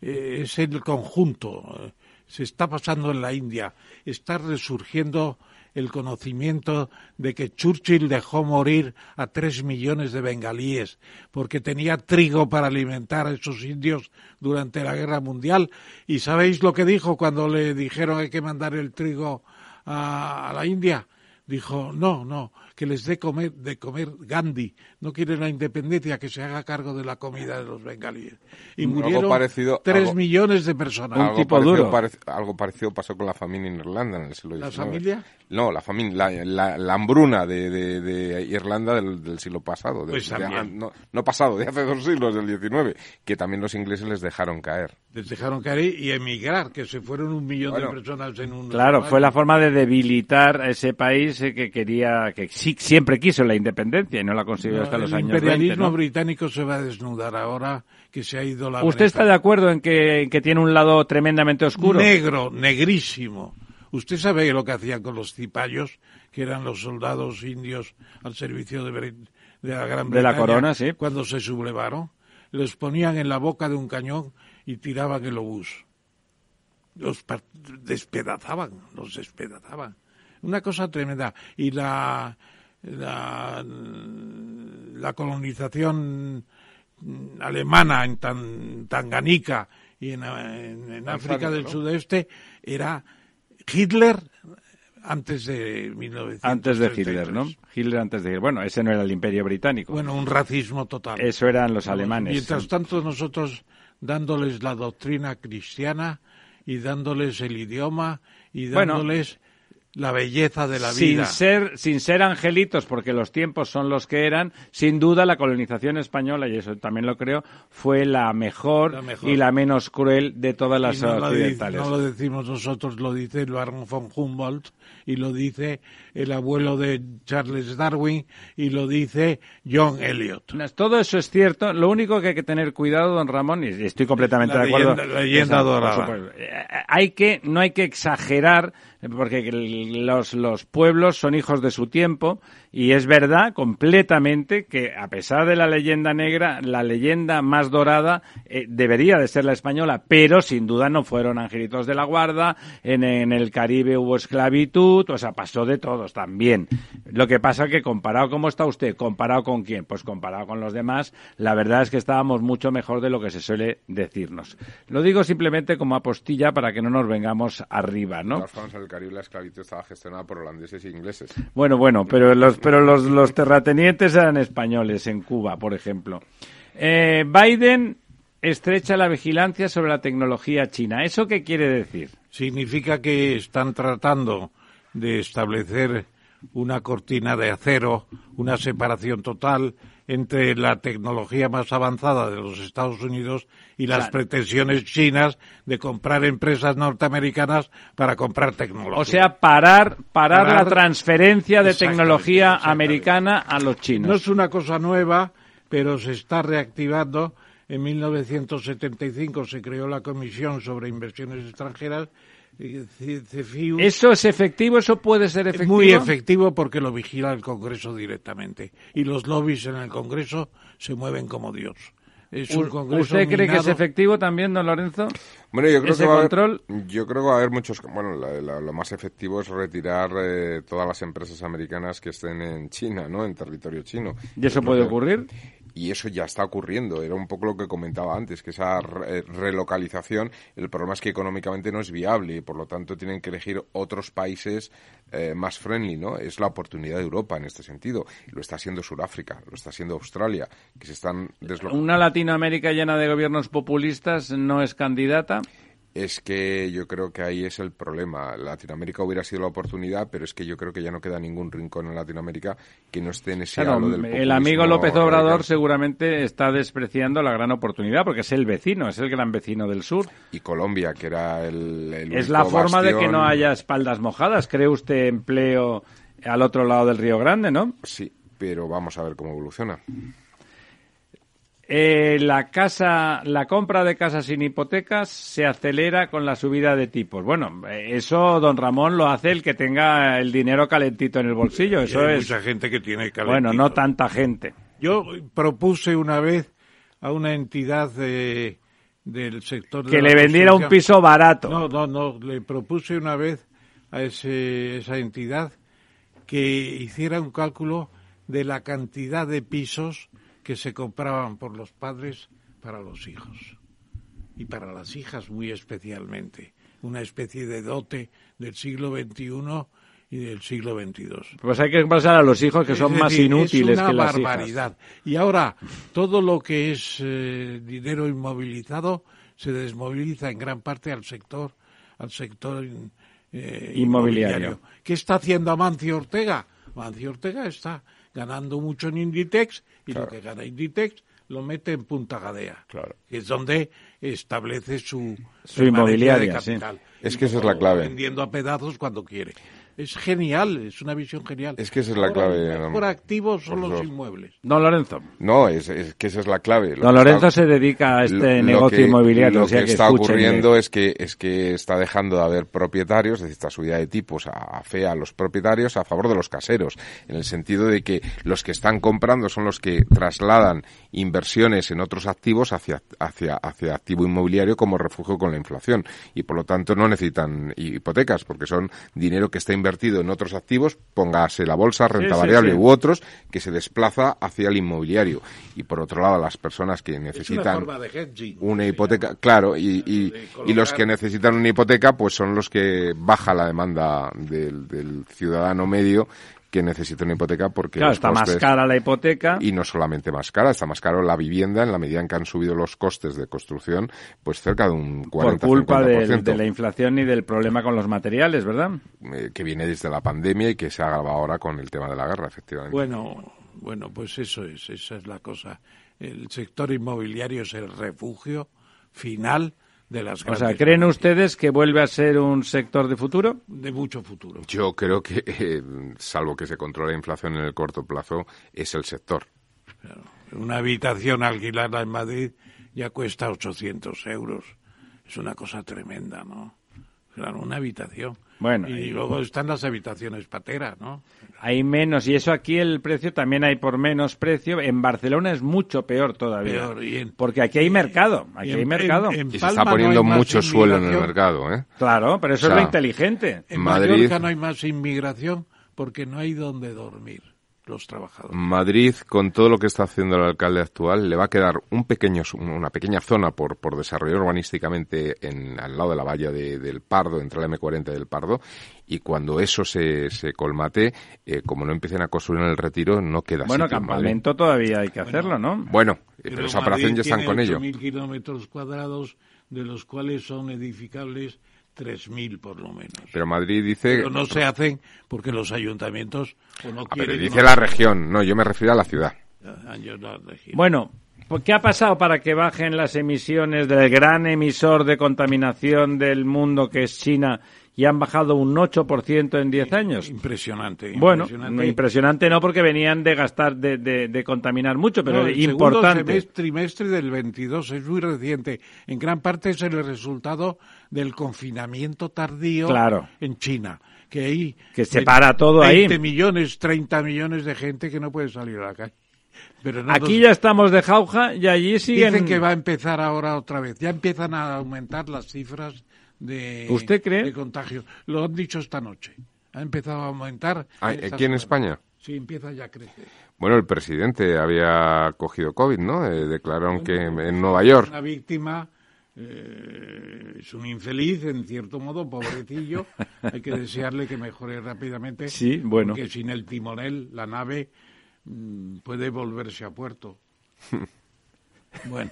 eh, es el conjunto. Se está pasando en la India. Está resurgiendo el conocimiento de que Churchill dejó morir a tres millones de bengalíes porque tenía trigo para alimentar a esos indios durante la guerra mundial. ¿Y sabéis lo que dijo cuando le dijeron hay que mandar el trigo a, a la India? Dijo, no, no, que les dé comer, de comer Gandhi. No quiere la independencia, que se haga cargo de la comida de los bengalíes. Y murieron parecido- algo- millones de personas. Un algo tipo parecido, duro. parec- algo parecido pasó con la familia en Irlanda en el siglo XIX. ¿La familia? No, la familia, la, la- la hambruna de, de- de Irlanda del, del siglo pasado. de- Pues no, no pasado, de hace dos siglos, del XIX, que también los ingleses les dejaron caer. Les dejaron caer y emigrar, que se fueron un millón Bueno, de personas en un... Claro, fue la forma de debilitar a ese país eh, que quería, que sí, siempre quiso la independencia y no la consiguió No, hasta los el años imperialismo 20, ¿no? británico se va a desnudar ahora que se ha ido la ¿Usted está de acuerdo en que, en que tiene un lado tremendamente oscuro? Negro, negrísimo. Usted sabe lo que hacían con los cipayos, que eran los soldados indios al servicio de, Brit- de la Gran De la Bretaña. corona, sí. Cuando se sublevaron, los ponían en la boca de un cañón y tiraban el obús. Los despedazaban, los despedazaban. Una cosa tremenda. Y la, la, la colonización alemana en Tan- Tanganica y en, en- en África del ¿no? Sudeste era Hitler antes de 1933. Antes de Hitler, ¿no? Hitler antes de Hitler. Bueno, ese no era el imperio británico. Bueno, un racismo total. Eso eran los alemanes. Mientras tanto, nosotros dándoles la doctrina cristiana y dándoles el idioma y Bueno. La belleza de la sin vida. ser sin ser angelitos porque los tiempos son los que eran sin duda la colonización española y eso también lo creo fue la mejor, La mejor. y la menos cruel de todas las no, lo, occidentales no lo decimos nosotros, lo dice Baron von Humboldt y lo dice el abuelo de Charles Darwin y lo dice John Eliot. todo eso es cierto lo único que hay que tener cuidado don Ramón y estoy completamente La de acuerdo leyenda- la leyenda dorada. Eh, hay que no hay que exagerar porque los, los pueblos son hijos de su tiempo y es verdad completamente que a pesar de la leyenda negra, la leyenda más dorada eh, debería de ser la española, pero sin duda no fueron angelitos de la guarda, en, en el Caribe hubo esclavitud, o sea, pasó de todos también. Lo que pasa que comparado cómo está usted, comparado con quién, pues comparado con los demás, la verdad es que estábamos mucho mejor de lo que se suele decirnos. Lo digo simplemente como apostilla para que no nos vengamos arriba, ¿no? El Caribe la esclavitud estaba gestionada por holandeses e ingleses. Bueno, bueno, pero los, pero los, los terratenientes eran españoles en Cuba, por ejemplo. Eh, Biden estrecha la vigilancia sobre la tecnología china. ¿Eso qué quiere decir? Significa que están tratando de establecer una cortina de acero, una separación total entre la tecnología más avanzada de los Estados Unidos y las Claro. pretensiones chinas de comprar empresas norteamericanas para comprar tecnología. O sea, parar, parar, Parar- la transferencia de tecnología americana a los chinos. No es una cosa nueva, pero se está reactivando. En 1975 se creó la Comisión sobre Inversiones Extranjeras. ¿Eso es efectivo? ¿Eso puede ser efectivo? muy efectivo porque lo vigila el Congreso directamente. Y los lobbies en el Congreso se mueven como Dios. Es un U- Congreso ¿Usted cree que es efectivo también, don Lorenzo? Bueno, yo creo ¿Ese que va a haber- control? yo creo que va a haber muchos. Bueno, la- la- lo más efectivo es retirar eh, todas las empresas americanas que estén en China, ¿no? En territorio chino. ¿Y eso puede que- ocurrir? Y eso ya está ocurriendo. Era un poco lo que comentaba antes, que esa re- relocalización, el problema es que económicamente no es viable y por lo tanto tienen que elegir otros países eh, más friendly, ¿no? Es la oportunidad de Europa en este sentido. Lo está haciendo Sudáfrica, lo está haciendo Australia, que se están deslocando. ¿Una Latinoamérica llena de gobiernos populistas no es candidata? Es que yo creo que ahí es el problema. Latinoamérica hubiera sido la oportunidad, pero es que yo creo que ya no queda ningún rincón en Latinoamérica que no esté en ese Claro, halo del el amigo López Obrador seguramente está despreciando la gran oportunidad porque es el vecino, es el gran vecino del sur. Y Colombia, que era el, el Es la forma de que no haya espaldas mojadas. ¿Cree usted empleo al otro lado del Río Grande, no? Sí, pero vamos a ver cómo evoluciona. Eh, la casa, la compra de casas sin hipotecas se acelera con la subida de tipos. Bueno, eh, eso, don Ramón, lo hace el que tenga el dinero calentito en el bolsillo. Eso hay es. mucha gente que tiene calentito. Bueno, no tanta gente. Yo propuse una vez a una entidad de- del sector de Que la le vendiera un piso barato. No, no, no. Le propuse una vez a ese, esa entidad que hiciera un cálculo de la cantidad de pisos que se compraban por los padres para los hijos y para las hijas muy especialmente. Una especie de dote del siglo XXI y del siglo XXII. Pues hay que pasar a los hijos que son más inútiles es una que las hijas. barbaridad. Y ahora todo lo que es eh, dinero inmovilizado se desmoviliza en gran parte al sector al sector eh, Inmobiliario. ¿Qué está haciendo Amancio Ortega? Amancio Ortega está ganando mucho en Inditex y lo que gana Inditex lo mete en Punta Gadea, que es donde establece su, Su inmobiliaria, de sí. capital. Es que esa es lo la clave. Vendiendo a pedazos cuando quiere. Es genial, es una visión genial. Es que esa es la clave, el no, mejor activo son los inmuebles. Don Lorenzo. No, es, es que esa es la clave. Lo Don Lorenzo está- se dedica a este lo- lo negocio que- inmobiliario. Lo o sea que, que está ocurriendo es que es que está dejando de haber propietarios, es decir, esta subida de tipos a, a fe a los propietarios a favor de los caseros, en el sentido de que los que están comprando son los que trasladan inversiones en otros activos hacia hacia hacia activo inmobiliario como refugio con la inflación y por lo tanto no necesitan hipotecas porque son dinero que está invertido en otros activos, póngase la bolsa, renta sí, variable sí. u otros, que se desplaza hacia el inmobiliario y por otro lado las personas que una necesitan hedging. una hipoteca, claro, y, y, y los que necesitan una hipoteca, pues son los que baja la demanda del, del ciudadano medio que necesite una hipoteca porque Claro, los está más cara la hipoteca. y no solamente más cara, está más caro la vivienda en la medida en que han subido los costes de construcción, pues cerca de un 40 por culpa del- 50%, de la inflación y del problema con los materiales, ¿verdad? eh, que viene desde la pandemia y que se agrava ahora con el tema de la guerra, efectivamente. Bueno, bueno, pues eso es, esa es la cosa. El sector inmobiliario es el refugio final de las O sea, ¿creen ustedes que vuelve a ser un sector de futuro? de mucho futuro. Yo creo que, eh, salvo que se controle la inflación en el corto plazo, es el sector. Una habitación alquilada en Madrid ya cuesta 800 euros. Es una cosa tremenda, ¿no? Claro, una habitación. Bueno, y y- luego están las habitaciones pateras, ¿no? Hay menos, y eso aquí el precio también hay por menos precio. En Barcelona es mucho peor todavía. Peor, y en- porque aquí hay mercado, aquí hay en- mercado. en- en Y se está poniendo mucho suelo en el mercado, ¿eh? Claro, pero eso O es lo inteligente. En Madrid- Mallorca no hay más inmigración porque no hay donde dormir los trabajadores. Madrid, con todo lo que está haciendo el alcalde actual, le va a quedar un pequeño, una pequeña zona por, por desarrollar urbanísticamente en, al lado de la valla de- del Pardo, entre la M40 y el Pardo, y cuando eso se, se colmate, eh, como no empiecen a construir en el retiro, no queda Bueno, sitio en Madrid. campamento todavía hay que hacerlo, ¿no? Bueno, eh, pero, esa operación ya están con ello. 8.000 kilómetros cuadrados, de los cuales son edificables 3.000 por lo menos. Pero Madrid dice... Pero no se hacen porque los ayuntamientos o no Ah, pero dice o la no- región, no, yo me refiero a la ciudad. Ah, región. Bueno, pues, ¿qué ha pasado para que bajen las emisiones del gran emisor de contaminación del mundo que es China y han bajado un 8% en 10 años? Impresionante. Bueno, impresionante. impresionante no porque venían de gastar, de, de- de contaminar mucho, pero No, el segundo importante. semestre- trimestre del 22 es muy reciente. En gran parte es el resultado del confinamiento tardío Claro. en China. Que ahí Que se para todo ahí. 20 millones, 30 millones de gente que no puede salir a la calle. Pero no Aquí nos- ya estamos de jauja y allí siguen. Dicen que va a empezar ahora otra vez. Ya empiezan a aumentar las cifras de, ¿Usted cree? de contagio. Lo han dicho esta noche. Ha empezado a aumentar. Ah, ¿aquí en semana. España? Sí, empieza ya a crecer. Bueno, el presidente había cogido COVID, ¿no? Eh, declararon que en Nueva York. Una víctima eh, es un infeliz, en cierto modo, pobrecillo. Hay que desearle que mejore rápidamente. Sí, bueno. Porque sin el timonel, la nave mm, puede volverse a puerto. Bueno,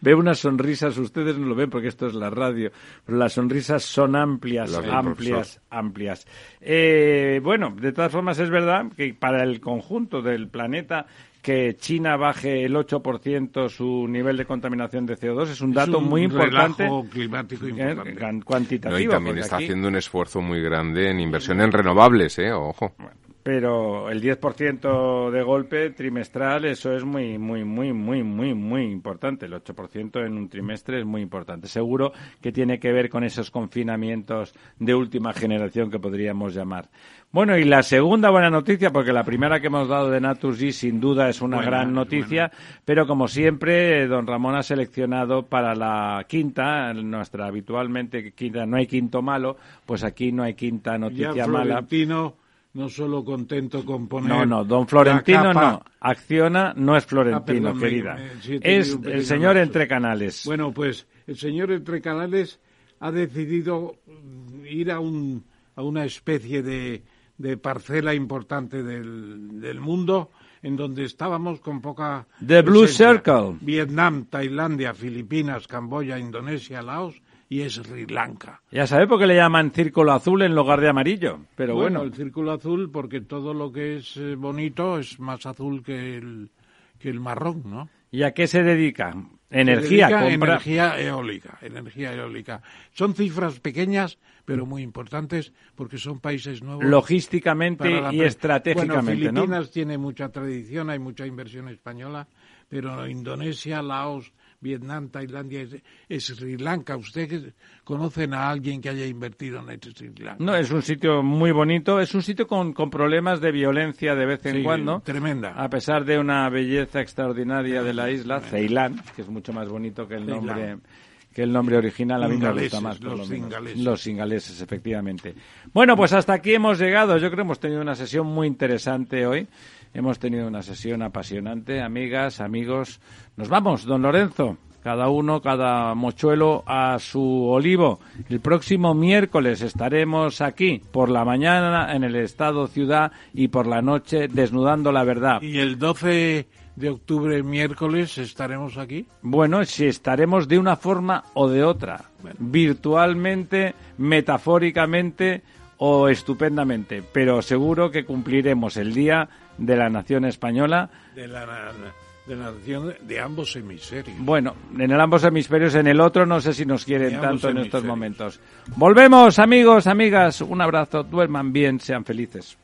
Veo unas sonrisas, ustedes no lo ven porque esto es la radio, pero las sonrisas son amplias, amplias, amplias. Eh, bueno, de todas formas es verdad que para el conjunto del planeta que China baje el 8% su nivel de contaminación de CO2 es un dato es un muy importante. relajo climático eh, importante. gan- No, cuantitativo. y también está aquí- haciendo un esfuerzo muy grande en inversión en renovables, ¿eh? Ojo. Pero el 10% de golpe trimestral, eso es muy, muy, muy, muy, muy, muy importante. El 8% en un trimestre es muy importante. Seguro que tiene que ver con esos confinamientos de última generación que podríamos llamar. Bueno, y la segunda buena noticia, porque la primera que hemos dado de Naturgy sin duda es una Buena, gran noticia, pero como siempre, don Ramón ha seleccionado para la quinta, nuestra habitualmente quinta, no hay quinto malo, pues aquí no hay quinta noticia ya mala. Florentino, no solo contento con poner. No, no, don Florentino no. Acciona no es Florentino, Ah, perdón, querida. me- sí, es el señor entre canales. Bueno, pues el señor Entre Canales ha decidido ir a, un, a una especie de, de parcela importante del, del mundo en donde estábamos con poca. The Blue. Circle. Vietnam, Tailandia, Filipinas, Camboya, Indonesia, Laos y Sri Lanka. Ya sabe por qué le llaman círculo azul en lugar de amarillo. Pero bueno, el círculo azul porque todo lo que es eh, bonito es más azul que el, que el marrón, ¿no? ¿y a qué se dedica? Se Energía, dedica compra. energía eólica, energía eólica. Son cifras pequeñas, pero muy importantes porque son países nuevos. Logísticamente la y estratégicamente, bueno, ¿no? Filipinas tiene mucha tradición, hay mucha inversión española, pero Indonesia, Laos, Vietnam, Tailandia, Sri Lanka. ¿Usted conocen a alguien que haya invertido en este Sri Lanka? No, es un sitio muy bonito. Es un sitio con, con problemas de violencia de vez en Sí, cuando. tremenda. A pesar de una belleza extraordinaria de la isla, Ceilán, que es mucho más bonito que el Ceilán. nombre que el nombre original a mí me gusta más por los lo singaleses. los singaleses efectivamente bueno pues hasta aquí hemos llegado yo creo que hemos tenido una sesión muy interesante hoy hemos tenido una sesión apasionante amigas amigos nos vamos don Lorenzo cada uno, cada mochuelo a su olivo. El próximo miércoles estaremos aquí por la mañana en el Estado Ciudad y por la noche desnudando la verdad. Y el 12 de octubre, miércoles, estaremos aquí. Bueno, si estaremos de una forma o de otra, virtualmente, metafóricamente o estupendamente, pero seguro que cumpliremos el Día de la Nación Española. De la, de la nación de ambos hemisferios. Bueno, en el ambos hemisferios, en el otro no sé si nos quieren tanto en estos momentos. Volvemos, amigos, amigas, un abrazo, duerman bien, sean felices.